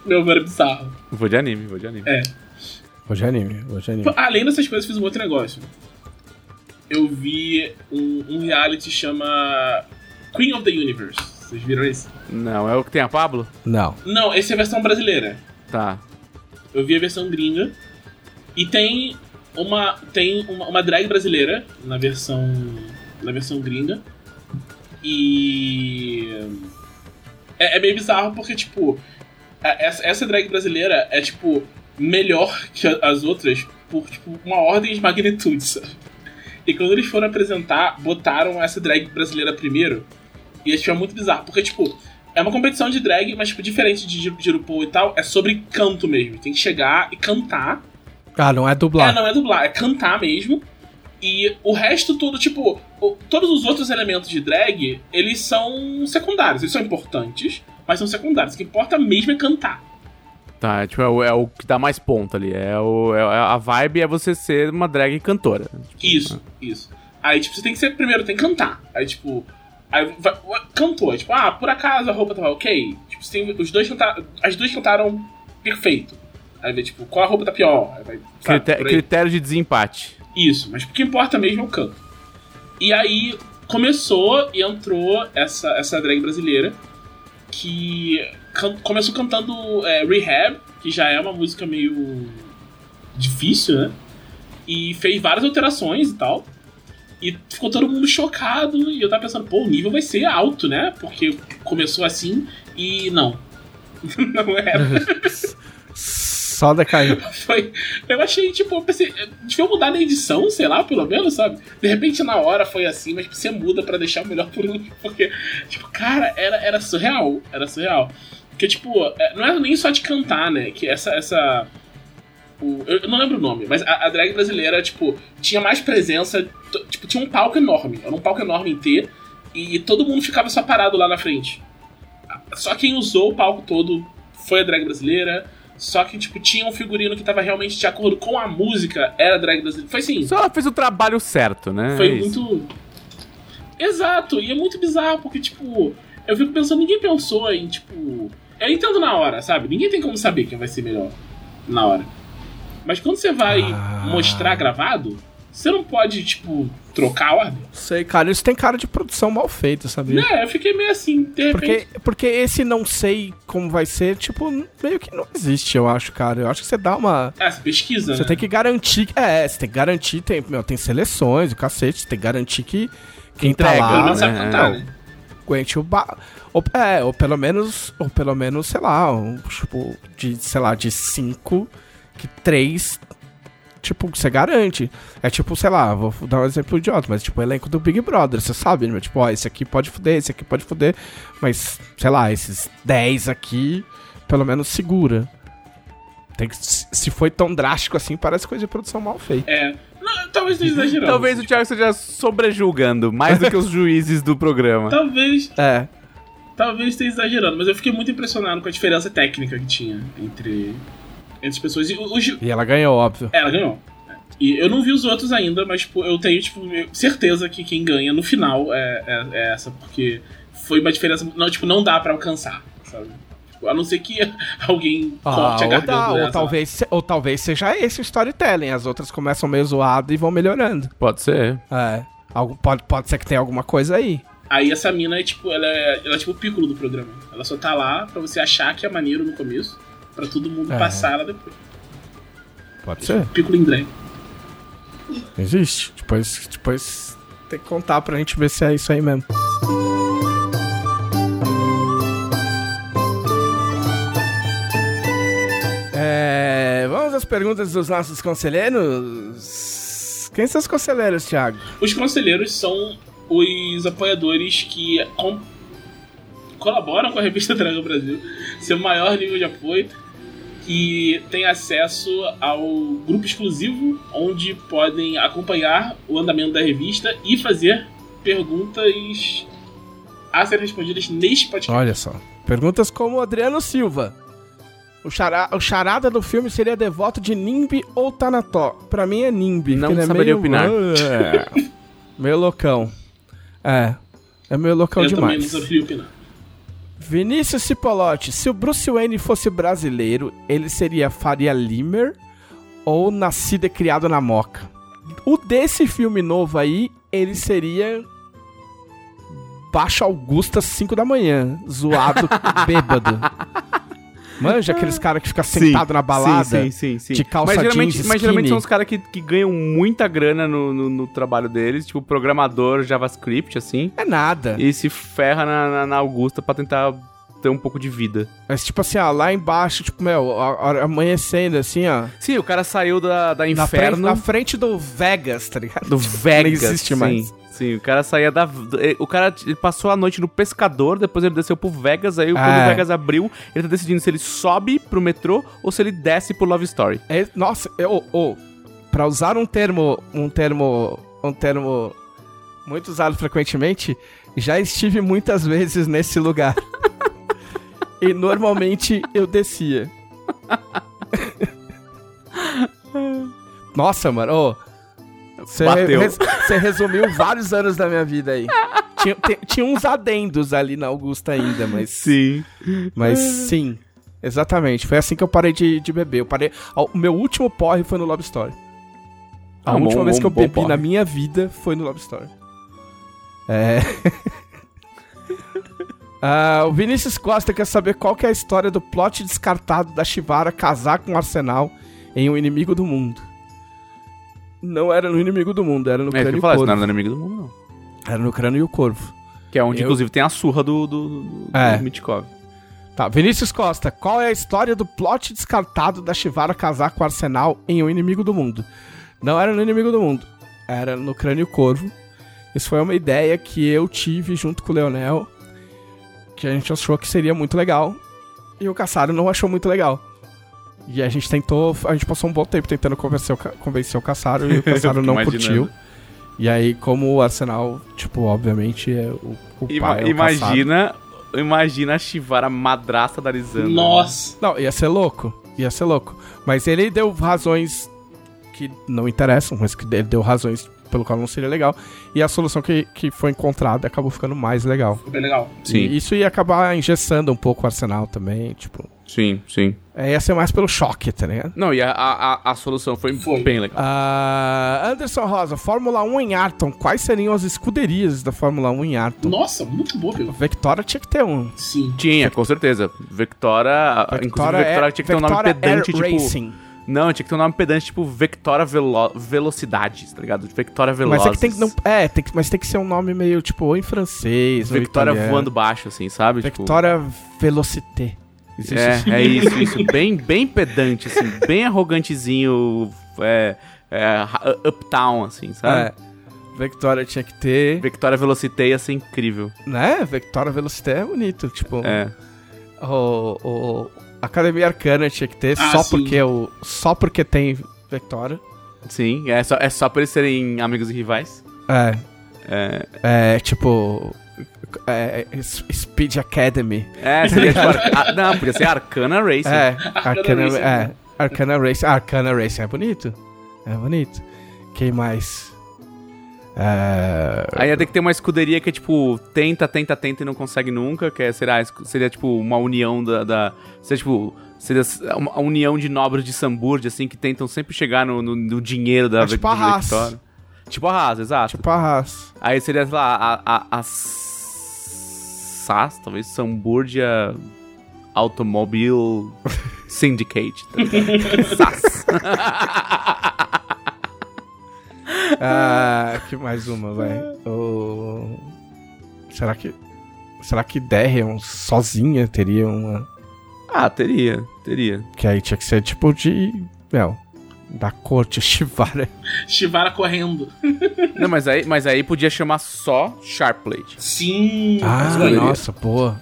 Meu avô era bizarro. Vou de anime, vou de anime. É. Avô de anime, avô de anime. Além dessas coisas, fiz um outro negócio. Eu vi um, um reality chama Queen of the Universe. Vocês viram isso? Não, é o que tem a Pablo? Não. Não, essa é a versão brasileira. Tá. Eu vi a versão gringa. E tem uma tem uma, uma drag brasileira na versão na versão gringa. E é, é meio bizarro porque tipo a- essa, essa drag brasileira é tipo melhor que a- as outras por tipo uma ordem de magnitude, sabe? E quando eles foram apresentar, botaram essa drag brasileira primeiro. E achei muito bizarro, porque tipo é uma competição de drag, mas tipo diferente de de RuPaul e tal, é sobre canto mesmo. Tem que chegar e cantar Ah, não é dublar. é, não é dublar, é cantar mesmo. E o resto tudo, tipo, o- todos os outros elementos de drag, eles são secundários. Eles são importantes, mas são secundários. O que importa mesmo é cantar. Tá, é, tipo, é o, é o que dá mais ponto ali. É o, é, a vibe é você ser uma drag cantora. Isso, isso. Aí, tipo, você tem que ser, primeiro, tem que cantar. Aí, tipo, aí vai, cantou. Tipo, ah, por acaso a roupa tava ok? Tipo, você tem, os dois cantaram, as duas cantaram perfeito. Aí vê, tipo, qual a roupa tá pior? Aí vai, sabe, Crité- por aí. critério de desempate. Isso, mas o que importa mesmo é o canto. E aí começou e entrou essa, essa drag brasileira que can- começou cantando é, Rehab, que já é uma música meio difícil, né? E fez várias alterações e tal. E ficou todo mundo chocado. E eu tava pensando, pô, o nível vai ser alto, né? Porque começou assim e não. *laughs* não era. *laughs* Só decaiu. *laughs* Foi. Eu achei, tipo, eu pensei, devia mudar na edição, sei lá, pelo menos, sabe? De repente na hora foi assim, mas você muda pra deixar o melhor por último. Porque, tipo, cara, era, era surreal. Era surreal. Porque, tipo, é, não era nem só de cantar, né? Que essa. essa o- eu não lembro o nome, mas a, a drag brasileira, tipo, tinha mais presença. Tipo, tinha um palco enorme. Era um palco enorme em T. E todo mundo ficava só parado lá na frente. Só quem usou o palco todo foi a drag brasileira. Só que, tipo, tinha um figurino que tava realmente de acordo com a música, era a drag brasileira. Foi assim, Só ela fez o trabalho certo, né? foi É muito. Exato, e é muito bizarro, porque, tipo, eu fico pensando, ninguém pensou em, tipo. Eu entendo na hora, sabe? Ninguém tem como saber quem vai ser melhor na hora. Mas quando você vai Ah. mostrar gravado, você não pode, tipo, trocar a ordem. Sei, cara, isso tem cara de produção mal feita, sabia? É, eu fiquei meio assim, de repente. Porque, porque esse não sei como vai ser, tipo, meio que não existe, eu acho, cara. Eu acho que você dá uma. Ah, você pesquisa, Você né? tem que garantir. que- É, você tem que garantir, tem, meu, tem seleções, o cacete, você tem que garantir que quem Entrega, tá Pelo lá né? cantar, né? aguente o ba... ou, É, ou pelo menos, ou pelo menos, sei lá, um, tipo, de, sei lá, de cinco, que três, tipo, você garante. É tipo, sei lá, vou dar um exemplo idiota, mas tipo, o elenco do Big Brother, você sabe, né? Tipo, ó, esse aqui pode fuder, esse aqui pode fuder, mas, sei lá, esses 10 aqui, pelo menos segura. Tem que, se se foi tão drástico assim, parece coisa de produção mal feita. É. Não, talvez esteja exagerando. Talvez o Thiago esteja sobrejulgando mais do que os juízes do programa. Talvez, É, talvez esteja exagerando, mas eu fiquei muito impressionado com a diferença técnica que tinha entre, entre as pessoas. E o, o e ela ganhou, óbvio. É, ela ganhou. E eu não vi os outros ainda, mas tipo, eu tenho tipo, certeza que quem ganha no final é, é, é essa, porque foi uma diferença. Não, tipo, não dá pra alcançar, sabe? Tipo, a não ser que *laughs* alguém Ah, corte a ou, garganta. dá, ou, talvez, ou talvez seja esse o storytelling. As outras começam meio zoado e vão melhorando. Pode ser. É. Algo, pode, pode ser que tenha alguma coisa aí. Aí essa mina é tipo, ela é, ela é tipo o piccolo do programa. Ela só tá lá pra você achar que é maneiro no começo, pra todo mundo É. passar ela depois. Pode ser. Piccolo em drag. Existe. Depois, depois tem que contar pra gente ver se é isso aí mesmo. É, vamos às perguntas dos nossos conselheiros. Quem são os conselheiros, Thiago? Os conselheiros são os apoiadores que com- colaboram com a revista Dragão Brasil, seu maior nível de apoio, que tem acesso ao grupo exclusivo, onde podem acompanhar o andamento da revista e fazer perguntas a serem respondidas neste podcast. Olha só. Perguntas como o Adriano Silva. O, chará, o charada do filme seria devoto de Nimbi ou Tanató? Pra mim é Nimbi. Não é saberia meio... opinar. *laughs* É. meio loucão. É. É meio loucão Eu também não demais. Vinícius Cipolotti. Se o Bruce Wayne fosse brasileiro, ele seria Faria Limer ou nascido e criado na Moca? O desse filme novo aí, ele seria... Baixa Augusta, 5 da manhã. Zoado, *laughs* bêbado. Manja aqueles caras que ficam sentados na balada. Sim, sim, sim. sim. de calça mas geralmente, jeans mas geralmente são os caras que, que ganham muita grana no, no, no trabalho deles, tipo programador JavaScript, assim, É nada. e se ferra na, na, na Augusta pra tentar ter um pouco de vida. Mas tipo assim, ó, lá embaixo, tipo, meu, a- a- amanhecendo assim, ó. Sim, o cara saiu da, da Na frente, Inferno, na frente do Vegas, tá ligado? do *laughs* Vegas. Não existe sim, mais. Sim, o cara saía da. O cara passou a noite no pescador, depois ele desceu pro Vegas, aí quando É. o Vegas abriu, ele tá decidindo se ele sobe pro metrô ou se ele desce pro Love Story. É, nossa, eu, oh, pra usar um termo, um termo, um termo muito usado frequentemente, já estive muitas vezes nesse lugar. *laughs* e normalmente eu descia. *laughs* Nossa, mano, ô. Você res- resumiu vários anos da minha vida aí. Tinha, tinha uns adendos ali na Augusta ainda, mas. Sim. Mas sim, exatamente. Foi assim que eu parei de, de beber. Eu parei. O meu último porre foi no Love Story. A Ah, última bom- vez que eu bebi porre. na minha vida foi no Love Story. É. *laughs* Ah, o Vinícius Costa quer saber qual que é a história do plot descartado da Shivara casar com o Arsenal em um inimigo do mundo. Não era no inimigo do mundo, era no É, isso crânio e falar, isso corvo. não era inimigo do mundo, não. Era no crânio e o corvo. Que é onde, Eu- inclusive, tem a surra do, do, do, É. do Mitkov. Tá, Vinícius Costa, qual é a história do plot descartado da Shivara casar com o Arsenal em Um Inimigo do Mundo? Não era no Inimigo do Mundo, era no Crânio Corvo. Isso foi uma ideia que eu tive junto com o Leonel, que a gente achou que seria muito legal, e o Caçaro não achou muito legal. E a gente tentou, a gente passou um bom tempo tentando convencer o, convencer o Caçaro, e o *laughs* Caçaro não imaginando. curtiu. E aí, como o Arsenal, tipo, obviamente, é o, o Ima- pai é o Caçaro. imagina, imagina a Shivara madrasta da Arizana. Nossa! Não, ia ser louco. Ia ser louco. Mas ele deu razões que não interessam, mas que ele deu razões pelo qual não seria legal. E a solução que, que foi encontrada acabou ficando mais legal. Foi bem legal. Sim, E isso ia acabar engessando um pouco o Arsenal também, tipo... sim, sim. É, ia ser mais pelo choque, tá ligado? Não, e a, a, a- solução foi, Foi. bem legal. Ah, Anderson Rosa, Fórmula 1 em Arton. Quais seriam as escuderias da Fórmula 1 em Arton? Nossa, muito boa, Pedro. Victoria tinha que ter um. Sim. Tinha, com certeza. Vectora, inclusive Victoria, Vectora é, tinha que ter um nome Victoria pedante, Air tipo... Racing. Não, tinha que ter um nome pedante, tipo Vectora Velo Velocidades, tá ligado? Vectora Velozes. Mas é que tem que não, é, tem que, mas tem que ser um nome meio tipo ou em francês, Vectora voando baixo, assim, sabe? Tipo, Victoria Velocité. É, é isso, isso. Bem, bem pedante, assim. Bem arrogantezinho, é, é, uptown, assim, sabe? É. Victoria tinha que ter, Victoria Velocité ia ser incrível. né? Victoria Velocité é bonito, tipo, É. o, o Academia Arcana tinha que ter Ah, só sim. porque o só porque tem Victoria. Sim, é só, é só por eles serem amigos e rivais. É, É, é tipo é, é, Speed Academy. é seria tipo. Ar- ah, não, podia ser Arcana Racing. É, Arcana, Racing. é, Arcana Race, Arcana Race é bonito. É bonito. Quem mais? É... Aí ia ter que ter uma escuderia que é tipo, tenta, tenta, tenta e não consegue nunca, que é, será, seria tipo uma união da. da seria tipo. Seria uma união de nobres de Samburg, assim, que tentam sempre chegar no, no, no dinheiro da É tipo a Haas. Tipo a Haas, exato. Tipo a Haas. Aí seria, sei lá, a, a, a SAS, talvez Samburgia Automobile *laughs* Syndicate. Tá? *laughs* SAS. *laughs* Ah, que mais uma, vai. O... Será que. Será que Derrion sozinha teria uma. ah, teria, teria. Que aí tinha que ser tipo de. Não. Da corte Shivara. Shivara correndo. Não, mas aí, mas aí podia chamar só Sharpblade. Sim. Ah, nossa, boa.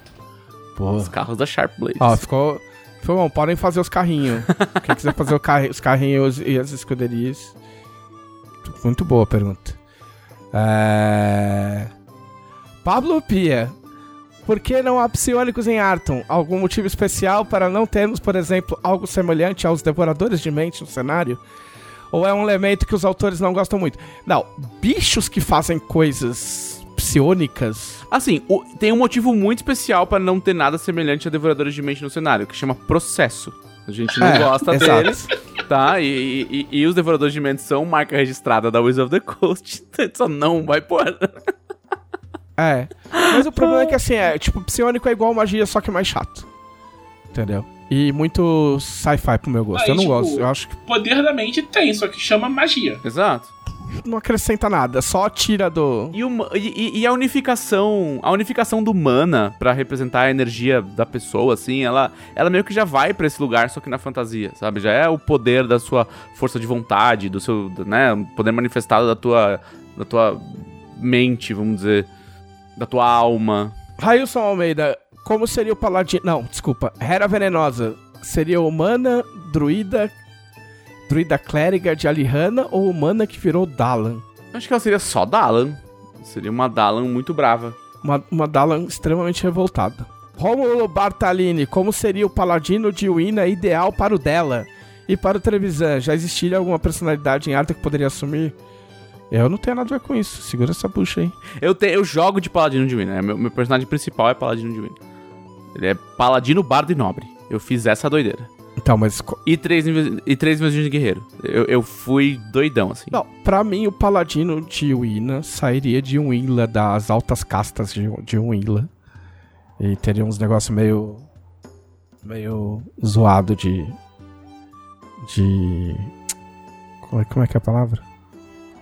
Boa. Os carros da Sharpblade. Ó, ficou. Foi bom, podem fazer os carrinhos. *laughs* Quem quiser fazer o carri- os carrinhos e as escuderias. Muito boa a pergunta. É... Pablo Pia. Por que não há psionicos em Arton? Algum motivo especial para não termos, por exemplo, algo semelhante aos devoradores de mente no cenário? Ou é um elemento que os autores não gostam muito? Não, bichos que fazem coisas psionicas. Assim, o- tem um motivo muito especial pra não ter nada semelhante a Devoradores de Mente no cenário, que chama processo. A gente não É, gosta exato. deles, tá? E, e- e os Devoradores de Mente são marca registrada da Wizard of the Coast, *laughs* então só não vai pôr. É. Mas o problema é que assim, é, tipo, psionico é igual magia, só que mais chato. Entendeu? E muito sci-fi pro meu gosto. Aí, eu não tipo, gosto. Eu acho que Poder da mente tem, só que chama magia. Exato. não acrescenta nada, só tira do. E, uma- e- e- a unificação, a unificação do mana pra representar a energia da pessoa, assim, ela, ela meio que já vai pra esse lugar, só que na fantasia, sabe? Já é o poder da sua força de vontade, do seu, né, poder manifestado da tua, da tua mente, vamos dizer, da tua alma. Railson Almeida, como seria o paladino. Não, desculpa. Hera Venenosa seria humana, druida. Druida clériga de Alihanna ou humana que virou Dalan? Acho que ela seria só Dalan. Seria uma Dalan muito brava. Uma, uma Dalan extremamente revoltada. Rômulo Bartalini, como seria o paladino de Wina ideal para o dela? E para o Trevisan, já existiria alguma personalidade em arte que poderia assumir? Eu não tenho nada a ver com isso. Segura essa bucha aí. Eu, te, eu jogo de Paladino de Wina. né? Meu, meu personagem principal é Paladino de Wina. Ele é Paladino Bardo e Nobre. Eu fiz essa doideira. Então, mas. E três, e três invenções de guerreiro. Eu, eu fui doidão, assim. Não, pra mim o paladino de Wina sairia de um Willa, das altas castas de, de um Willa. E teria uns negócios meio. meio zoado de. de. Como é, como é que é a palavra?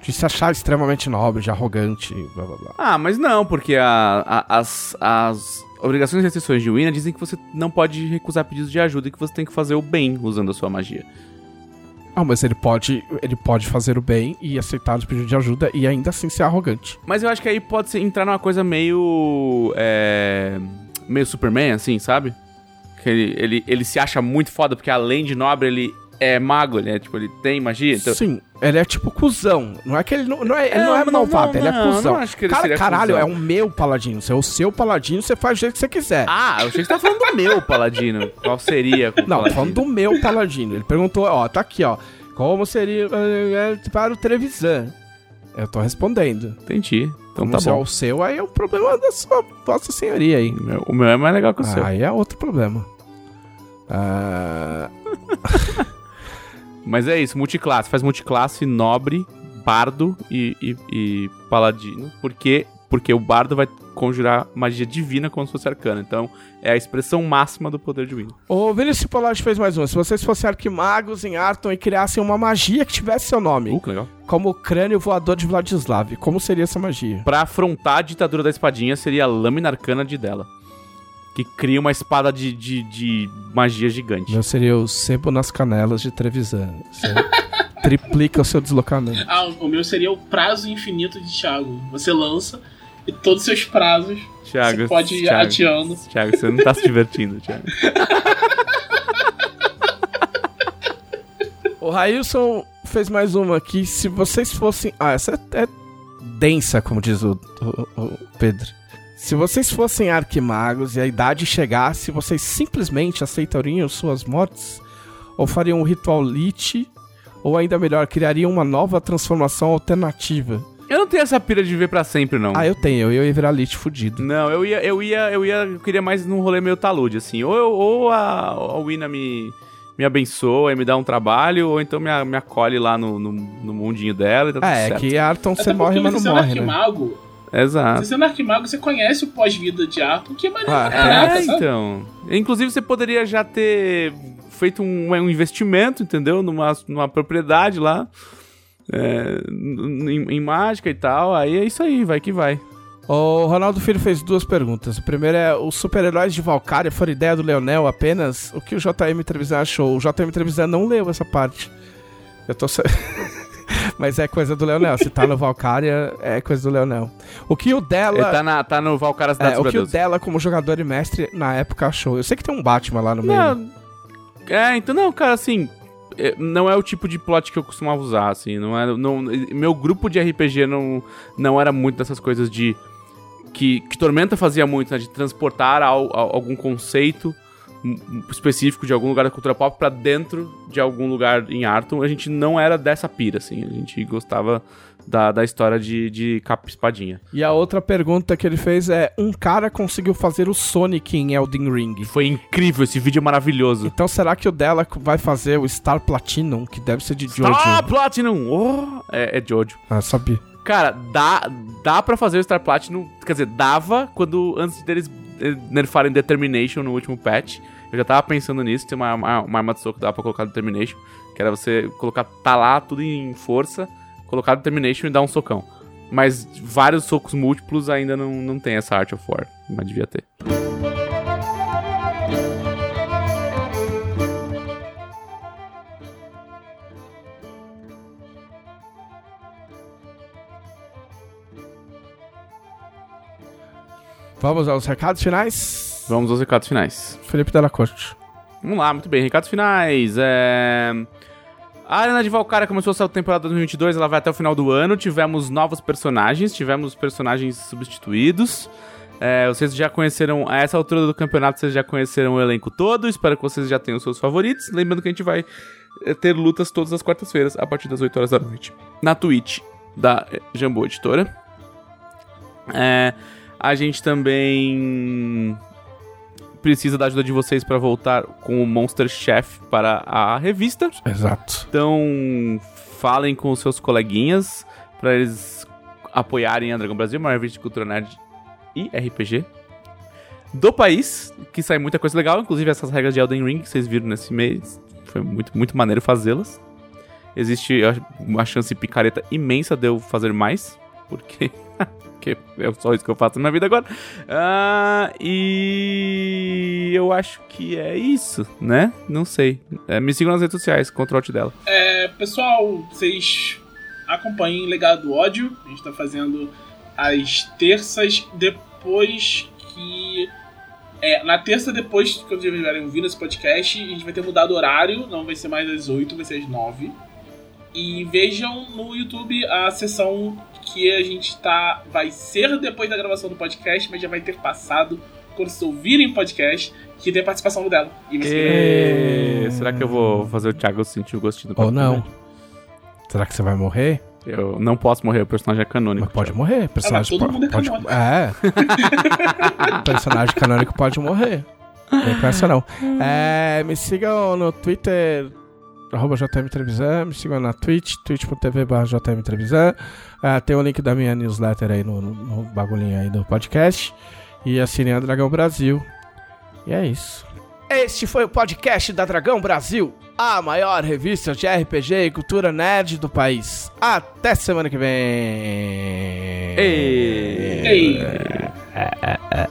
De se achar extremamente nobre, de arrogante, blá blá blá. Ah, mas não, porque a- a- as, as obrigações e restrições de Wina dizem que você não pode recusar pedidos de ajuda e que você tem que fazer o bem usando a sua magia. Ah, mas ele pode. ele pode fazer o bem e aceitar os pedidos de ajuda e ainda assim ser arrogante. Mas eu acho que aí pode ser, entrar numa coisa meio. É, meio Superman, assim, sabe? Que ele, ele, ele se acha muito foda, porque além de nobre, ele é mago, ele é tipo, ele tem magia. Então, Sim, ele é tipo cuzão. Não é que ele não, não é, ele Não, não é malvado, não, ele é cuzão. não acho que ele Cara, caralho, cuzão. é o meu paladino. Se é o seu paladino, você faz do jeito que você quiser. Ah, eu achei que você tá falando do meu paladino. Qual seria? o não, paladino? falando do meu paladino. Ele perguntou, ó, tá aqui, ó. Como seria eh, eh, para o Trevisan? Eu tô respondendo. Entendi. Então Como tá se é bom. o seu, aí é o problema da sua vossa senhoria aí. O meu- O meu é mais legal que o seu. Aí é outro problema. Ah, *laughs* Mas é isso, multiclasse. Faz multiclasse, nobre, bardo e, e- e paladino. Porque, porque o bardo vai conjurar magia divina como se fosse arcana. Então, é a expressão máxima do poder divino. o Vinicius Polage fez mais uma. Se vocês fossem arquimagos em Arton e criassem uma magia que tivesse seu nome, Uh, legal. como o crânio voador de Vladislav, como seria essa magia? Pra afrontar a ditadura da espadinha, seria a lâmina arcana de dela. Que cria uma espada de, de, de magia gigante. Meu seria o sebo nas canelas de Trevisan. Você *laughs* triplica o seu deslocamento. Ah, o meu seria o prazo infinito de Thiago. Você lança e todos os seus prazos Thiago, você pode ir Thiago, adiando. Thiago, você não tá se divertindo, *laughs* Thiago. O Railson fez mais uma aqui. Se vocês fossem. Ah, essa é, é densa, como diz o, o- o Pedro. Se vocês fossem arquimagos e a idade chegasse, vocês simplesmente aceitariam suas mortes? Ou fariam um ritual lit? Ou ainda melhor, criaria uma nova transformação alternativa? Eu não tenho essa pira de viver pra sempre, não. Ah, eu tenho, eu ia virar Lich fudido. Não, eu ia, eu ia, eu ia, eu queria mais num rolê meio talude, assim. Ou, eu- ou a, a Wina me, me abençoa e me dá um trabalho, ou então me, me acolhe lá no, no, no mundinho dela e tá tudo É, certo. que Arton você morre, mas não sendo morre, né? arquimago, Exato. Você sendo arquimago, você conhece o pós-vida de Arthur, que é maneiro. Ah, caraca, É, sabe? então. Inclusive, você poderia já ter feito um, um investimento, entendeu? Numa, numa propriedade lá. é, em, em mágica e tal. Aí é isso aí, vai que vai. O Ronaldo Filho fez duas perguntas. A primeira é: os super-heróis de Valkyria foram ideia do Leonel apenas? O que o JM Trevisan achou? O JM Trevisan não leu essa parte. Eu tô. *laughs* *laughs* Mas é coisa do Leonel. Se tá no Valkyria, é coisa do Leonel. O que o dela. Ele tá, na, tá no Valkyria Cidade É, o que o dela, como jogador e mestre, na época achou. Eu sei que tem um Batman lá no meio. É, então não, cara, assim, é, não é o tipo de plot que eu costumava usar, assim, não é, não, meu grupo de RPG não, não era muito dessas coisas de, que, que Tormenta fazia muito, né, de transportar ao- ao- algum conceito específico de algum lugar da cultura pop pra dentro de algum lugar em Arton, a gente não era dessa pira, assim, a gente gostava da, da história de, de capa e espadinha. E a outra pergunta que ele fez é: um cara conseguiu fazer o Sonic em Elden Ring. Foi incrível, esse vídeo é maravilhoso. Então será que o dela vai fazer o Star Platinum, que deve ser de Jojo? Ah, Platinum! Oh, é, é Jojo. Ah, sabia. Cara, dá, dá pra fazer o Star Platinum. Quer dizer, dava quando antes deles eh, nerfarem Determination no último patch. Eu já tava pensando nisso. Tem uma, uma, uma arma de soco que dava pra colocar Determination. Que era você colocar, tá lá, tudo em força, colocar Determination e dar um socão. Mas vários socos múltiplos ainda não, não tem essa Art of War. Mas devia ter. Vamos aos recados finais? Vamos aos recados finais. Felipe Della Corte. Vamos lá, muito bem. Recados finais. É... A Arena de Valkyria começou a sua temporada 2022, ela vai até o final do ano. Tivemos novos personagens, tivemos personagens substituídos. É, vocês já conheceram, a essa altura do campeonato, vocês já conheceram o elenco todo. Espero que vocês já tenham os seus favoritos. Lembrando que a gente vai é, ter lutas todas as quartas-feiras, a partir das 8 horas da noite, na Twitch da é, Jambô Editora. É, a gente também precisa da ajuda de vocês para voltar com o Monster Chef para a revista. Exato. Então, falem com os seus coleguinhas para eles apoiarem a Dragão Brasil, uma revista de cultura nerd e RPG do país, que sai muita coisa legal, inclusive essas regras de Elden Ring que vocês viram nesse mês. Foi muito, muito maneiro fazê-las. Existe uma chance picareta imensa de eu fazer mais, porque porque é só isso que eu faço na vida agora. Ah, e eu acho que é isso, né? Não sei. É, me sigam nas redes sociais, contra o dela. É, pessoal, vocês acompanhem Legado do Ódio. A gente tá fazendo às terças depois que. É, na terça depois que vocês estiverem ouvindo esse podcast, a gente vai ter mudado o horário, não vai ser mais às 8, vai ser às 9. E vejam no YouTube a sessão que a gente tá. Vai ser depois da gravação do podcast, mas já vai ter passado quando vocês ouvirem o podcast, que tem a participação dela. E ser E... Será que eu vou fazer o Thiago sentir o gostinho do Ou não. Será que você vai morrer? Eu não posso morrer, o personagem é canônico. Mas pode morrer. Personagem Ah, mas todo po- mundo é pode, canônico. É. *laughs* personagem canônico pode morrer. Não essa não. É, me sigam no Twitter, arroba JM Trevisan, me sigam na Twitch, twitch.tv barra JM Trevisan. Ah, tem o link da minha newsletter aí no, no, no bagulhinho aí do podcast. E assinem a Dragão Brasil. E é isso. Este foi o podcast da Dragão Brasil, a maior revista de RPG e cultura nerd do país. Até semana que vem. Ei. Ei. É,